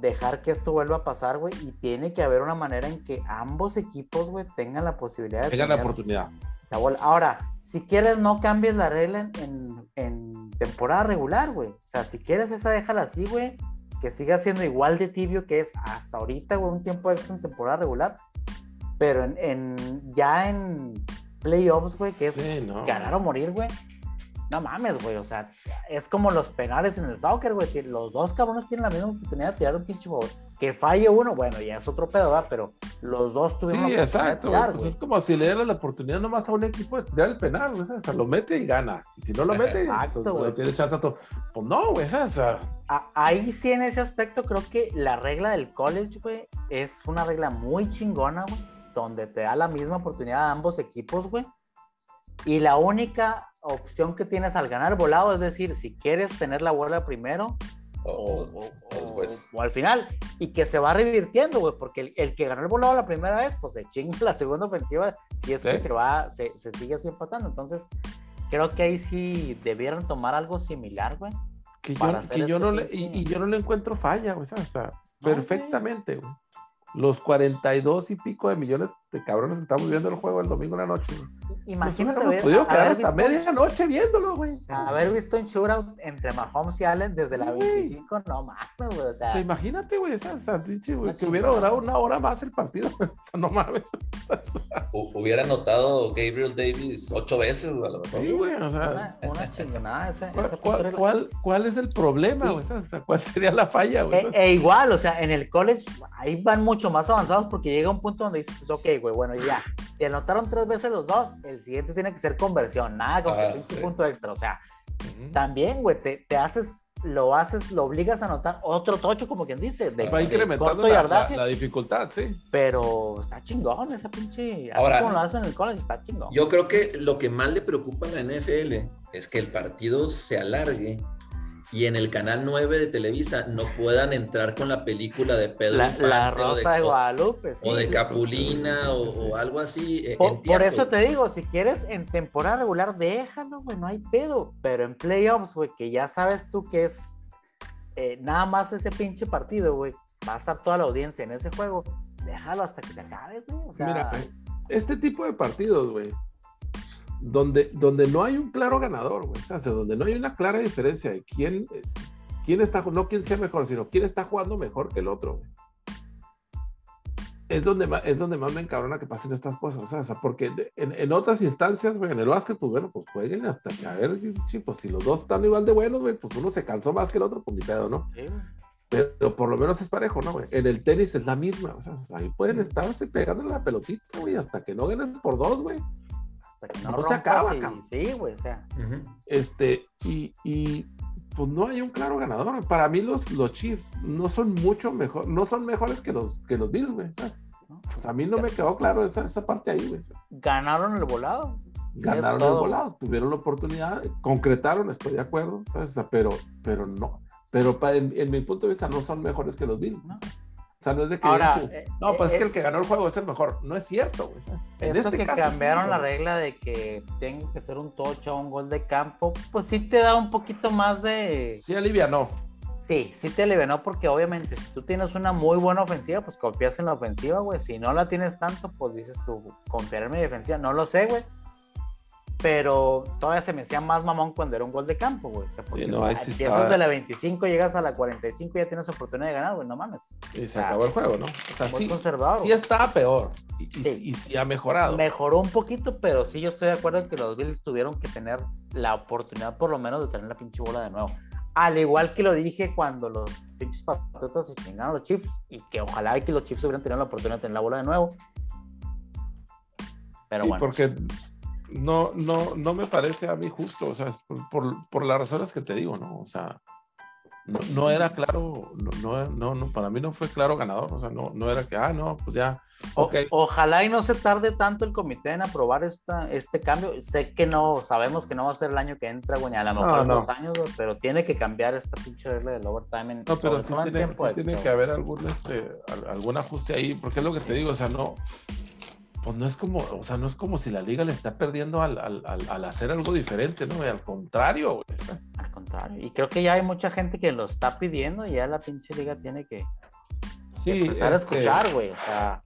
dejar que esto vuelva a pasar, güey, y tiene que haber una manera en que ambos equipos, güey, tengan la posibilidad de... Tengan la oportunidad. Ahora, si quieres, no cambies la regla en, en, temporada regular, güey. O sea, si quieres esa, déjala así, güey. Que siga siendo igual de tibio que es hasta ahorita, güey, un tiempo extra en temporada regular. Pero en, ya en playoffs, güey, que es ganar o morir, güey. No mames, güey. O sea, es como los penales en el soccer, güey. Los dos cabrones tienen la misma oportunidad de tirar un pinche favor. Que falle uno, bueno, ya es otro pedo, ¿verdad? Pero los dos tuvieron Sí, exacto. pues es como si le dieran la oportunidad nomás a un equipo de tirar el penal, güey. O sea, lo mete y gana. Y si no lo mete, exacto, pues, tiene chance a todo. Pues no, güey. Ahí sí, en ese aspecto, creo que la regla del college, güey, es una regla muy chingona, güey. Donde te da la misma oportunidad a ambos equipos, güey. Y la única opción que tienes al ganar volado, es decir, si quieres tener la bola primero o, o, al final, y que se va revirtiendo, güey, porque el, que ganó el volado la primera vez, pues se chinga la segunda ofensiva, y es que se va, se, sigue así empatando. Entonces, creo que ahí sí debieron tomar algo similar, güey. Que yo, este no le, y, yo no le encuentro falla, güey, o sea, perfectamente, güey los 42 y pico de millones de cabrones que estamos viendo el juego el domingo en la noche. Imagínate. Nos podido quedar hasta medianoche viéndolo, güey. Haber visto un shootout entre Mahomes y Allen desde la 25, no mames, güey. O sea, imagínate, güey, esa, esa güey, que hubiera durado una hora más el partido. o sea, no mames. hubiera anotado Gabriel Davis ocho veces, güey, a lo mejor. Sí, güey, o sea. Una, una chingonada. Esa, ¿Cuál, cuál, cuál, es el problema, güey? O sea, ¿cuál sería la falla, güey? E, e, igual, o sea, en el college, ahí van mucho más avanzados porque llega un punto donde dices, pues, ok, güey, bueno, ya, si anotaron tres veces los dos, el siguiente tiene que ser conversión, nada con un punto extra, o sea, también, güey, te, te, haces, lo haces, lo obligas a anotar otro tocho, como quien dice, de, va incrementando la, la, dificultad, sí. Pero está chingón esa pinche, Ahora, como lo hacen en el college, está chingón. Yo creo que lo que más le preocupa a la NFL es que el partido se alargue y en el canal 9 de Televisa no puedan entrar con la película de Pedro la, la Rosa de, Guadalupe o de Capulina o, algo así eh, por, eso te digo si quieres en temporada regular déjalo güey no hay pedo pero en playoffs güey que ya sabes tú que es eh, nada más ese pinche partido güey va a estar toda la audiencia en ese juego déjalo hasta que se acabe güey o sea, Mira, este tipo de partidos güey donde, donde no hay un claro ganador, güey. O sea, donde no hay una clara diferencia de quién, quién está, no quién sea mejor, sino quién está jugando mejor que el otro, güey. Es donde, es donde más me encabrona que pasen estas cosas, o sea, porque en, en, otras instancias, güey, en el básquet, pues bueno, pues jueguen hasta que, a ver, sí, pues si los dos están igual de buenos, güey, pues uno se cansó más que el otro, pues ni pedo, ¿no? Pero por lo menos es parejo, ¿no, güey? En el tenis es la misma, o sea, ahí pueden estarse pegando la pelotita, güey, hasta que no ganes por dos, güey no, se acaba, Sí, güey, o sea. Este, y, y, pues no hay un claro ganador. Para mí los, los Chiefs no son mucho mejor, no son mejores que los, que los Bills, güey, a mí no me quedó claro esa, esa parte ahí, güey. Ganaron el volado. Ganaron el volado, tuvieron la oportunidad, concretaron, estoy de acuerdo, ¿sabes? pero, pero no. Pero en, en, mi punto de vista no son mejores que los Bills. O sea, no es de que. Eh, no, pues es que eh, el que ganó el juego es el mejor. No es cierto, güey. En eso este que cambiaron la regla de que tenga que ser un tocho o un gol de campo, pues sí te da un poquito más de. Sí, alivianó. Sí, sí te alivianó porque obviamente si tú tienes una muy buena ofensiva, pues confías en la ofensiva, güey. Si no la tienes tanto, pues dices tú, confiar en mi defensiva. No lo sé, güey pero todavía se me hacía más mamón cuando era un gol de campo, güey. O sea, porque no, empiezas de la 25, llegas a la 45 y ya tienes oportunidad de ganar, güey, no mames. Y se acabó el juego, ¿no? O sea, sí, conservador. Sí estaba peor y sí. y ha mejorado. Mejoró un poquito, pero sí yo estoy de acuerdo en que los Bills tuvieron que tener la oportunidad por lo menos de tener la pinche bola de nuevo. Al igual que lo dije cuando los pinches patriotas se chingaron los Chiefs y que ojalá que los Chiefs hubieran tenido la oportunidad de tener la bola de nuevo. Pero bueno. porque no, no, no me parece a mí justo, o sea, por, por las razones que te digo, ¿no? O sea, no, no era claro, no, no, no, para mí no fue claro ganador, o sea, no, no era que, ah, no, pues ya. Okay. ojalá y no se tarde tanto el comité en aprobar esta, este cambio. Sé que no, sabemos que no va a ser el año que entra, güey, a lo mejor dos años, pero tiene que cambiar esta pinche regla del overtime. En, no, pero sí tiene, sí tiene que haber algún, este, algún ajuste ahí, porque es lo que te digo, o sea, no, pues no es como, o sea, no es como si la liga le está perdiendo al, al, al, hacer algo diferente, ¿no? Al contrario, güey. Al contrario. Y creo que ya hay mucha gente que lo está pidiendo y ya la pinche liga tiene que, sí, empezar a escuchar, güey. O sea.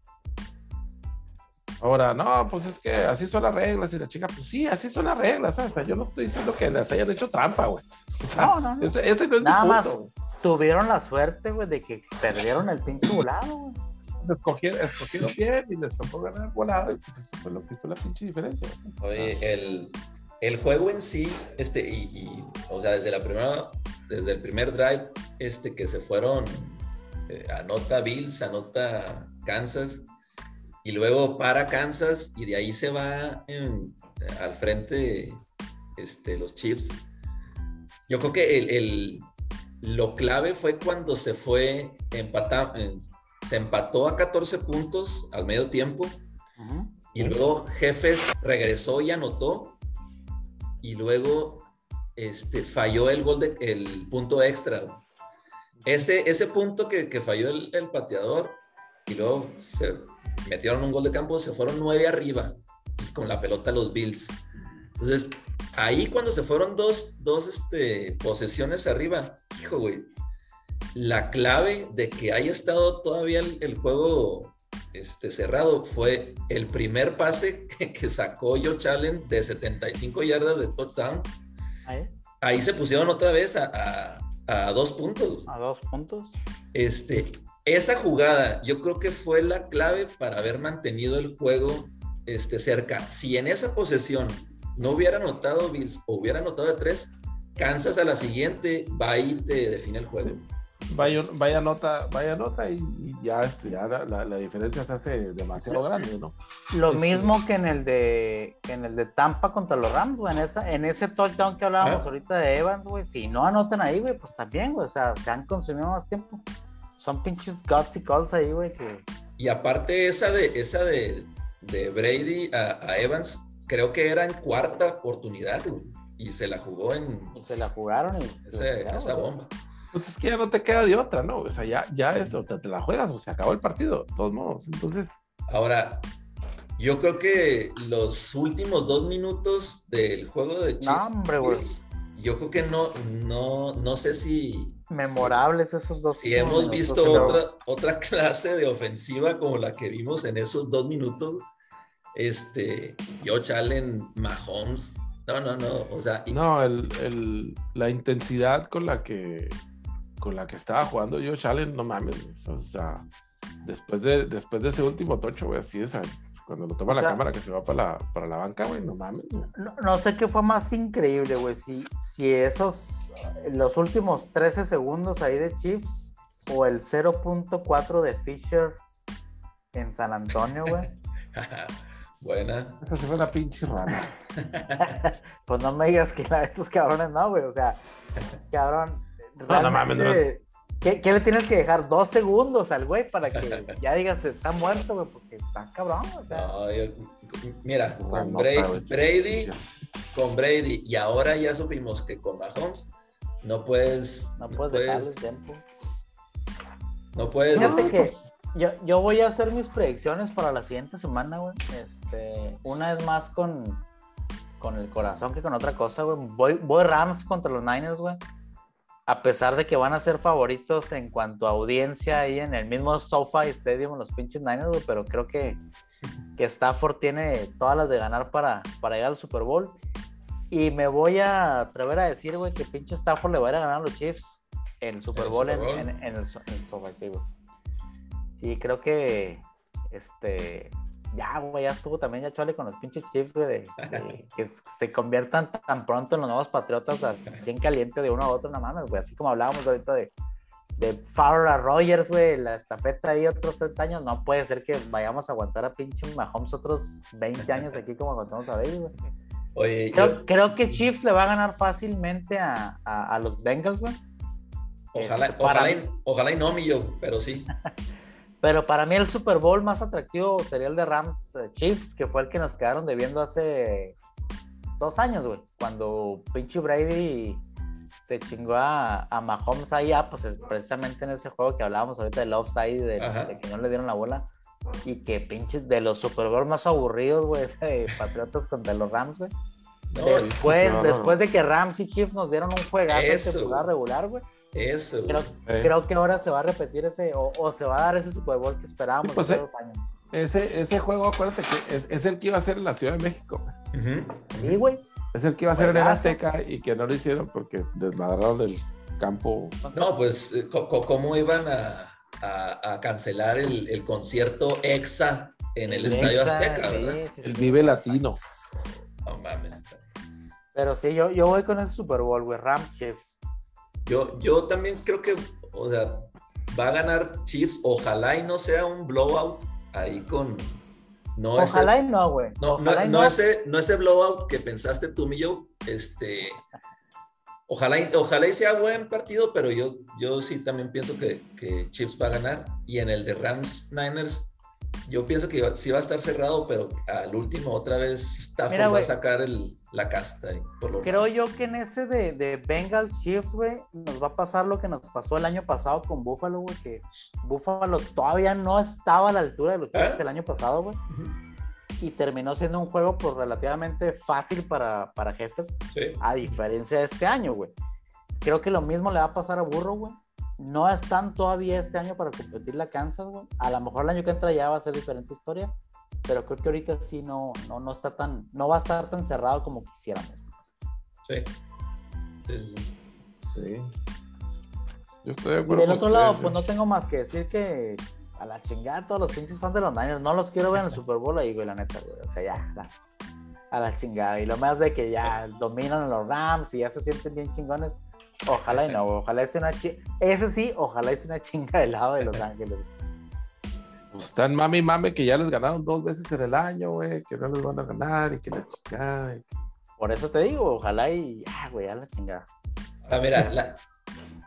Ahora, no, pues es que así son las reglas y la chica, pues sí, así son las reglas, ¿sabes? O sea, yo no estoy diciendo que les hayan hecho trampa, güey. O sea, no, no, no. Ese, no es Nada mi punto, más tuvieron la suerte, güey, de que perdieron el pinche volado, güey. Escogieron, escogieron bien y les tocó ganar volado y pues eso fue lo que fue la pinche diferencia. Oye, el, el juego en sí, este, y, o sea, desde la primera, desde el primer drive, este, que se fueron, eh, anota Bills, anota Kansas, y luego para Kansas, y de ahí se va al frente este, los Chiefs. Yo creo que el, lo clave fue cuando se fue empatar, se empató a 14 puntos al medio tiempo, y luego Jefes regresó y anotó, y luego este, falló el gol de, el punto extra. Ese, ese punto que, que falló el, el, pateador y luego se metieron un gol de campo, se fueron nueve arriba y con la pelota los Bills. Entonces, ahí cuando se fueron dos, dos este, posesiones arriba, hijo, güey, la clave de que haya estado todavía el, el juego este, cerrado fue el primer pase que, sacó Joe Allen de 75 yardas de touchdown. Ahí, se pusieron otra vez a, dos puntos. A dos puntos. Este, esa jugada yo creo que fue la clave para haber mantenido el juego este, cerca. Si en esa posesión no hubiera anotado Bills o hubiera anotado de tres, cansas a la siguiente, va y te define el juego vaya, vaya nota, vaya nota y, ya, este, ya la, la, diferencia se hace demasiado grande, ¿no? Lo este, mismo que en el de en el de Tampa contra los Rams, güey, en esa, en ese touchdown que hablábamos ah. ahorita de Evans, güey, si no anotan ahí, güey, pues también, güey, o sea, se han consumido más tiempo. Son pinches guts y calls ahí, güey, que... Y aparte esa de esa de, de Brady a, a, Evans, creo que era en cuarta oportunidad, güey, y se la jugó en... Y se la jugaron y... esa bomba. Pues es que ya no te queda de otra, ¿no? O sea, ya, ya eso, te, te la juegas o se acabó el partido, de todos modos. Entonces. Ahora, yo creo que los últimos dos minutos del juego de Chiefs. No, hombre, güey. Yo creo que no, no, no sé si. Memorables esos dos. Si hemos visto otra, otra clase de ofensiva como la que vimos en esos dos minutos. Este, Josh Allen, Mahomes. No, no, no. O sea. No, el, el, la intensidad con la que con la que estaba jugando yo, Allen, no mames, o sea, después de, después de ese último tocho, güey, así es, cuando lo toma la cámara que se va para la, para la banca, güey, no mames. No, sé qué fue más increíble, güey, si, si esos, los últimos 13 segundos ahí de Chiefs o el 0.4 de Fisher en San Antonio, güey. Buena. Esa se fue una pinche rana. pues no me digas que la de estos cabrones no, güey. O sea, cabrón, no, mames, ¿qué, le tienes que dejar? Dos segundos al güey para que ya digas que está muerto, güey, porque está cabrón. mira, con Brady, con Brady, y ahora ya supimos que con Mahomes no puedes. No puedes, dejarle tiempo. No puedes. yo, yo voy a hacer mis predicciones para la siguiente semana, güey. Este, una es más con, con el corazón que con otra cosa, güey. Voy, voy Rams contra los Niners, güey a pesar de que van a ser favoritos en cuanto a audiencia ahí en el mismo SoFi Stadium, los pinches Niners, pero creo que, que Stafford tiene todas las de ganar para, para llegar al Super Bowl. Y me voy a atrever a decir, güey, que pinche Stafford le va a ir a ganar a los Chiefs en el Super Bowl, en, el, SoFi, sí, Sí, creo que este ya, güey, ya estuvo también ya chole con los pinches Chiefs, güey, de, que se conviertan tan pronto en los nuevos Patriotas, así en caliente de uno a otro, nada más, güey, así como hablábamos ahorita de, de Farrah Rogers, güey, la estafeta ahí otros 30 años, no puede ser que vayamos a aguantar a pinche Mahomes otros 20 años aquí como aguantamos a Bailey, güey. Oye, creo, creo, que Chiefs le va a ganar fácilmente a, a, los Bengals, güey. Ojalá, este, ojalá, y, ojalá y no, mi yo, pero sí. Pero para mí el Super Bowl más atractivo sería el de Rams eh, Chiefs, que fue el que nos quedaron debiendo hace dos años, güey. Cuando pinche Brady se chingó a, Mahomes ahí, ah, pues precisamente en ese juego que hablábamos ahorita del offside, de, de, que no le dieron la bola. Y que pinches de los Super Bowl más aburridos, güey, ese Patriotas contra los Rams, güey. después, después de que Rams y Chiefs nos dieron un juegazo jugaba regular, güey eso. Creo, que ahora se va a repetir ese, o, se va a dar ese Super Bowl que esperábamos pues, hace dos años. Ese, ese juego, acuérdate que es, es, el que iba a ser en la Ciudad de México. Sí, güey. Es el que iba a ser en el Azteca y que no lo hicieron porque desmadraron el campo. No, pues, eh, ¿cómo iban a, a, cancelar el, concierto EXA en el, Estadio Azteca, ¿verdad? el Vive Latino. No mames. Pero sí, yo, yo voy con ese Super Bowl, güey, Rams Chiefs. Yo, yo también creo que, o sea, va a ganar Chiefs, ojalá y no sea un blowout ahí con... No ojalá y no, güey. No, no, no, ese, no ese blowout que pensaste tú, mi este, Ojalá, ojalá y sea buen partido, pero yo, yo sí también pienso que, que Chiefs va a ganar. Y en el de Rams Niners, yo pienso que sí va a estar cerrado, pero al último otra vez Stafford va a sacar la casta. Creo yo que en ese de, de Bengals Chiefs, güey, nos va a pasar lo que nos pasó el año pasado con Buffalo, güey, que Buffalo todavía no estaba a la altura de los Chiefs ¿Eh? del año pasado, güey y terminó siendo un juego pues relativamente fácil para, para jefes, a diferencia de este año, güey. Creo que lo mismo le va a pasar a Burro, güey. No están todavía este año para competir la Kansas, güey. A lo mejor el año que entra ya va a ser diferente historia, pero creo que ahorita sí no, no, no está tan, no va a estar tan cerrado como quisiéramos. Sí. Sí. sí. Yo estoy de acuerdo. Y del otro lado, pues no tengo más que decir que a la chingada todos los pinches fans de los Niners. No los quiero ver en el Super Bowl ahí, güey, la neta, güey. O sea, ya, a la chingada. Y lo más de que ya dominan los Rams y ya se sienten bien chingones. Ojalá y no. Ojalá es una chinga. Ese sí, ojalá es una chinga del lado de Los Ángeles. Pues están mami y mame que ya les ganaron dos veces en el año, güey, que no les van a ganar y que la chingada. Por eso te digo, ojalá y ya, güey, a la chingada. Ah, mira,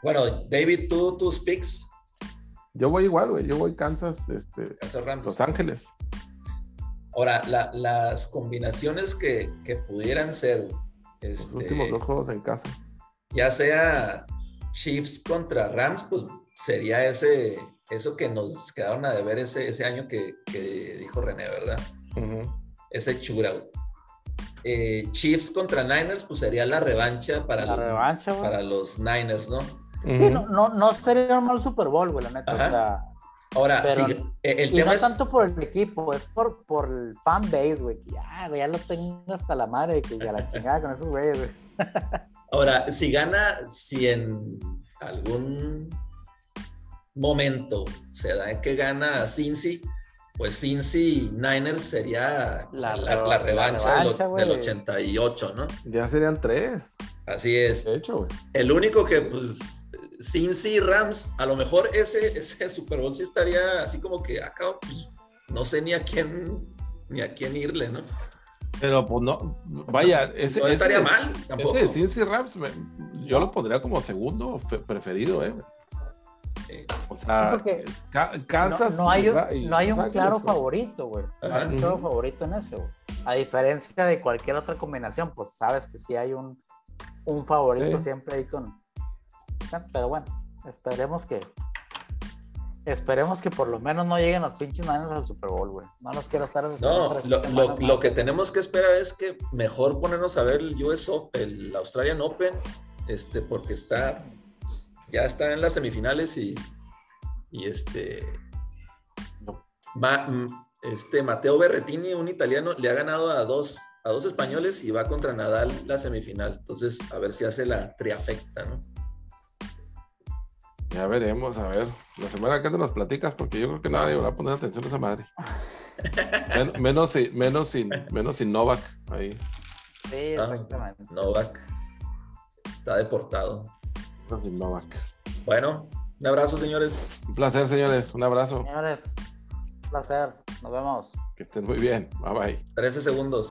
bueno, David, tú, tus picks yo voy igual, güey. Yo voy Kansas, este, Los Ángeles. Ahora, las combinaciones que, pudieran ser. Este, Los últimos dos juegos en casa. Ya sea Chiefs contra Rams, pues sería ese, eso que nos quedaron a deber ese, ese año que, dijo René, ¿verdad? Ese shootout. Eh, Chiefs contra Niners, pues sería la revancha para, para los Niners, ¿no? Sí, no, no, no sería un mal Super Bowl, güey, la neta. O sea, Ahora, sí, el y tema no es... tanto por el equipo, es por, por el fan base, güey, que ya, güey, ya lo tengo hasta la madre, que ya la chingada con esos güeyes, güey. Ahora, si gana, si en algún momento se da que gana Cincy, pues Cincy Niners sería la, la, revancha, del 88, ¿no? Ya serían tres. Así es. De hecho, güey. El único que, pues, Cincy Rams, a lo mejor ese, ese Super Bowl sí estaría así como que acá, ah, pues, no sé ni a quién, ni a quién irle, ¿no? Pero pues no, vaya, ese. No estaría mal, tampoco. Ese Cincy Rams, yo lo pondría como segundo preferido, ¿eh? O sea, Kansas. No, hay, un, no hay un claro favorito, güey. No hay un claro favorito en ese, güey. A diferencia de cualquier otra combinación, pues sabes que sí hay un, un favorito siempre ahí con, pero bueno, esperemos que. Esperemos que por lo menos no lleguen los pinches Niners al Super Bowl, güey. No los quiero estar. No, lo, lo, que tenemos que esperar es que mejor ponernos a ver el US Open, el Australian Open, este, porque está. Ya está en las semifinales y. Y este. este Mateo Berretini, un italiano, le ha ganado a dos, a dos españoles y va contra Nadal la semifinal. Entonces, a ver si hace la triafecta, ¿no? Ya veremos, a ver. La semana que te nos platicas, porque yo creo que nadie va a poner atención a esa madre. menos, sin, menos, sin, menos sin Novak ahí. Sí, ah, exactamente. Novak está deportado. Menos sin Novak. Bueno, un abrazo, señores. Un placer, señores. Un abrazo. Señores, un placer. Nos vemos. Que estén muy bien. Bye bye. 13 segundos.